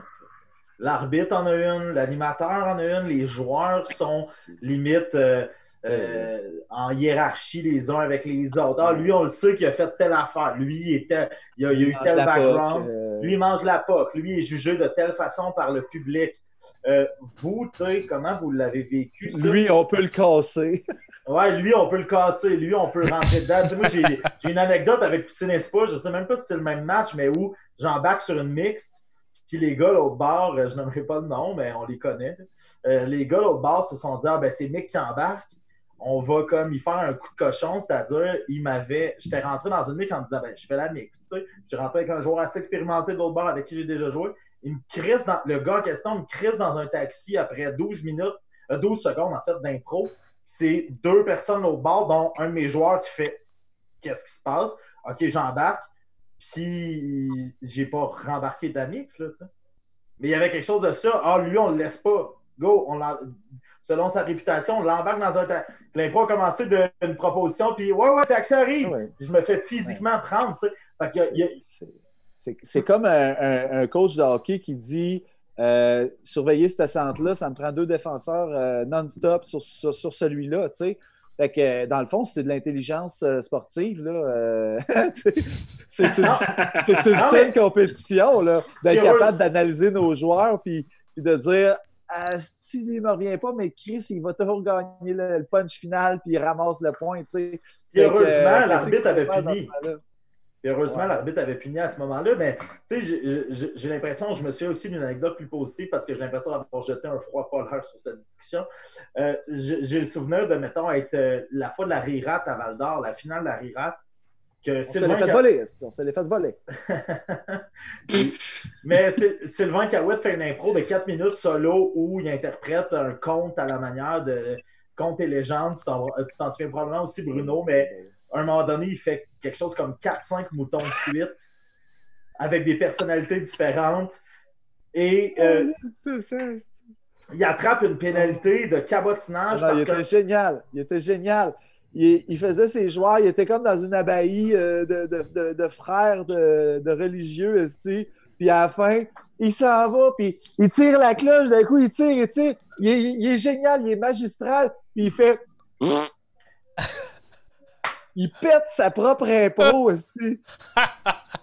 L'arbitre en a une, l'animateur en a une, les joueurs sont limite euh, euh, en hiérarchie les uns avec les autres. Ah, lui, on le sait qu'il a fait telle affaire. Lui, il, était, il, a, eu tel background. Euh. Lui, il mange la poque. Lui, il est jugé de telle façon par le public. Euh, vous, tu sais, comment vous l'avez vécu? Lui, on peut le casser. ouais, lui, on peut le casser. Lui, on peut rentrer dedans. moi, j'ai une anecdote avec Piscine Espa. Je sais même pas si c'est le même match, mais où j'embarque sur une mixte. Puis les gars, au bar, je n'aimerais pas le nom, mais on les connaît. les gars, au bar, se sont dit Ah, ben, c'est Mick qui embarque on va comme y faire un coup de cochon, c'est-à-dire, il m'avait. J'étais rentré dans une mix en disant, ben, je fais la mix. Tu sais. Je rentré avec un joueur assez expérimenté de l'autre bord avec qui j'ai déjà joué. Il me crisse dans. Le gars en question me crisse dans un taxi après 12 minutes, 12 euh, secondes en fait d'impro. C'est deux personnes l'autre bord, dont un de mes joueurs qui fait Qu'est-ce qui se passe? OK, j'embarque. Puis j'ai pas rembarqué mix, là, tu sais. Mais il y avait quelque chose de ça. Ah, lui, on le laisse pas. Go, on selon sa réputation, on l'embarque dans un. L'impro a commencé d'une proposition, puis ouais, ouais, taxi arrive. Je me fais physiquement prendre, tu sais. C'est comme un, coach de hockey qui dit euh, surveiller cette centre-là, ça me prend deux défenseurs euh, non-stop sur, sur, celui-là. Tu sais. Fait que, dans le fond, c'est de l'intelligence euh, sportive, là. euh, c'est une, c'est une saine compétition, là. D'être capable d'analyser nos joueurs, puis, puis de dire, ah, si lui ne me revient pas, mais Chris, il va toujours gagner le, le punch final, puis il ramasse le point, tu sais. Heureusement, euh, l'arbitre avait qu'il Puis heureusement, Ouais. l'arbitre avait puni à ce moment-là. Mais tu sais, j'ai- l'impression, je me souviens aussi d'une anecdote plus positive parce que j'ai l'impression d'avoir jeté un froid polaire sur cette discussion. Euh, j'ai le souvenir de, mettons, être euh, la fois de la Rirat à Val d'Or, la finale de la Rirat. Que On Sylvain fait Ca- voler, on se l'est fait voler. Mais Sy- Sylvain Cahouette fait une impro de 4 minutes solo où il interprète un conte à la manière de conte et légende. Tu t'en souviens probablement aussi, Bruno, mais à un moment donné, il fait quelque chose comme 4-5 moutons de suite avec des personnalités différentes. Et euh, C'est ça, il attrape une pénalité de cabotinage. Non, il était génial. Il était génial. Il, il faisait ses joueurs, il était comme dans une abbaye euh, de, de- de- de frères de, de religieux, esti. Puis à la fin, il s'en va, puis il tire la cloche, d'un coup, il tire, il tire. Il est, il est génial, il est magistral, puis il fait. Il pète sa propre impro, esti.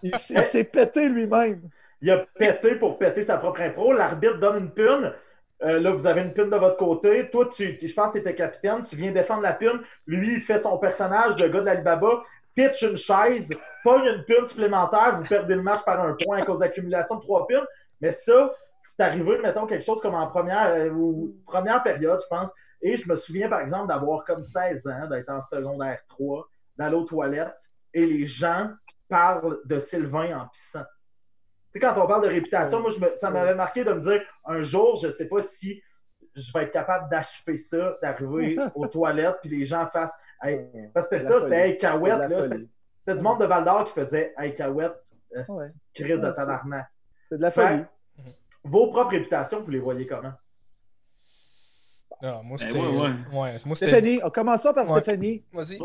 Il, s'est- pété lui-même. Il a pété pour péter sa propre impro. L'arbitre donne une pune. Euh, là, vous avez une pune de votre côté. Toi, tu, tu- je pense que tu étais capitaine. Tu viens défendre la pune. Lui, il fait son personnage, le gars de l'Alibaba, pitch une chaise, pogne une pune supplémentaire. Vous perdez le match par un point à cause de l'accumulation de trois punes. Mais ça, c'est arrivé, mettons, quelque chose comme en première, euh, ou première période, je pense. Et je me souviens, par exemple, d'avoir comme 16 ans, d'être en secondaire 3, d'aller aux toilettes, et les gens parlent de Sylvain en pissant. Tu sais, quand on parle de réputation, moi, je me- ça m'avait marqué de me dire un jour, je ne sais pas si je vais être capable d'achever ça, d'arriver aux toilettes, puis les gens fassent. Hey, parce que ça, c'était. Hey Cahouette. C'était du monde de Val d'Or qui faisait Hey Cahouette, euh, Ouais. crise de Ouais, c'est- tabarnak. C'est de la Fait- folie. Vos propres réputations, vous les voyez comment? Non, moi, Ben, c'était. ouais, ouais. ouais, moi, c'était. Stéphanie, on commence par Ouais. Stéphanie. Vas-y.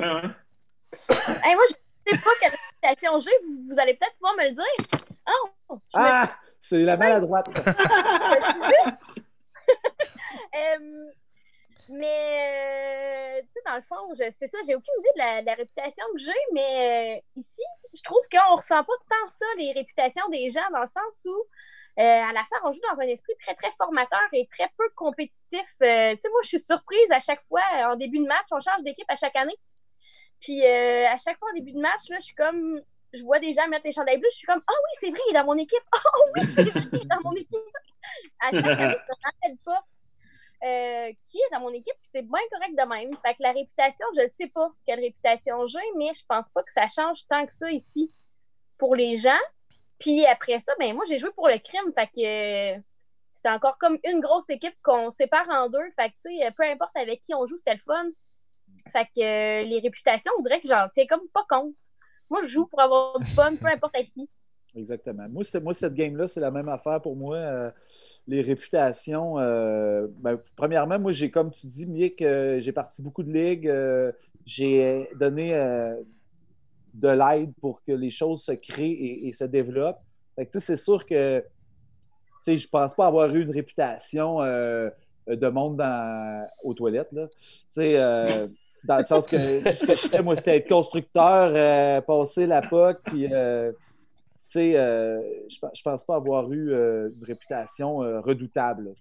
Hey, moi, je sais pas quelle réputation j'ai. Vous, vous allez peut-être pouvoir me le dire. Oh! me Ah! C'est la maladroite. Euh, mais, euh, tu sais, dans le fond, c'est ça, j'ai aucune idée de la, de la réputation que j'ai, mais euh, ici, je trouve qu'on ressent pas tant ça, les réputations des gens, dans le sens où, euh, à la salle, on joue dans un esprit très, très formateur et très peu compétitif. Euh, tu sais, moi, je suis surprise à chaque fois, en début de match, on change d'équipe à chaque année. Puis, euh, à chaque fois, en début de match, là, je suis comme, je vois des gens mettre les chandails bleus, je suis comme, ah oui, c'est vrai, il est dans mon équipe. Ah oui, c'est vrai, il est dans mon équipe. À chaque année, je me rappelle pas euh, qui est dans mon équipe, puis c'est bien correct de même. Fait que la réputation, je ne sais pas quelle réputation j'ai, mais je pense pas que ça change tant que ça ici pour les gens. Puis après ça, ben moi, j'ai joué pour le crime, fait que c'est encore comme une grosse équipe qu'on sépare en deux. Fait que, tu sais, peu importe avec qui on joue, c'était le fun. Fait que euh, les réputations, on dirait que j'en tiens comme pas compte. Moi, je joue pour avoir du fun, peu importe avec qui. Exactement. Moi, moi cette game-là, c'est la même affaire pour moi. Euh, les réputations, euh, ben, premièrement, moi, j'ai, comme tu dis, Mick, j'ai parti beaucoup de ligues. j'ai donné de l'aide pour que les choses se créent et, se développent. Fait que, c'est sûr que je pense pas avoir eu une réputation de monde dans, aux toilettes. Là. Euh, dans le sens que ce que je fais, moi, c'était être constructeur, euh, passer la POC, puis euh, tu sais, euh, je, je pense pas avoir eu euh, une réputation euh, redoutable.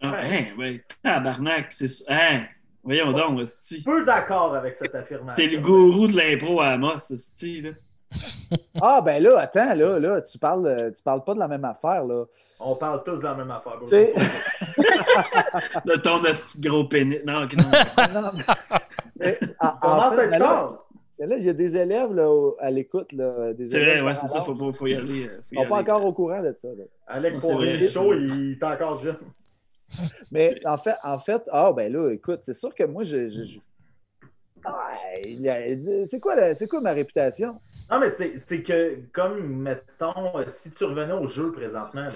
Ah, hein, ouais, tabarnak, c'est ça. Hein, voyons donc. Peu d'accord avec cette affirmation. T'es le gourou de l'impro à Amos, là. Ah, ben là, attends, là, là tu parles, euh, tu parles pas de la même affaire, là. On parle tous de la même affaire. Sais- De ton gros pénis. Non, ok, non. Non, mais- fait, être mais là, il y a des élèves là, à l'écoute. là, des C'est élèves vrai, ouais, c'est ça, alors, faut, y aller. euh, Faut y sont pas encore au courant de ça. là. Vrai. chaud, il est encore jeune. Mais en fait, en fait, ah ben là, écoute, c'est sûr que moi, je. je- je- Ah, il c'est quoi, quoi ma réputation? Non, mais c'est que, comme, mettons, euh, si tu revenais au jeu présentement,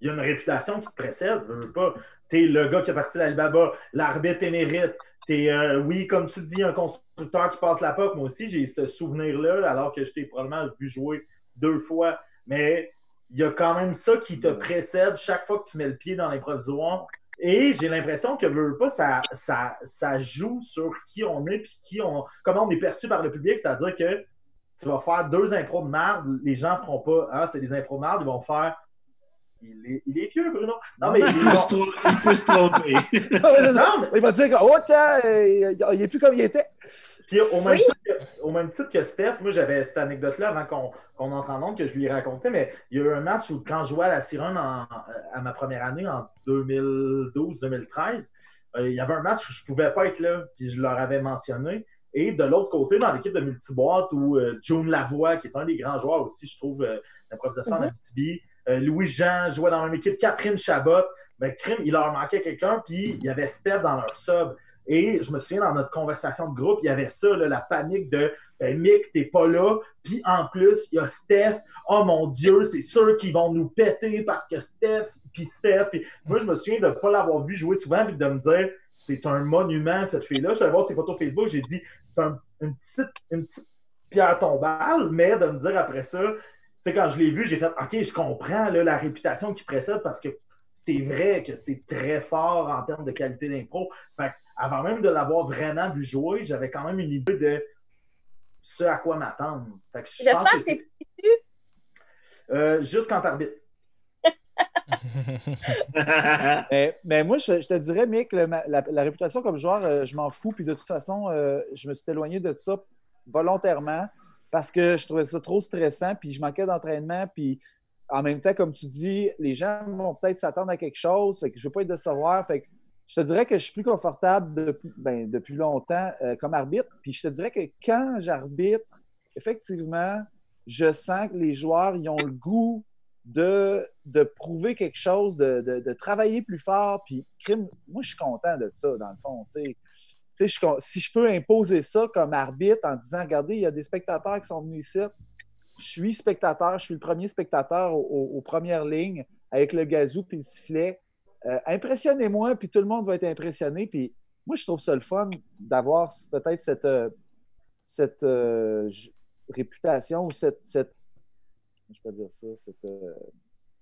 il y a une réputation qui te précède, je veux pas. T'es le gars qui a parti l'Alibaba, l'arbitre émérite. T'es, euh, oui, comme tu dis, un constructeur qui passe la POC. Moi aussi, j'ai ce souvenir-là, alors que je t'ai probablement vu jouer deux fois. Mais il y a quand même ça qui te précède chaque fois que tu mets le pied dans l'improvisoire. Et j'ai l'impression que veut pas, ça, ça, ça joue sur qui on est puis qui on, comment on est perçu par le public. C'est-à-dire que tu vas faire deux impros de merde, les gens feront pas Ah, c'est des impros de merde, ils vont faire il est, il est vieux, Bruno. Non, mais il, peut se il peut se tromper. Non, mais- Il va dire que, oh, tiens, il n'est plus comme il était. Puis au même, Oui. titre que, au même titre que Steph, moi j'avais cette anecdote-là avant qu'on entre en ondes que je lui ai raconté, mais il y a eu un match où quand je jouais à la Sirène en- à ma première année en 2012-2013, euh, il y avait un match où je pouvais pas être là, puis je leur avais mentionné. Et de l'autre côté, dans l'équipe de multiboîte, où euh, June Lavoie, qui est un des grands joueurs aussi, je trouve, euh, d'improvisation en Mhm. Abitibi, euh, Louis-Jean jouait dans la même équipe, Catherine Chabot, ben, crime, il leur manquait quelqu'un, puis il y avait Steph dans leur sub. Et je me souviens, dans notre conversation de groupe, il y avait ça, là, la panique de ben, Mick, t'es pas là. Puis en plus, il y a Steph. Oh mon Dieu, c'est sûr qu'ils vont nous péter parce que Steph, puis Steph. Puis moi, je me souviens de ne pas l'avoir vu jouer souvent, puis de me dire, c'est un monument, cette fille-là. Je suis allé voir ses photos Facebook, j'ai dit, c'est un- une, petite, une petite pierre tombale, mais de me dire après ça, tu sais, quand je l'ai vu, j'ai fait, OK, je comprends là, la réputation qui précède parce que c'est vrai que c'est très fort en termes de qualité d'impro. Avant même de l'avoir vraiment vu jouer, j'avais quand même une idée de ce à quoi m'attendre. Que je J'espère que c'est c'est plus euh, juste quand t'arbitres. Mais, mais moi, je, te dirais, Mick, la réputation comme joueur, euh, je m'en fous. Puis de toute façon, euh, je me suis éloigné de ça volontairement parce que je trouvais ça trop stressant. Puis je manquais d'entraînement. Puis en même temps, comme tu dis, les gens vont peut-être s'attendre à quelque chose. Fait que je ne veux pas être décevoir. Fait que je te dirais que je suis plus confortable depuis, ben, depuis longtemps euh, comme arbitre. Puis je te dirais que quand j'arbitre, effectivement, je sens que les joueurs ils ont le goût de, de prouver quelque chose, de, de- de travailler plus fort. Puis, crime, moi, je suis content de ça, dans le fond. je si je peux imposer ça comme arbitre en disant, regardez, il y a des spectateurs qui sont venus ici. Je suis spectateur, je suis le premier spectateur au- au- aux premières lignes avec le gazou puis le sifflet. Euh, Impressionnez-moi, puis tout le monde va être impressionné. Puis moi, je trouve ça le fun d'avoir peut-être cette, euh, cette euh, réputation ou cette, cette- Je peux dire ça, cette. euh,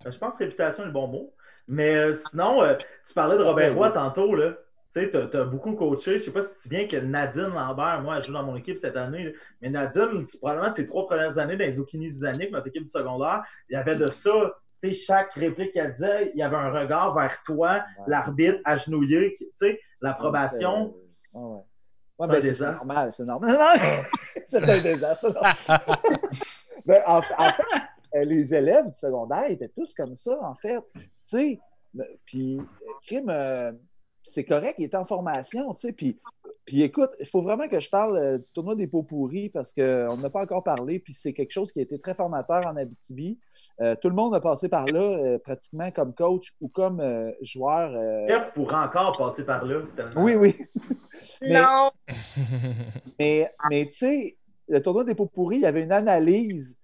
Je pense que réputation est le bon mot. Mais euh, sinon, euh, tu parlais de Robert va, Roy tantôt. Là. Tu sais, t'as, t'as beaucoup coaché. Je sais pas si tu te souviens que Nadine Lambert, moi, elle joue dans mon équipe cette année. là. Mais Nadine, probablement ses trois premières années dans les Zucchini notre équipe du secondaire, il y avait de ça. Tu sais, chaque réplique qu'elle disait, il y avait un regard vers toi, l'arbitre agenouillé. Tu sais, l'approbation. Ouais, ouais. C'est Ouais, ben, c'est désastre. normal, c'est normal. c'est un désastre. Ben, en, euh, les élèves du secondaire étaient tous comme ça, en fait. Tu sais, euh, puis, euh, crime, euh, c'est correct, il était en formation, tu sais, puis, puis écoute, il faut vraiment que je parle euh, du tournoi des pots pourris parce qu'on n'a pas encore parlé, puis c'est quelque chose qui a été très formateur en Abitibi. Euh, tout le monde a passé par là, euh, pratiquement comme coach ou comme euh, joueur. euh, Jeff pourrait encore passer par là. tellement. Oui, oui. Mais- Non, Mais, mais tu sais, le tournoi des pots pourris, il y avait une analyse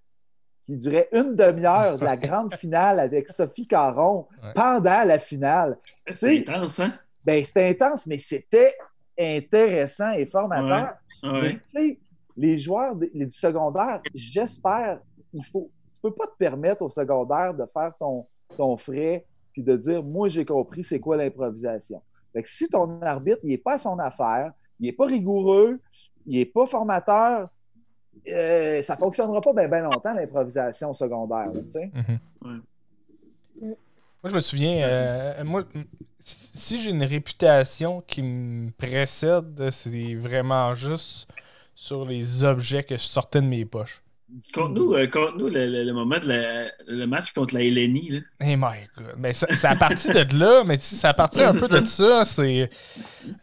qui durait une demi-heure de la grande finale avec Sophie Caron Ouais. pendant la finale. C'est intense, hein? Ben, c'était intense, mais c'était intéressant et formateur. Ouais. Sais, les joueurs du secondaire, j'espère, il faut. Tu peux pas te permettre au secondaire de faire ton, ton frais puis de dire Moi, j'ai compris c'est quoi l'improvisation. Fait que si ton arbitre, il n'est pas à son affaire, il n'est pas rigoureux, il n'est pas formateur, euh, ça ne fonctionnera pas bien longtemps, l'improvisation secondaire. là, sais. Moi, je me souviens, euh, moi, si j'ai une réputation qui me précède, c'est vraiment juste sur les objets que je sortais de mes poches. Conte-nous euh, le, le- le moment de la- le match contre la. Là. Hey my god. Ben, ça- c'est à partir de là, mais sais, c'est à partir un peu de ça. C'est.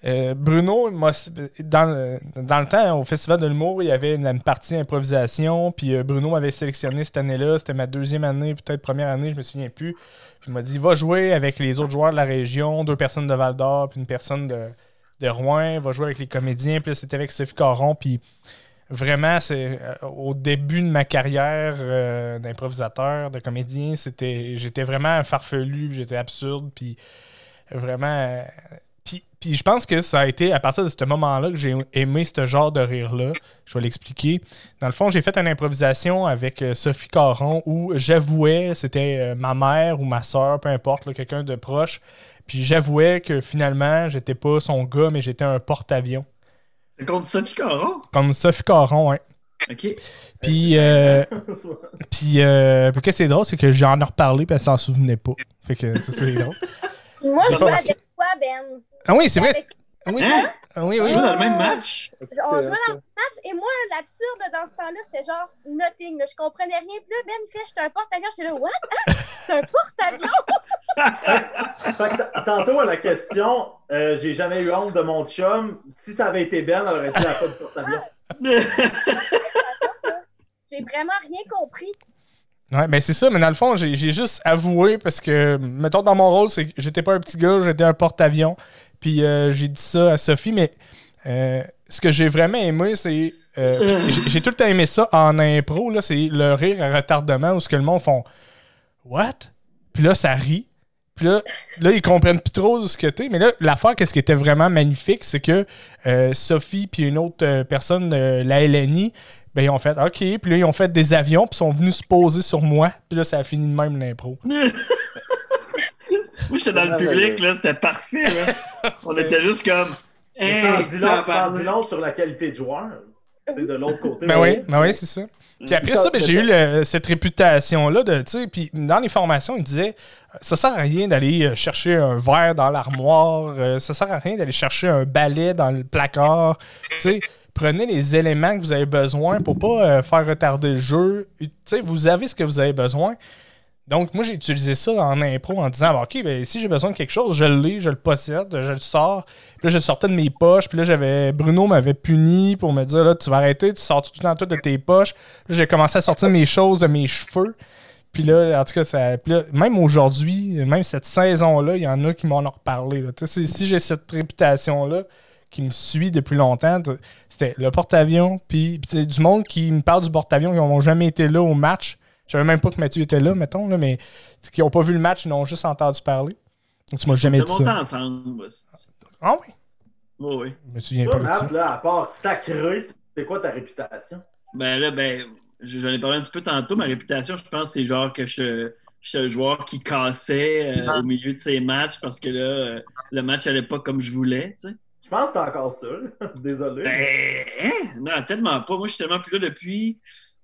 euh, Bruno, dans, le, dans le temps, au Festival de l'humour, il y avait une, une partie improvisation. Puis euh, Bruno m'avait sélectionné cette année-là. C'était ma deuxième année, peut-être première année, je me souviens plus. Puis il m'a dit va jouer avec les autres joueurs de la région, deux personnes de Val d'Or, puis une personne de, de Rouen. Va jouer avec les comédiens. Puis c'était avec Sophie Caron. Puis vraiment, c'est euh, au début de ma carrière euh, d'improvisateur, de comédien, j'étais vraiment farfelu, j'étais absurde, puis vraiment. euh, Puis, je pense que ça a été à partir de ce moment-là que j'ai aimé ce genre de rire-là. Je vais l'expliquer. Dans le fond, j'ai fait une improvisation avec Sophie Caron où j'avouais, c'était ma mère ou ma soeur, peu importe, quelqu'un de proche. Puis j'avouais que finalement, j'étais pas son gars, mais j'étais un porte-avions. C'est contre Sophie Caron? Comme Sophie Caron, hein. OK. Puis, euh, puis, euh, puis qu'est-ce qui est drôle, c'est que j'en ai reparlé, puis elle s'en souvenait pas. Fait que ça, c'est drôle. Moi, je pas- jouais avec toi, Ben. Ah oui, c'est vrai. Avec- Oui, Hein? Ah oui, Tu oui. joues dans le même match? On jouait dans le match et moi, l'absurde dans ce temps-là, c'était genre nothing. là. Je comprenais rien. Puis là, Ben il fait J'étais un porte-avions. J'étais là, what? Hein? C'est un porte-avions? Fait que t- tantôt à la question, euh, j'ai jamais eu honte de mon chum. Si ça avait été Ben, elle aurait dit la porte-avions. J'ai vraiment rien compris. Ouais, ben c'est ça, mais dans le fond, j'ai j'ai juste avoué parce que, mettons, dans mon rôle, c'est que j'étais pas un petit gars, j'étais un porte-avions. Puis euh, j'ai dit ça à Sophie, mais euh, ce que j'ai vraiment aimé, c'est. euh, j'ai- tout le temps aimé ça en impro, là, c'est le rire à retardement où ce que le monde font What? Puis là, ça rit. Puis là, là, ils comprennent plus trop ce que t'es. Mais là, l'affaire, qu'est-ce qui était vraiment magnifique, c'est que Sophie puis une autre personne, la LNI, ben, ils ont fait OK. Puis là, ils ont fait des avions, puis sont venus se poser sur moi. Puis là, ça a fini de même l'impro. Moi, j'étais dans le public, là, c'était parfait. Là. On était juste comme. Mais Ça en Hey, dit long- ça en tabarnak. dit long sur la qualité de joueur. De l'autre côté. Ben oui, ben oui, c'est ça. Puis après ça, ben, j'ai eu le- cette réputation-là de, tu sais, puis dans les formations, ils disaient, ça sert à rien d'aller euh, chercher un verre dans l'armoire, euh, ça sert à rien d'aller chercher un balai dans le placard, tu sais. Prenez les éléments que vous avez besoin pour pas euh, faire retarder le jeu. Tu sais, vous avez ce que vous avez besoin. Donc, moi, j'ai utilisé ça en impro en disant, Bon, OK, ben, si j'ai besoin de quelque chose, je l'ai, je le possède, je le sors. Puis là, je sortais de mes poches. Puis là, j'avais Bruno m'avait puni pour me dire, là, tu vas arrêter, tu sors tout le temps tout de tes poches. Là, j'ai commencé à sortir mes choses de mes cheveux. Puis là, en tout cas, ça, même aujourd'hui, même cette saison-là, il y en a qui m'en ont reparlé. Si, j'ai cette réputation-là qui me suit depuis longtemps, c'était le porte-avions, puis, du monde qui me parle du porte-avions, qui n'ont jamais été là au match. Je savais même pas que Mathieu était là, mettons, là, mais qui n'ont pas vu le match, ils n'ont juste entendu parler. Donc, tu m'as jamais On dit ça. ensemble. c'est- Ah oui? Oui, oui. Je me souviens Toi, pas de ça. Là, à part sacré, c'est quoi ta réputation? Ben là, ben, j'en ai parlé un petit peu tantôt. Ma réputation, je pense, c'est genre que je, je suis un joueur qui cassait euh, au milieu de ses matchs parce que là, euh, le match allait pas comme je voulais, tu sais. Je pense que t'es encore ça. là. Désolé. Ben, hein? non, tellement pas. Moi, je suis tellement plus là depuis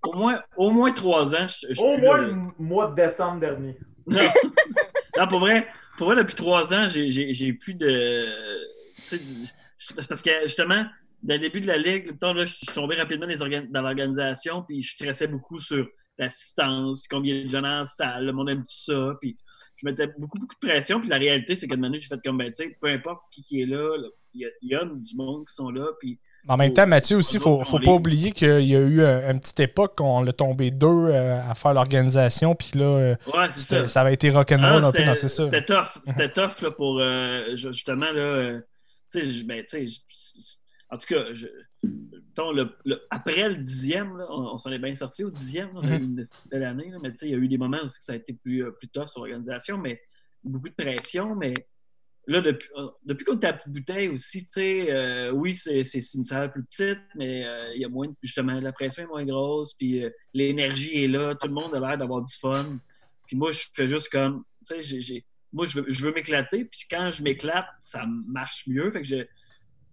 au moins, au moins trois ans. Je, je suis Au moins le mois de décembre dernier. Non. Non, pour vrai, pour vrai, depuis trois ans, j'ai- plus de. Tu sais, parce que justement, dans le début de la ligue, mettons, là, je suis tombé rapidement dans l'organisation, puis je stressais beaucoup sur l'assistance, combien de gens la salle, le monde aime tout ça, puis je mettais beaucoup, beaucoup de pression, puis la réalité, c'est que de manière, j'ai fait comme, ben, tu sais, peu importe qui, qui est là, il y, y a du monde qui sont là, puis En même temps, Mathieu aussi, faut, faut- faut pas oublier qu'il y a eu un- une petite époque qu'on l'a tombé deux euh, à faire l'organisation, puis là, euh, ouais, ça. ça, avait été rock'n'roll Ah, un peu c'était- dans c'est ça. C'était tough. C'était tough là, pour euh, ju- justement là. euh, tu sais, je- ben, en tout cas, je- mettons, le- le- après le dixième, là, on, on s'en est bien sorti au dixième. là, on a eu une belle année, là, mais il y a eu des moments que ça a été plus, euh, plus tough sur l'organisation, mais beaucoup de pression. Mais là, depuis, euh, depuis qu'on était à Bouteille aussi, tu sais, euh, oui, c'est une salle plus petite, mais euh, il y a moins, justement, la pression est moins grosse, puis l'énergie est là, tout le monde a l'air d'avoir du fun. Puis moi, je fais juste comme, tu sais, moi, je veux, je veux m'éclater, puis quand je m'éclate, ça marche mieux. Fait que je,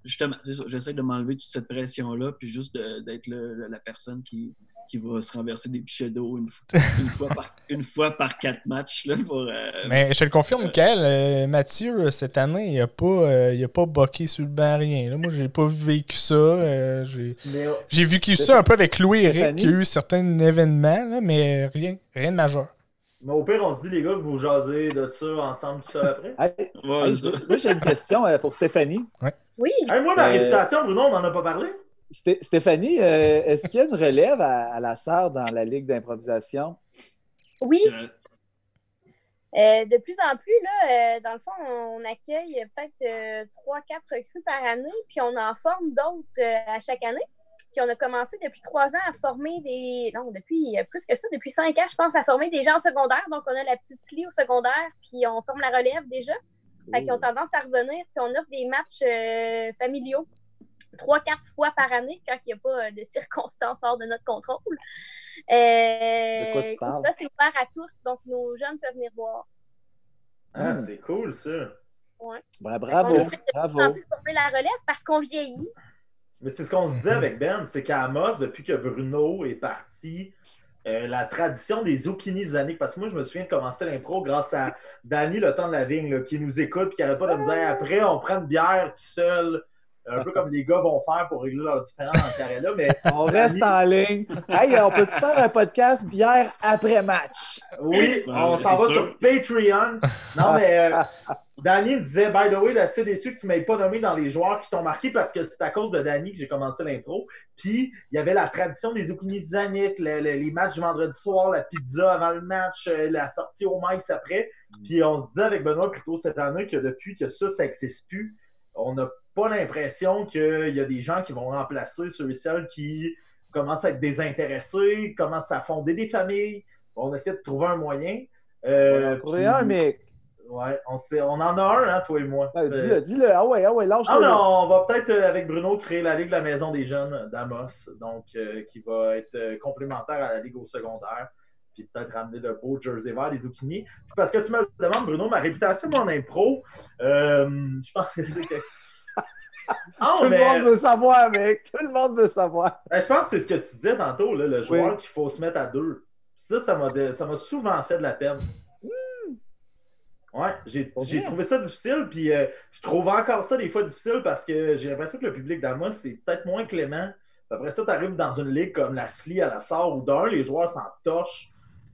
justement, j'essaie de m'enlever toute cette pression-là, puis juste d'être la personne qui, qui va se renverser des pichets d'eau une, fois- une, fois par, une fois par quatre matchs. Là, pour, euh, Mais je te le confirme, Michael, euh, Mathieu, euh, cette année, il a pas, euh, il a pas boqué sur le banc, rien. Là. Moi, j'ai pas vécu ça. euh, j'ai euh, j'ai vécu ça un peu avec Louis Eric, qui a eu certains événements, là, mais rien, rien de majeur. mais au pire, on se dit, les gars, que vous jasez de ça ensemble tout ça après. Hey, ouais, hey, ça. moi, j'ai une question euh, pour Stéphanie. Oui. Hey, moi, ma Euh, réputation, Bruno, on n'en a pas parlé. Sté- Stéphanie, euh, est-ce qu'il y a une relève à, à la SAR dans la Ligue d'improvisation? Oui. Euh, Euh, de plus en plus, là, euh, dans le fond, on accueille peut-être trois, quatre recrues par année, puis on en forme d'autres euh, à chaque année. Puis on a commencé depuis trois ans à former des. Non, depuis euh, plus que ça, depuis cinq ans, je pense, à former des gens au secondaire. Donc, on a la petite Tilly au secondaire, puis on forme la relève déjà. Fait qu'ils ont tendance à revenir, puis on offre des matchs euh, familiaux trois, quatre fois par année quand il n'y a pas euh, de circonstances hors de notre contrôle. Euh, De quoi tu parles? Ça, c'est ouvert à tous, donc nos jeunes peuvent venir voir. Ah, Hmm. c'est cool, ça. Ben, bravo, On de bravo. plus plus la relève parce qu'on vieillit. Mais c'est ce qu'on se disait avec Ben, c'est qu'à Amos, depuis que Bruno est parti, euh, la tradition des zucchini zaniques, parce que moi, je me souviens de commencer l'impro grâce à Danny, le temps de la vigne, là, qui nous écoute et qui n'arrête pas de me dire après, on prend une bière tout seul, un peu comme les gars vont faire pour régler leurs différends dans ce carré-là. Mais On reste en ligne. Hey, on peut-tu faire un podcast bière après match? oui, Ben, on s'en va sûr. sur Patreon. Non, mais euh, Danny me disait, by the way, là, c'est déçu que tu ne m'aies pas nommé dans les joueurs qui t'ont marqué parce que c'est à cause de Danny que j'ai commencé l'intro. Puis, il y avait la tradition des zucchini zaniques, le- le- les matchs du vendredi soir, la pizza avant le match, euh, la sortie au Mike's après. Puis, on se disait avec Benoît plus tôt cette année que depuis que ça, ça n'existe plus, on n'a pas l'impression qu'il y a des gens qui vont remplacer ceux et celles qui commencent à être désintéressés, commencent à fonder des familles. On essaie de trouver un moyen. Euh, On puis- un, mais Ouais, on, sait, on en a un, hein, toi et moi. ben, Euh, dis-le, dis-le. Ah ouais, ah ouais, ah, lâche-le. mais on va peut-être, euh, avec Bruno, créer la Ligue de la Maison des Jeunes d'Amos, donc euh, qui va être complémentaire à la Ligue au secondaire, puis peut-être ramener le beau jersey vert des zucchini. Parce que tu me demandes, Bruno, ma réputation en impro, euh, je pense que c'est que... Ah, Tout mais- le monde veut savoir, mec. Tout le monde veut savoir. ben, je pense que c'est ce que tu disais tantôt, là, le joueur Oui. qu'il faut se mettre à deux. Ça, ça m'a de- ça m'a souvent fait de la peine. Ouais, j'ai j'ai trouvé ça difficile, puis euh, je trouve encore ça des fois difficile parce que j'ai l'impression que le public d'Amos, c'est peut-être moins clément. Après ça, tu arrives dans une ligue comme la SLI à la SAR où d'un, les joueurs s'en torchent.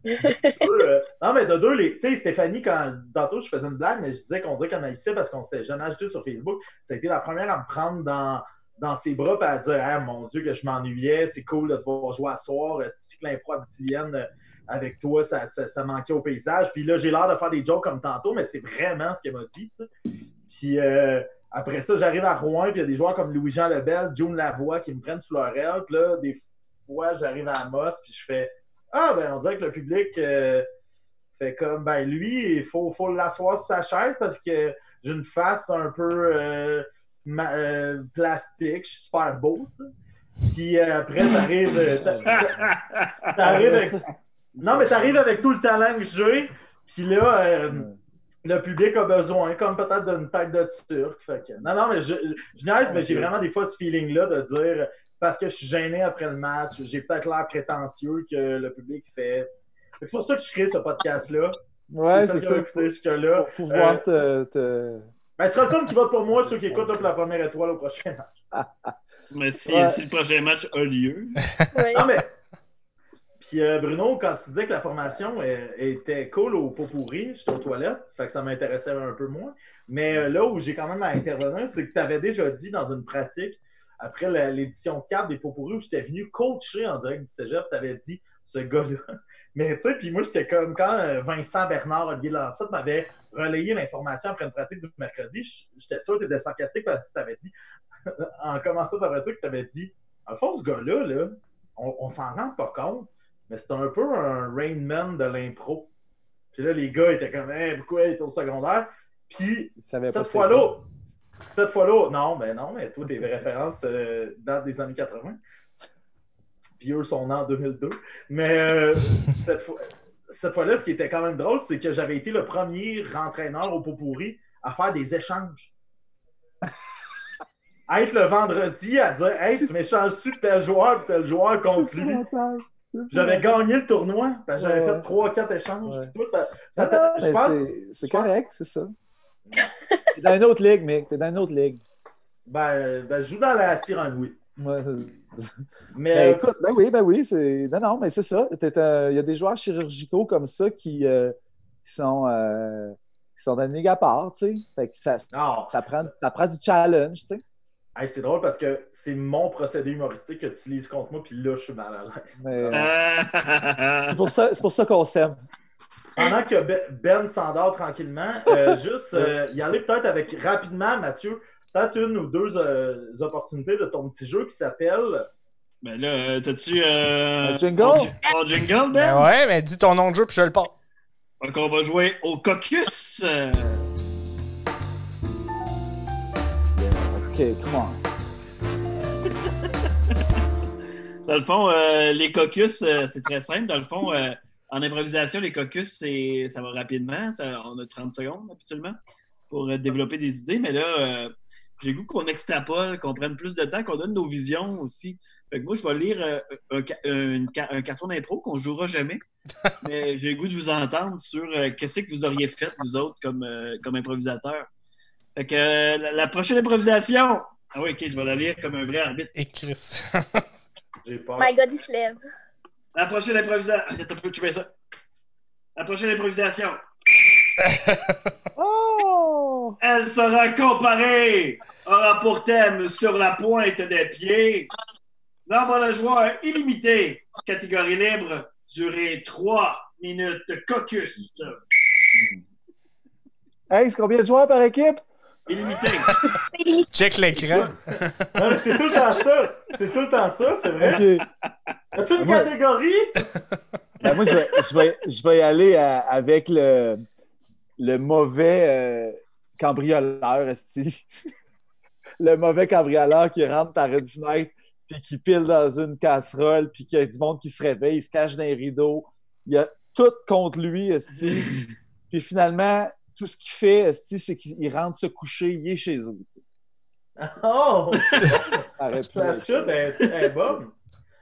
Euh, non, mais de deux, les... tu sais, Stéphanie, quand tantôt je faisais une blague, mais je disais qu'on dirait qu'elle haïssait parce qu'on s'était jamais ajouté sur Facebook. Ça a été la première à me prendre dans, dans ses bras et à dire Ah mon Dieu, que je m'ennuyais, c'est cool de te voir jouer à soir. Euh, tu fais que l'impro euh, avec toi, ça, ça, manquait au paysage. Puis là, j'ai l'air de faire des jokes comme tantôt, mais c'est vraiment ce qu'elle m'a dit. Puis euh, après ça, j'arrive à Rouen, puis il y a des joueurs comme Louis-Jean Lebel, June Lavoie qui me prennent sous leur aile. Puis là, des fois, j'arrive à Amos, puis je fais Ah, ben, on dirait que le public. euh, fait comme, ben lui, il faut, faut l'asseoir sur sa chaise parce que j'ai une face un peu euh, ma- euh, plastique, je suis super beau, tu sais. Puis après, t'arrives t'a- t'arrives avec... Non, mais t'arrives avec tout le talent que j'ai, puis là, le public a besoin, comme peut-être d'une tête de turc. Fait que- Non, non, mais je, je, je niaise, mais j'ai vraiment des fois ce feeling-là de dire, parce que je suis gêné après le match, j'ai peut-être l'air prétentieux que le public fait. C'est pour ça que je crée ce podcast-là. Ouais, c'est ont ça. écouté jusque-là. Pour pouvoir Euh, te, te- Ben, ce sera le fun qui vote pour moi, ceux qui écoutent là, pour la première étoile au prochain match. Mais si, Ouais. si le prochain match a lieu, Oui. Non, mais. Puis euh, Bruno, quand tu disais que la formation était cool au pot pourri, j'étais aux toilettes, fait que ça m'intéressait un peu moins. Mais euh, là où j'ai quand même à intervenir, c'est que tu avais déjà dit dans une pratique, après l'édition 4 des pots où j'étais venu coacher en direct du cégep, tu avais dit ce gars-là. Mais tu sais, puis moi, j'étais comme quand euh, Vincent Bernard, Olivier Lancette m'avait relayé l'information après une pratique du mercredi, j'étais sûr que tu étais sarcastique parce que tu avais dit, en commençant ta pratique, tu avais dit, en fond, ce gars-là, là, on, on s'en rend pas compte, mais c'est un peu un Rain Man de l'impro. Puis là, les gars étaient comme, hey, pourquoi il est au secondaire? Puis cette fois-là, cette fois-là, non, ben non, mais toi, tes références euh, datent des années 80. Puis eux sont nés en 2002. Mais euh, cette fois- cette fois-là, ce qui était quand même drôle, c'est que j'avais été le premier entraîneur au pot pourri à faire des échanges. À être le vendredi à dire Hey, tu m'échanges-tu de tel joueur et tel joueur contre lui? J'avais gagné le tournoi, j'avais Ouais. fait 3-4 échanges. Ouais. Ça, mais pense. c'est- correct, c'est ça. T'es dans une autre ligue, mec. T'es dans une autre ligue. Ben, ben, je joue dans la. Ouais, c'est- Mais Ben, euh, écoute, ben oui, ben oui, c'est. Non, non, mais c'est ça. T'es, euh, Il y a des joueurs chirurgicaux comme ça qui, euh, qui sont, euh, qui sont dans une ligue à part, tu sais. Fait que ça, non. ça, prend, ça prend du challenge, tu sais. Hey, c'est drôle parce que c'est mon procédé humoristique que tu utilises contre moi, puis là, je suis mal à l'aise. Mais, Ah! c'est pour ça, c'est pour ça qu'on s'aime. Pendant que Ben- Ben s'endort tranquillement, euh, juste euh, y aller peut-être avec rapidement, Mathieu, peut-être une ou deux euh, opportunités de ton petit jeu qui s'appelle. ben là, t'as-tu. Euh, jingle? Mon, ji- mon jingle, Ben? Ben ouais, mais dis ton nom de jeu puis je le porte. Donc, on va jouer au caucus. OK, come on. Dans le fond, euh, les caucus, euh, c'est très simple. Dans le fond, euh, en improvisation, les caucus, c'est, ça va rapidement. Ça- on a 30 secondes habituellement pour euh, développer des idées. Mais là, euh, j'ai le goût qu'on extrapole, qu'on prenne plus de temps, qu'on donne nos visions aussi. Fait que moi, je vais lire euh, un, carton d'impro qu'on jouera jamais. mais j'ai le goût de vous entendre sur euh, qu'est-ce que vous auriez fait, vous autres, comme, euh, comme improvisateur. Fait que euh, la, la prochaine improvisation. Ah oui, ok, je vais la lire comme un vrai arbitre. Et Chris. J'ai peur. My God, il se lève. La prochaine improvisation. Peu, tu fais ça. La prochaine improvisation. Oh! Elle sera comparée. Aura pour thème sur la pointe des pieds. Nombre de joueurs illimité. Catégorie libre. Durée 3 minutes. Caucus. Hey, c'est combien de joueurs par équipe? Illimité. Check l'écran. C'est tout le temps ça. C'est tout le temps ça, c'est vrai. OK. As-tu une Moi- catégorie? Ben, moi, je vais, je vais, je vais y aller à- avec le, le mauvais euh, cambrioleur, esti. le mauvais cambrioleur qui rentre par une fenêtre, puis qui pile dans une casserole, puis qu'il y a du monde qui se réveille, il se cache dans les rideaux. Il y a tout contre lui, esti. puis finalement, tout ce qu'il fait, c'est qu'il rentre se coucher, il est chez eux. tu sais. Oh! La chute est, est bonne. Moi,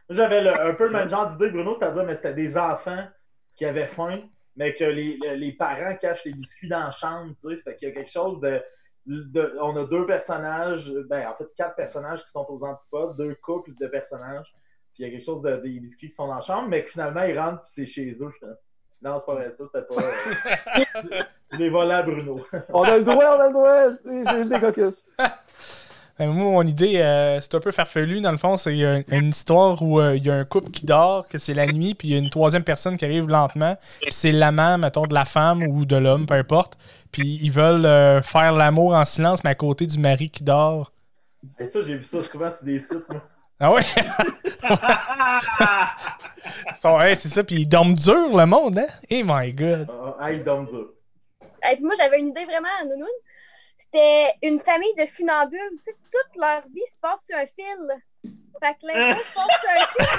J'avais le- un peu le même genre d'idée, Bruno, c'est-à-dire, mais c'était des enfants qui avaient faim, mais que les, les parents cachent les biscuits dans la chambre, tu sais. Fait qu'il y a quelque chose de, de- On a deux personnages, ben, en fait, quatre personnages qui sont aux antipodes, deux couples de personnages. Puis il y a quelque chose de, des biscuits qui sont dans la chambre, mais que finalement, ils rentrent, puis c'est chez eux. Fais, Non, c'est pas vrai, ça, c'était pas. les volais à Bruno. On a le droit, on a le droit, c'est juste des caucus. Ben, moi, mon idée, euh, c'est un peu farfelu. Dans le fond, c'est euh, une histoire où euh, il y a un couple qui dort, que c'est la nuit, puis il y a une troisième personne qui arrive lentement. Puis c'est l'amant, mettons, de la femme ou de l'homme, peu importe. Puis ils veulent euh, faire l'amour en silence, mais à côté du mari qui dort. Et ça, j'ai vu ça souvent sur des sites. moi. Ah ouais? Hey, c'est ça, puis ils dorment dur, le monde, hein? Eh my god. Ah, ah, ils dorment dur. Et puis moi, j'avais une idée vraiment à nounoun. C'était une famille de funambules. Tu sais, toute leur vie se passe sur un fil. Fait que l'impro se passe sur un fil.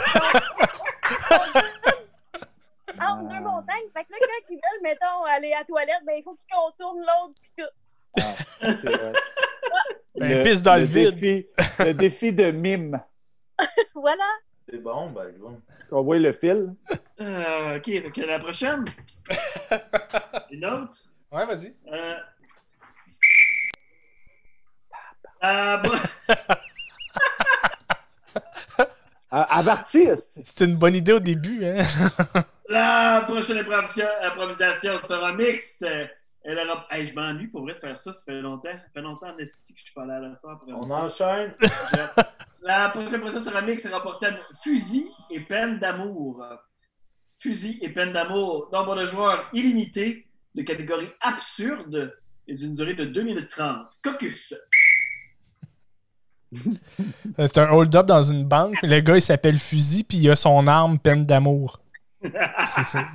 Entre deux montagnes. Fait que là, quand ils veulent, mettons, aller à la toilette, ben, il faut qu'ils contournent l'autre. pis tout. Ah, c'est vrai. Ben, pisse dans le vide. Défi, le défi de mime. Voilà. C'est bon, par exemple. On voit le fil. Euh, ok, que la prochaine. Une autre? Ouais, vas-y. Euh... Ah, bon. Esti. C'était une bonne idée au début, hein? La prochaine improvisation, sera mixte. Elle aura... Hey, je m'ennuie pour vrai de faire ça, ça fait longtemps. Ça fait longtemps en que je suis pas allé à la soirée. On enchaîne. La prochaine improvisation sera mixte sera pour thème fusil et peine d'amour. Fusil et peine d'amour. Nombre de joueurs illimité, de catégorie absurde et d'une durée de 2 minutes 30. Caucus. C'est un hold-up dans une banque. Le gars, il s'appelle Fusil, puis il a son arme peine d'amour. C'est ça.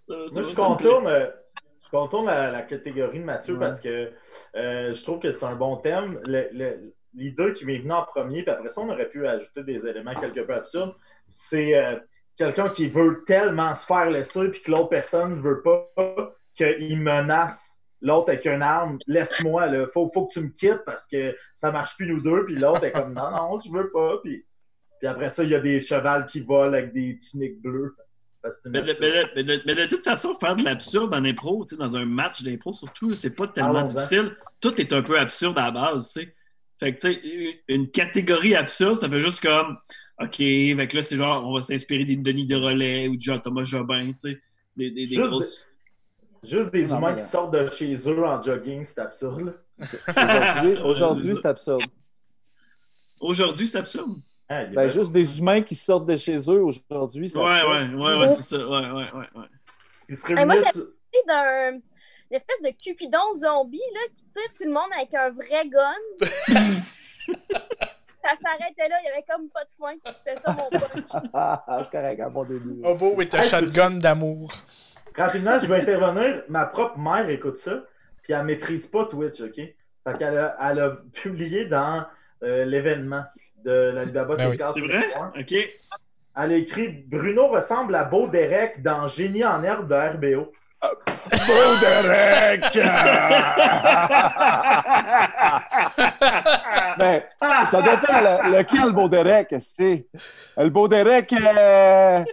Ça- ça Moi, je contourne, je contourne la, la catégorie de Mathieu Ouais. parce que euh, je trouve que c'est un bon thème. L'idée qui m'est venue en premier, puis après ça, on aurait pu ajouter des éléments quelque peu absurdes, c'est euh, quelqu'un qui veut tellement se faire laisser, puis que l'autre personne ne veut pas, qu'il menace l'autre avec une arme. Laisse-moi, là. Faut, faut que tu me quittes parce que ça marche plus nous deux, puis l'autre est comme non, non, je veux pas. Puis, puis après ça, il y a des chevals qui volent avec des tuniques bleues. Mais mais de- mais de- mais de toute façon, faire de l'absurde en impro, dans un match d'impro, surtout, c'est pas tellement difficile. Tout est un peu absurde à la base, tu sais. Fait que, tu sais, une catégorie absurde, ça fait juste comme, OK, fait que là, c'est genre, on va s'inspirer des Denis de Relais ou de Jean-Thomas Jobin, tu sais. Des, des, des Juste grosses... Juste des Non, humains mais- qui sortent de chez eux en jogging, c'est absurde. Aujourd'hui, aujourd'hui, c'est absurde. Aujourd'hui, c'est absurde. Ah, Ben, juste des humains qui sortent de chez eux aujourd'hui, c'est Ouais, absurde. ouais, ouais, ouais, c'est ça. Ouais, ouais, ouais, ouais. Ils se moi, d'un une espèce de cupidon zombie là, qui tire sur le monde avec un vrai gun. ça s'arrêtait là, il y avait comme pas de foin. C'était ça mon punch. Ah, c'est correct, à bon début. With a Hey, shotgun d'amour. Rapidement, je vais intervenir. Ma propre mère écoute ça. puis elle maîtrise pas Twitch, OK? Fait qu'elle a, elle a publié dans euh, l'événement de l'Alibaba Ben oui. C'est vrai? OK. Elle a écrit Bruno ressemble à Beau Derek dans Génie en herbe de RBO. Beau Derek! Mais ça dépend le- lequel Beau Derek, esti. Le Beau Derek euh,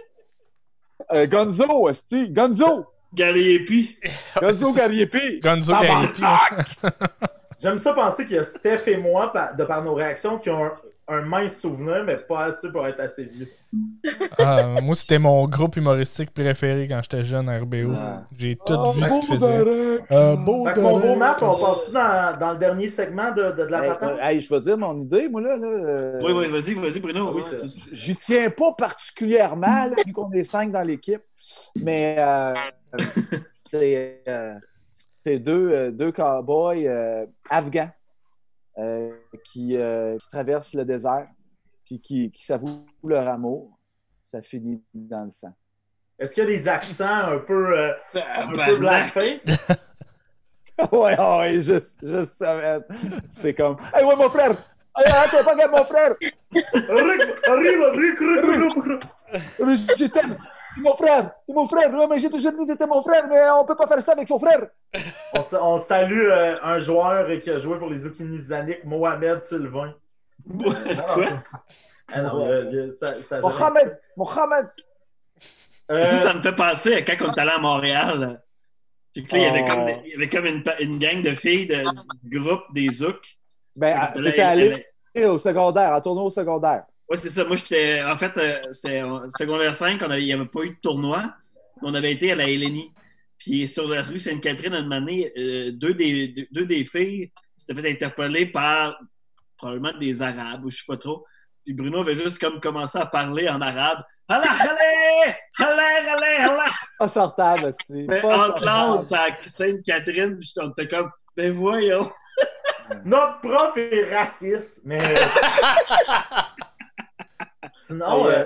euh, Gonzo, esti. Gonzo! Galiepi. Gonzo Gariepi! Gonzo Ah, ouais. J'aime ça penser qu'il y a Steph et moi, de par nos réactions, qui ont un, mince souvenir, mais pas assez pour être assez vieux. Ah, moi, c'était mon groupe humoristique préféré quand j'étais jeune à RBO. Ah. J'ai tout Oh, vu ce qu'il Beau faisait. Derek! Euh, beau Fait que mon beau. Marc, on part-tu dans, dans le dernier segment de, de, de la Hey, patente? euh, hey, je vais dire mon idée, moi, là. là, euh, Oui, oui, vas-y, vas-y, Bruno. Ah oui. J'y tiens pas particulièrement, là, vu qu'on est cinq dans l'équipe. Mais euh, c'est euh, c'est deux, euh, deux cow-boys euh, afghans qui, euh, qui traversent le désert puis qui, qui s'avouent leur amour. Ça finit dans le sang. Est-ce qu'il y a des accents un peu, euh, un peu Tabarnak. blackface? ouais, ouais, juste, juste ça, man. C'est comme Hey, ouais, mon frère! Hey, attends, pas mon frère! Rick, arrive, Rick, Rick, Rick, Rick. Mon frère! C'est mon frère! Ouais, mais j'ai toujours dit que t'étais mon frère, mais on peut pas faire ça avec son frère! On, sa- on salue euh, un joueur qui a joué pour les Zucchini Mohamed Sylvain. Quoi? Ah non, euh, euh, ça- ça- Mohamed! Mohamed! Euh, Ça, ça me fait penser à quand on est allé à Montréal. Puis que là, il y avait Oh. comme, des- il y avait comme une, pa- une gang de filles de, du groupe des Zouk. Ben, là, t'étais allé au secondaire, en tournoi au secondaire. Ouais, c'est ça. Moi, j'étais. En fait, euh, c'était en secondaire 5, on a- il n'y avait pas eu de tournoi. On avait été à la Hélénie. Puis sur la rue Sainte-Catherine, une année, euh, deux, des, deux, deux des filles s'étaient fait interpeller par probablement des Arabes ou je sais pas trop. Puis Bruno avait juste comme commencé à parler en arabe. Allah, allez! Allez, allez, allez! Pas sortable, Steve. Mais Pas en classe, à Sainte-Catherine, puis on était comme, ben voyons. Notre prof est raciste, mais. sinon, est. euh,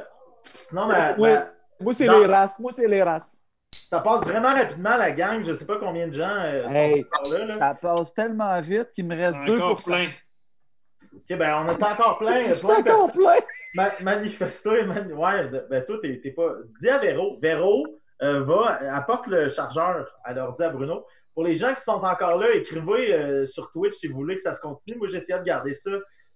sinon ma- Oui. ma- Moi, c'est les races. Moi, c'est les races. ça passe vraiment rapidement, la gang. Je sais pas combien de gens euh, sont Hey, là. là. Ça passe tellement vite qu'il me reste 2 Encore plein. Ok, ben on est encore plein. De encore plein. Ma- Manifesto et mani- ouais, ben toi, t'es pas. Dis à Véro. Véro euh, va, apporte le chargeur à l'ordi à Bruno. Pour les gens qui sont encore là, écrivez euh, sur Twitch si vous voulez que ça se continue. Moi, j'essaie de garder ça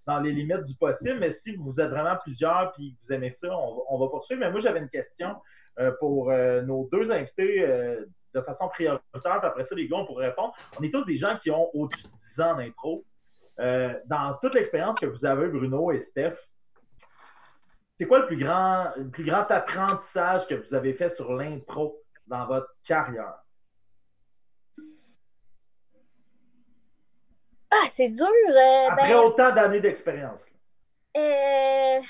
dans les limites du possible, mais si vous êtes vraiment plusieurs et que vous aimez ça, on, va- poursuivre. Mais moi, j'avais une question euh, pour euh, nos deux invités euh, de façon prioritaire, puis après ça, les gars, on pourrait répondre. On est tous des gens qui ont au-dessus de 10 ans. Euh, dans toute l'expérience que vous avez, Bruno et Steph, c'est quoi le plus grand, le plus grand apprentissage que vous avez fait sur l'impro dans votre carrière? Ah, c'est dur. euh, Après ben, autant d'années d'expérience. euh,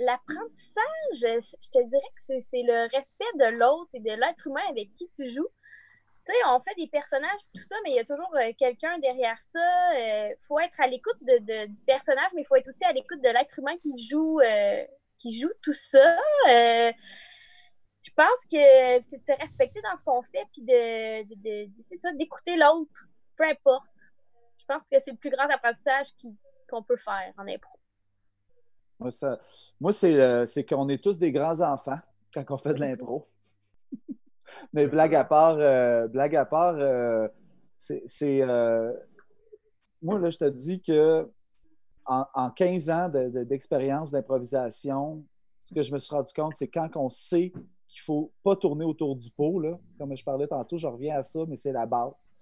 L'apprentissage, je te dirais que c'est- le respect de l'autre et de l'être humain avec qui tu joues. Tu sais, on fait des personnages, tout ça, mais il y a toujours euh, quelqu'un derrière ça. Il faut être à l'écoute de, de- du personnage, mais il faut être aussi à l'écoute de l'être humain qui joue, euh, qui joue tout ça. Euh, je pense que c'est de se respecter dans ce qu'on fait, puis de, de- de- de- c'est ça, d'écouter l'autre, peu importe. Je pense que c'est le plus grand apprentissage qu'on peut faire en impro. Moi, ça- moi, c'est euh, c'est qu'on est tous des grands enfants quand on fait de l'impro. Mais blague à part, euh, blague à part, euh, c'est. c'est, euh, moi, là, je te dis que en, en 15 ans de- de- d'expérience d'improvisation, ce que je me suis rendu compte, c'est quand on sait qu'il ne faut pas tourner autour du pot, là, comme je parlais tantôt, je reviens à ça, mais c'est la base.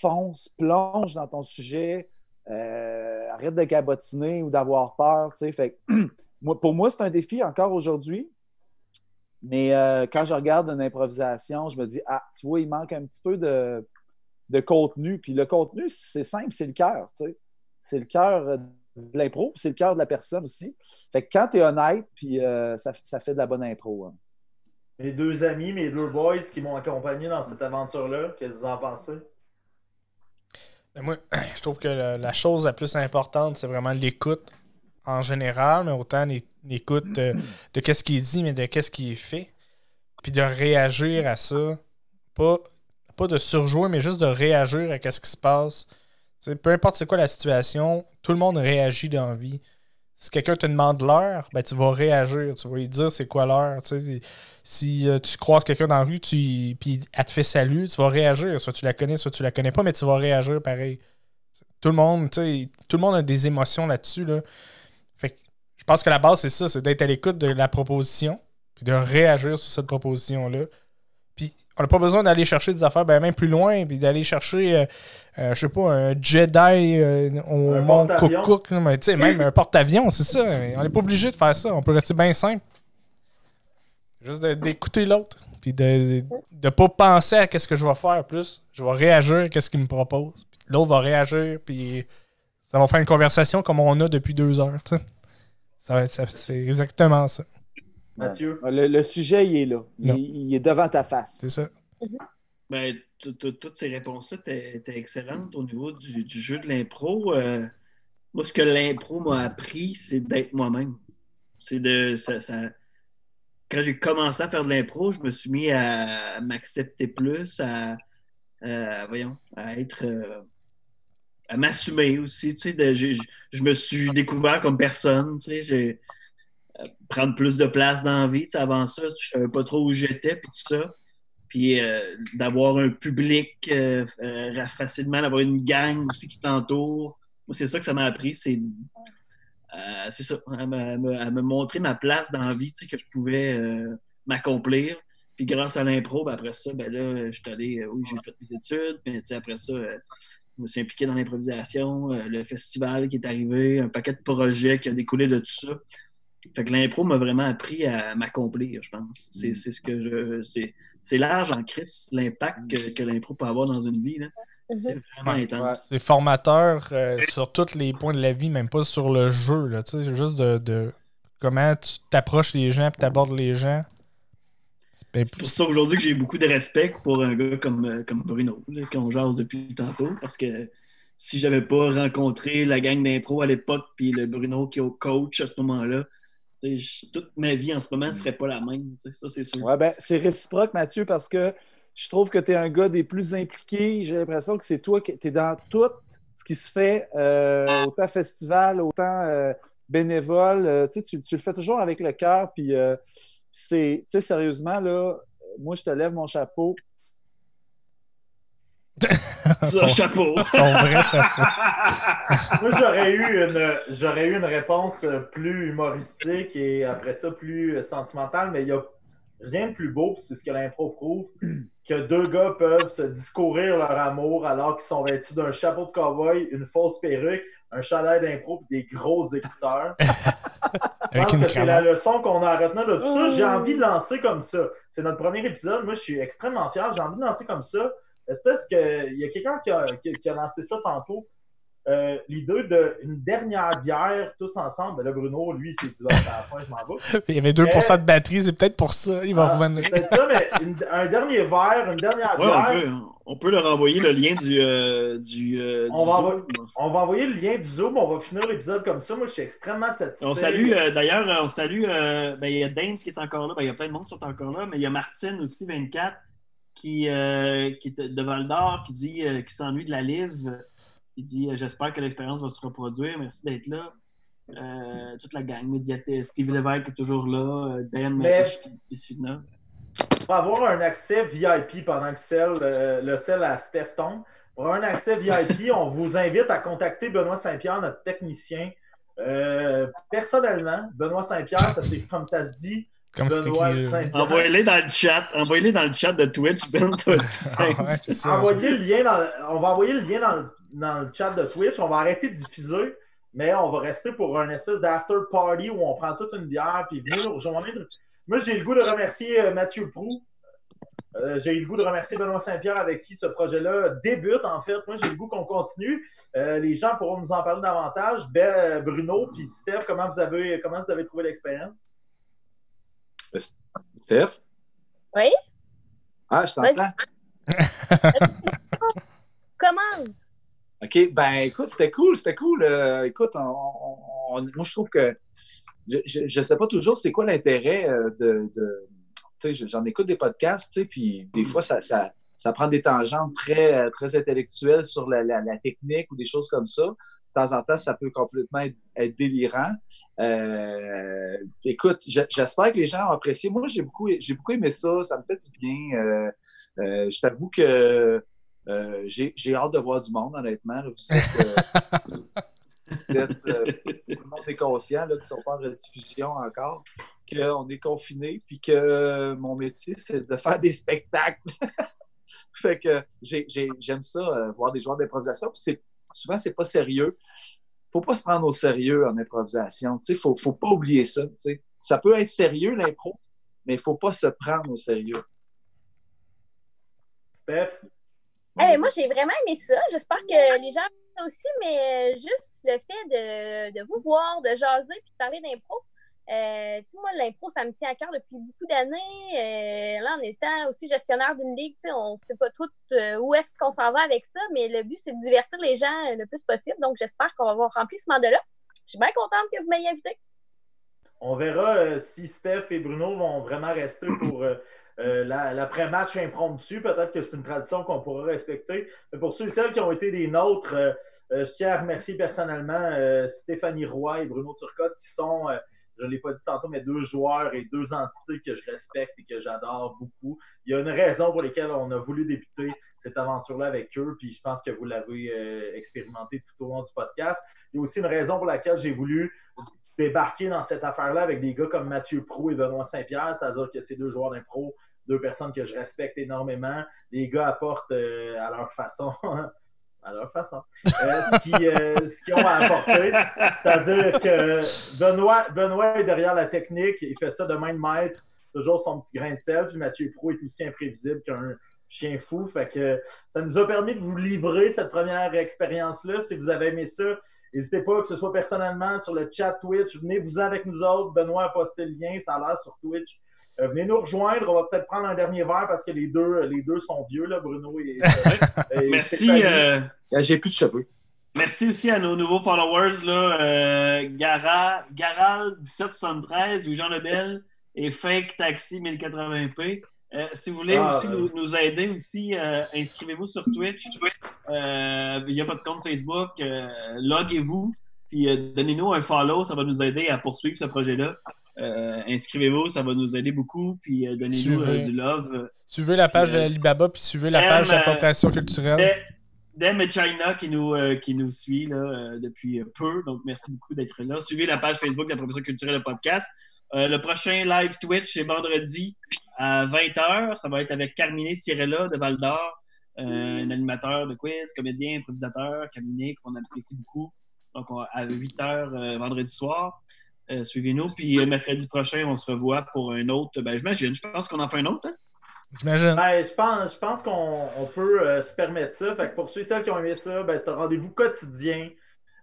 Fonce, plonge dans ton sujet, euh, arrête de cabotiner ou d'avoir peur. Fait pour moi, c'est un défi encore aujourd'hui. Mais euh, quand je regarde une improvisation, je me dis, ah, tu vois, il manque un petit peu de, de contenu. Puis le contenu, c'est simple, c'est le cœur. C'est le cœur euh, de l'impro, c'est le cœur de la personne aussi. Fait que quand tu es honnête, puis ça, ça fait de la bonne impro. hein. Mes deux amis, mes deux boys qui m'ont accompagné dans cette aventure-là, qu'est-ce que vous en pensez? Moi, je trouve que la, chose la plus importante, c'est vraiment l'écoute en général, mais autant l'é- l'écoute de, qu'est-ce qu'il dit, mais de qu'est-ce qu'il fait. Puis de réagir à ça. Pas, pas de surjouer, mais juste de réagir à ce qui se passe. peu importe c'est quoi la situation, tout le monde réagit dans la vie. Si quelqu'un te demande l'heure, ben, tu vas réagir, tu vas lui dire c'est quoi l'heure. Si euh, tu croises quelqu'un dans la rue, tu, puis elle te fait salut, tu vas réagir. Soit tu la connais, soit tu la connais pas, mais tu vas réagir pareil. Tout le monde, tout le monde a des émotions là-dessus. Là. Fait je pense que la base, c'est ça, c'est d'être à l'écoute de la proposition, puis de réagir sur cette proposition-là. Puis on n'a pas besoin d'aller chercher des affaires ben, même plus loin, puis d'aller chercher, euh, euh, je sais pas, un Jedi euh, au Mont Cook, mais tu sais, même un porte-avions, c'est ça. On n'est pas obligé de faire ça. On peut rester bien simple. Juste d'écouter l'autre, puis de ne pas penser à qu'est-ce que je vais faire plus. Je vais réagir à ce qu'il me propose. L'autre va réagir, puis ça va faire une conversation comme on a depuis deux heures. Ça, c'est exactement ça. Mathieu? Le, sujet, il est là. Il, est devant ta face. C'est ça. Ben, toutes ces réponses-là étaient excellentes au niveau du, jeu de l'impro. Euh, moi, ce que l'impro m'a appris, c'est d'être moi-même. C'est de. Ça, Quand j'ai commencé à faire de l'impro, je me suis mis à, m'accepter plus, à, voyons, à être. Euh, à m'assumer aussi. Tu sais, je, me suis découvert comme personne. Tu sais, j'ai prendre plus de place dans la vie. avant ça, je savais pas trop où j'étais, puis tout ça. Puis euh, d'avoir un public euh, euh, facilement, d'avoir une gang aussi qui t'entoure. Moi, c'est ça que ça m'a appris, c'est ça, à me, montrer ma place dans la vie, que je pouvais m'accomplir. Puis grâce à l'impro, ben, après ça, ben là, je suis allé, oui, j'ai fait mes études, mais après ça, je me suis impliqué dans l'improvisation, le festival qui est arrivé, un paquet de projets qui a découlé de tout ça. Fait que l'impro m'a vraiment appris à m'accomplir, je pense. C'est, mm. ce que je. C'est, large en crise l'impact que, l'impro peut avoir dans une vie. Mm-hmm. C'est vraiment intense. C'est formateur euh, sur tous les points de la vie, même pas sur le jeu. Là, c'est juste de, comment tu t'approches les gens et t'abordes les gens. C'est pour ça aujourd'hui que j'ai beaucoup de respect pour un gars comme, euh, comme Bruno, qu'on jase depuis tantôt, parce que si j'avais pas rencontré la gang d'impro à l'époque, puis le Bruno qui est au coach à ce moment-là, toute ma vie en ce moment ne serait pas la même. Ça, c'est sûr. Ouais, ben, c'est réciproque, Mathieu, parce que je trouve que tu es un gars des plus impliqués. J'ai l'impression que c'est toi qui es dans tout ce qui se fait, euh, autant festival, autant euh, bénévole. Euh, tu, tu, le fais toujours avec le cœur. Puis, c'est, sérieusement, là, moi, je te lève mon chapeau. son chapeau. Son vrai chapeau. Moi, j'aurais eu, une, j'aurais eu une réponse plus humoristique et après ça, plus sentimentale, mais il n'y a rien de plus beau, c'est ce que l'impro prouve, que deux gars peuvent se discourir leur amour alors qu'ils sont vêtus d'un chapeau de cowboy, une fausse perruque, un chalet d'impro et des gros écouteurs. Je pense que c'est la leçon qu'on a à retenir de tout ça. J'ai envie de lancer comme ça. C'est notre premier épisode. Moi, je suis extrêmement fier. J'ai envie de lancer comme ça espèce que il y a quelqu'un qui a, qui, a, lancé ça tantôt. Euh, l'idée d'une dernière bière tous ensemble. Ben là, Bruno, lui, c'est dit à la fin, je m'en vais. Il y avait 2% de batterie, c'est peut-être pour ça. Il va ah, revenir. C'est peut-être ça, mais un dernier verre, une dernière bière. On peut, on peut, leur envoyer le lien du, euh, du, euh, on, va Zoom. on va envoyer le lien du Zoom. On va finir l'épisode comme ça. Moi, je suis extrêmement satisfait. On salue, d'ailleurs, on salue. ben, il y a Dames qui est encore là. Ben, il y a plein de monde qui sont encore là, mais il y a Martine aussi, 24 qui, euh, qui est de Val d'Or, qui dit euh, qui s'ennuie de la livre. Il dit euh, J'espère que l'expérience va se reproduire. Merci d'être là. toute la gang, médiathèque, Steve Lévesque est toujours là, Diane Mais... Pour avoir un accès VIP pendant que celle, le sel à Steph pour avoir un accès VIP, on vous invite à contacter Benoît Saint-Pierre, notre technicien. personnellement, Benoît Saint-Pierre, ça c'est comme ça se dit, comme Envoyez-les dans le chat. Envoyez-les dans le chat de Twitch, Ben. ah Envoyez le lien dans, on va envoyer le lien dans le, dans le, chat de Twitch. On va arrêter de diffuser, mais on va rester pour un espèce d'after party où on prend toute une bière puis venez nous rejoindre. Moi, j'ai le goût de remercier euh, Mathieu Prou. Euh, j'ai eu le goût de remercier Benoît Saint-Pierre avec qui ce projet-là débute, en fait. Moi, j'ai le goût qu'on continue. Euh, les gens pourront nous en parler davantage. Ben, Bruno, puis Steph, comment vous avez, comment vous avez trouvé l'expérience? Steph? Oui? Ah, je t'entends. Commence. OK, ben écoute, c'était cool, c'était cool. Euh, écoute, moi je trouve que je ne sais pas toujours c'est quoi l'intérêt euh, de. tu sais, j'en écoute des podcasts, tu sais, puis des fois, ça, ça, ça prend des tangentes très, très intellectuelles sur la, technique ou des choses comme ça. De temps en temps, ça peut complètement être, délirant. Euh, écoute, j'espère que les gens ont apprécié. Moi, j'ai beaucoup, j'ai beaucoup aimé ça. Ça me fait du bien. Euh, euh, je t'avoue que j'ai hâte de voir du monde, honnêtement. Vous êtes, tout le monde est conscient là, qu'ils sont pas en rediffusion encore, qu'on est confiné, puis que mon métier, c'est de faire des spectacles. fait que j'aime ça, euh, voir des joueurs d'improvisation. Souvent, c'est pas sérieux. Faut pas se prendre au sérieux en improvisation. Il faut, faut pas oublier ça. Ça peut être sérieux, l'impro, mais il faut pas se prendre au sérieux. Steph? Eh, moi, j'ai vraiment aimé ça. J'espère que les gens aussi, mais euh, juste le fait de, de vous voir, de jaser et de parler d'impro, euh, moi, l'impro, ça me tient à cœur depuis beaucoup d'années. Euh, là, en étant aussi gestionnaire d'une ligue, on ne sait pas tout euh, où est-ce qu'on s'en va avec ça, mais le but, c'est de divertir les gens le plus possible. Donc, j'espère qu'on va avoir rempli ce mandat-là. Je suis bien contente que vous m'ayez invité. On verra si Steph et Bruno vont vraiment rester pour l'après-match impromptu. Peut-être que c'est une tradition qu'on pourra respecter. Mais pour ceux et celles qui ont été des nôtres, je tiens à remercier personnellement Stéphanie Roy et Bruno Turcotte qui sont je ne l'ai pas dit tantôt, mais deux joueurs et deux entités que je respecte et que j'adore beaucoup. Il y a une raison pour laquelle on a voulu débuter cette aventure-là avec eux, puis je pense que vous l'avez euh, expérimenté tout au long du podcast. Il y a aussi une raison pour laquelle j'ai voulu débarquer dans cette affaire-là avec des gars comme Mathieu Prou et Benoît Saint-Pierre, c'est-à-dire que ces deux joueurs d'impro, deux personnes que je respecte énormément. Les gars apportent euh, à leur façon à leur façon. Euh, euh, ce qu'ils ont à apporter, c'est-à-dire que Benoît, Benoît est derrière la technique, il fait ça de main de maître, toujours son petit grain de sel, puis Mathieu Pro est aussi imprévisible qu'un chien fou. Fait que ça nous a permis de vous livrer cette première expérience-là. Si vous avez aimé ça, n'hésitez pas, que ce soit personnellement sur le chat Twitch, venez-vous avec nous autres. Benoît a posté le lien, ça a l'air sur Twitch. Euh, venez nous rejoindre. On va peut-être prendre un dernier verre parce que les deux, les deux sont vieux, là, Bruno et. Merci. Euh, j'ai plus de cheveux. Merci aussi à nos nouveaux followers, là, euh, Gara, Garal1773, Louis-Jean Lebel et Fake Taxi 1080p. Si vous voulez ah, aussi nous, aider aussi, inscrivez-vous sur Twitch. il y a votre compte Facebook. loguez-vous. Puis donnez-nous un follow. Ça va nous aider à poursuivre ce projet-là. Euh, inscrivez-vous, ça va nous aider beaucoup. Puis euh, donnez-nous euh, du love. Suivez la page de Alibaba, puis suivez la page d'appropriation culturelle. Dem et China qui nous, qui nous suit là, depuis peu. Donc, merci beaucoup d'être là. Suivez la page Facebook d'appropriation culturelle, le podcast. le prochain live Twitch, c'est vendredi à 20h. Ça va être avec Carmine Cirella de Val d'Or, un animateur de quiz, comédien, improvisateur, Carmine, qu'on apprécie beaucoup. Donc, à 8h vendredi soir. Euh, suivez-nous. Puis euh, mercredi prochain, on se revoit pour un autre. Ben, j'imagine. Je pense qu'on en fait un autre. Hein? J'imagine. Ben, je pense, je pense qu'on peut euh, se permettre ça. Fait que pour ceux et celles qui ont aimé ça, ben, c'est un rendez-vous quotidien.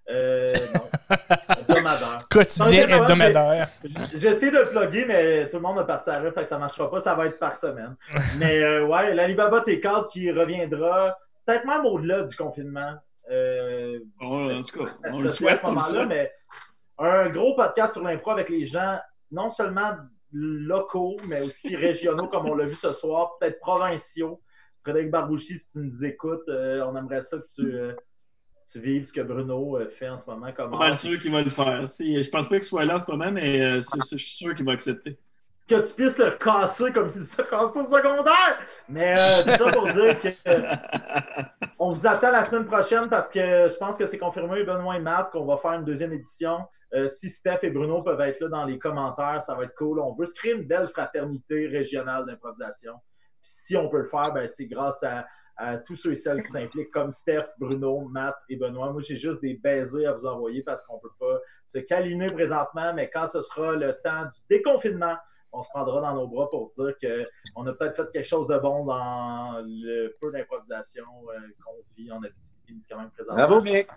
hebdomadaire. Quotidien hebdomadaire. J'essaie de le plugger, mais tout le monde me partira, fait que ça ne marchera pas. Ça va être par semaine. mais ouais, l'Alibaba T4 qui reviendra peut-être même au-delà du confinement. en tout cas, on le souhaite. À ce mais un gros podcast sur l'impro avec les gens, non seulement locaux, mais aussi régionaux, comme on l'a vu ce soir, peut-être provinciaux. Frédéric Barbouchi, si tu nous écoutes, euh, on aimerait ça que tu, euh, tu vives ce que Bruno euh, fait en ce moment. Comme pas sûr qu'il va le faire. Si, je pense pas qu'il soit là en ce moment, mais je suis sûr qu'il va accepter. Que tu puisses le casser comme tu le casser au secondaire! Mais c'est ça pour dire que on vous attend la semaine prochaine parce que je pense que c'est confirmé, Benoît et Matt, qu'on va faire une deuxième édition. Euh, si Steph et Bruno peuvent être là dans les commentaires, ça va être cool. On veut se créer une belle fraternité régionale d'improvisation. Si on peut le faire, ben, c'est grâce à, tous ceux et celles qui s'impliquent, comme Steph, Bruno, Matt et Benoît. Moi, j'ai juste des baisers à vous envoyer parce qu'on ne peut pas se câliner présentement, mais quand ce sera le temps du déconfinement, on se prendra dans nos bras pour dire qu'on a peut-être fait quelque chose de bon dans le peu d'improvisation euh, qu'on vit en Abitibi, quand même présentement. Bravo, Mick!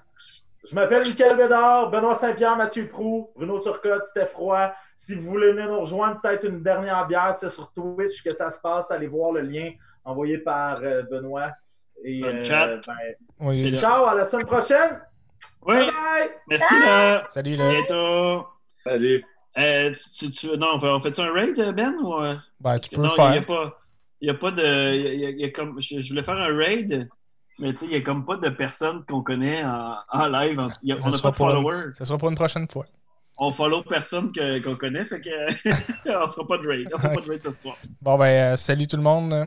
Je m'appelle Michael Bédard, Benoît Saint-Pierre, Mathieu Prou, Bruno Turcotte, Steph Roy. Si vous voulez venir nous rejoindre, peut-être une dernière bière, c'est sur Twitch que ça se passe. Allez voir le lien envoyé par euh, Benoît. Et, Dans le chat. Euh, ben, Ciao, à la semaine prochaine. Oui. Bye bye. Merci là. Salut là. À bientôt. Salut. Euh, tu, non, on fait, ça un raid, Ben? Ou... Ben, tu peux le faire. pas... il y a pas de. y a- il y a comme, je, je voulais faire un raid, mais tu sais, il n'y a comme pas de personnes qu'on connaît en, en live. En- il y a- on n'a pas de followers. Ce sera pour une prochaine fois. On follow personne qu'on connaît, fait que on fera pas de raid. On fera pas de raid ce soir. Bon, ben, euh, salut tout le monde.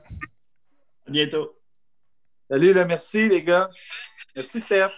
À bientôt. Salut, là, merci les gars. Merci Steph.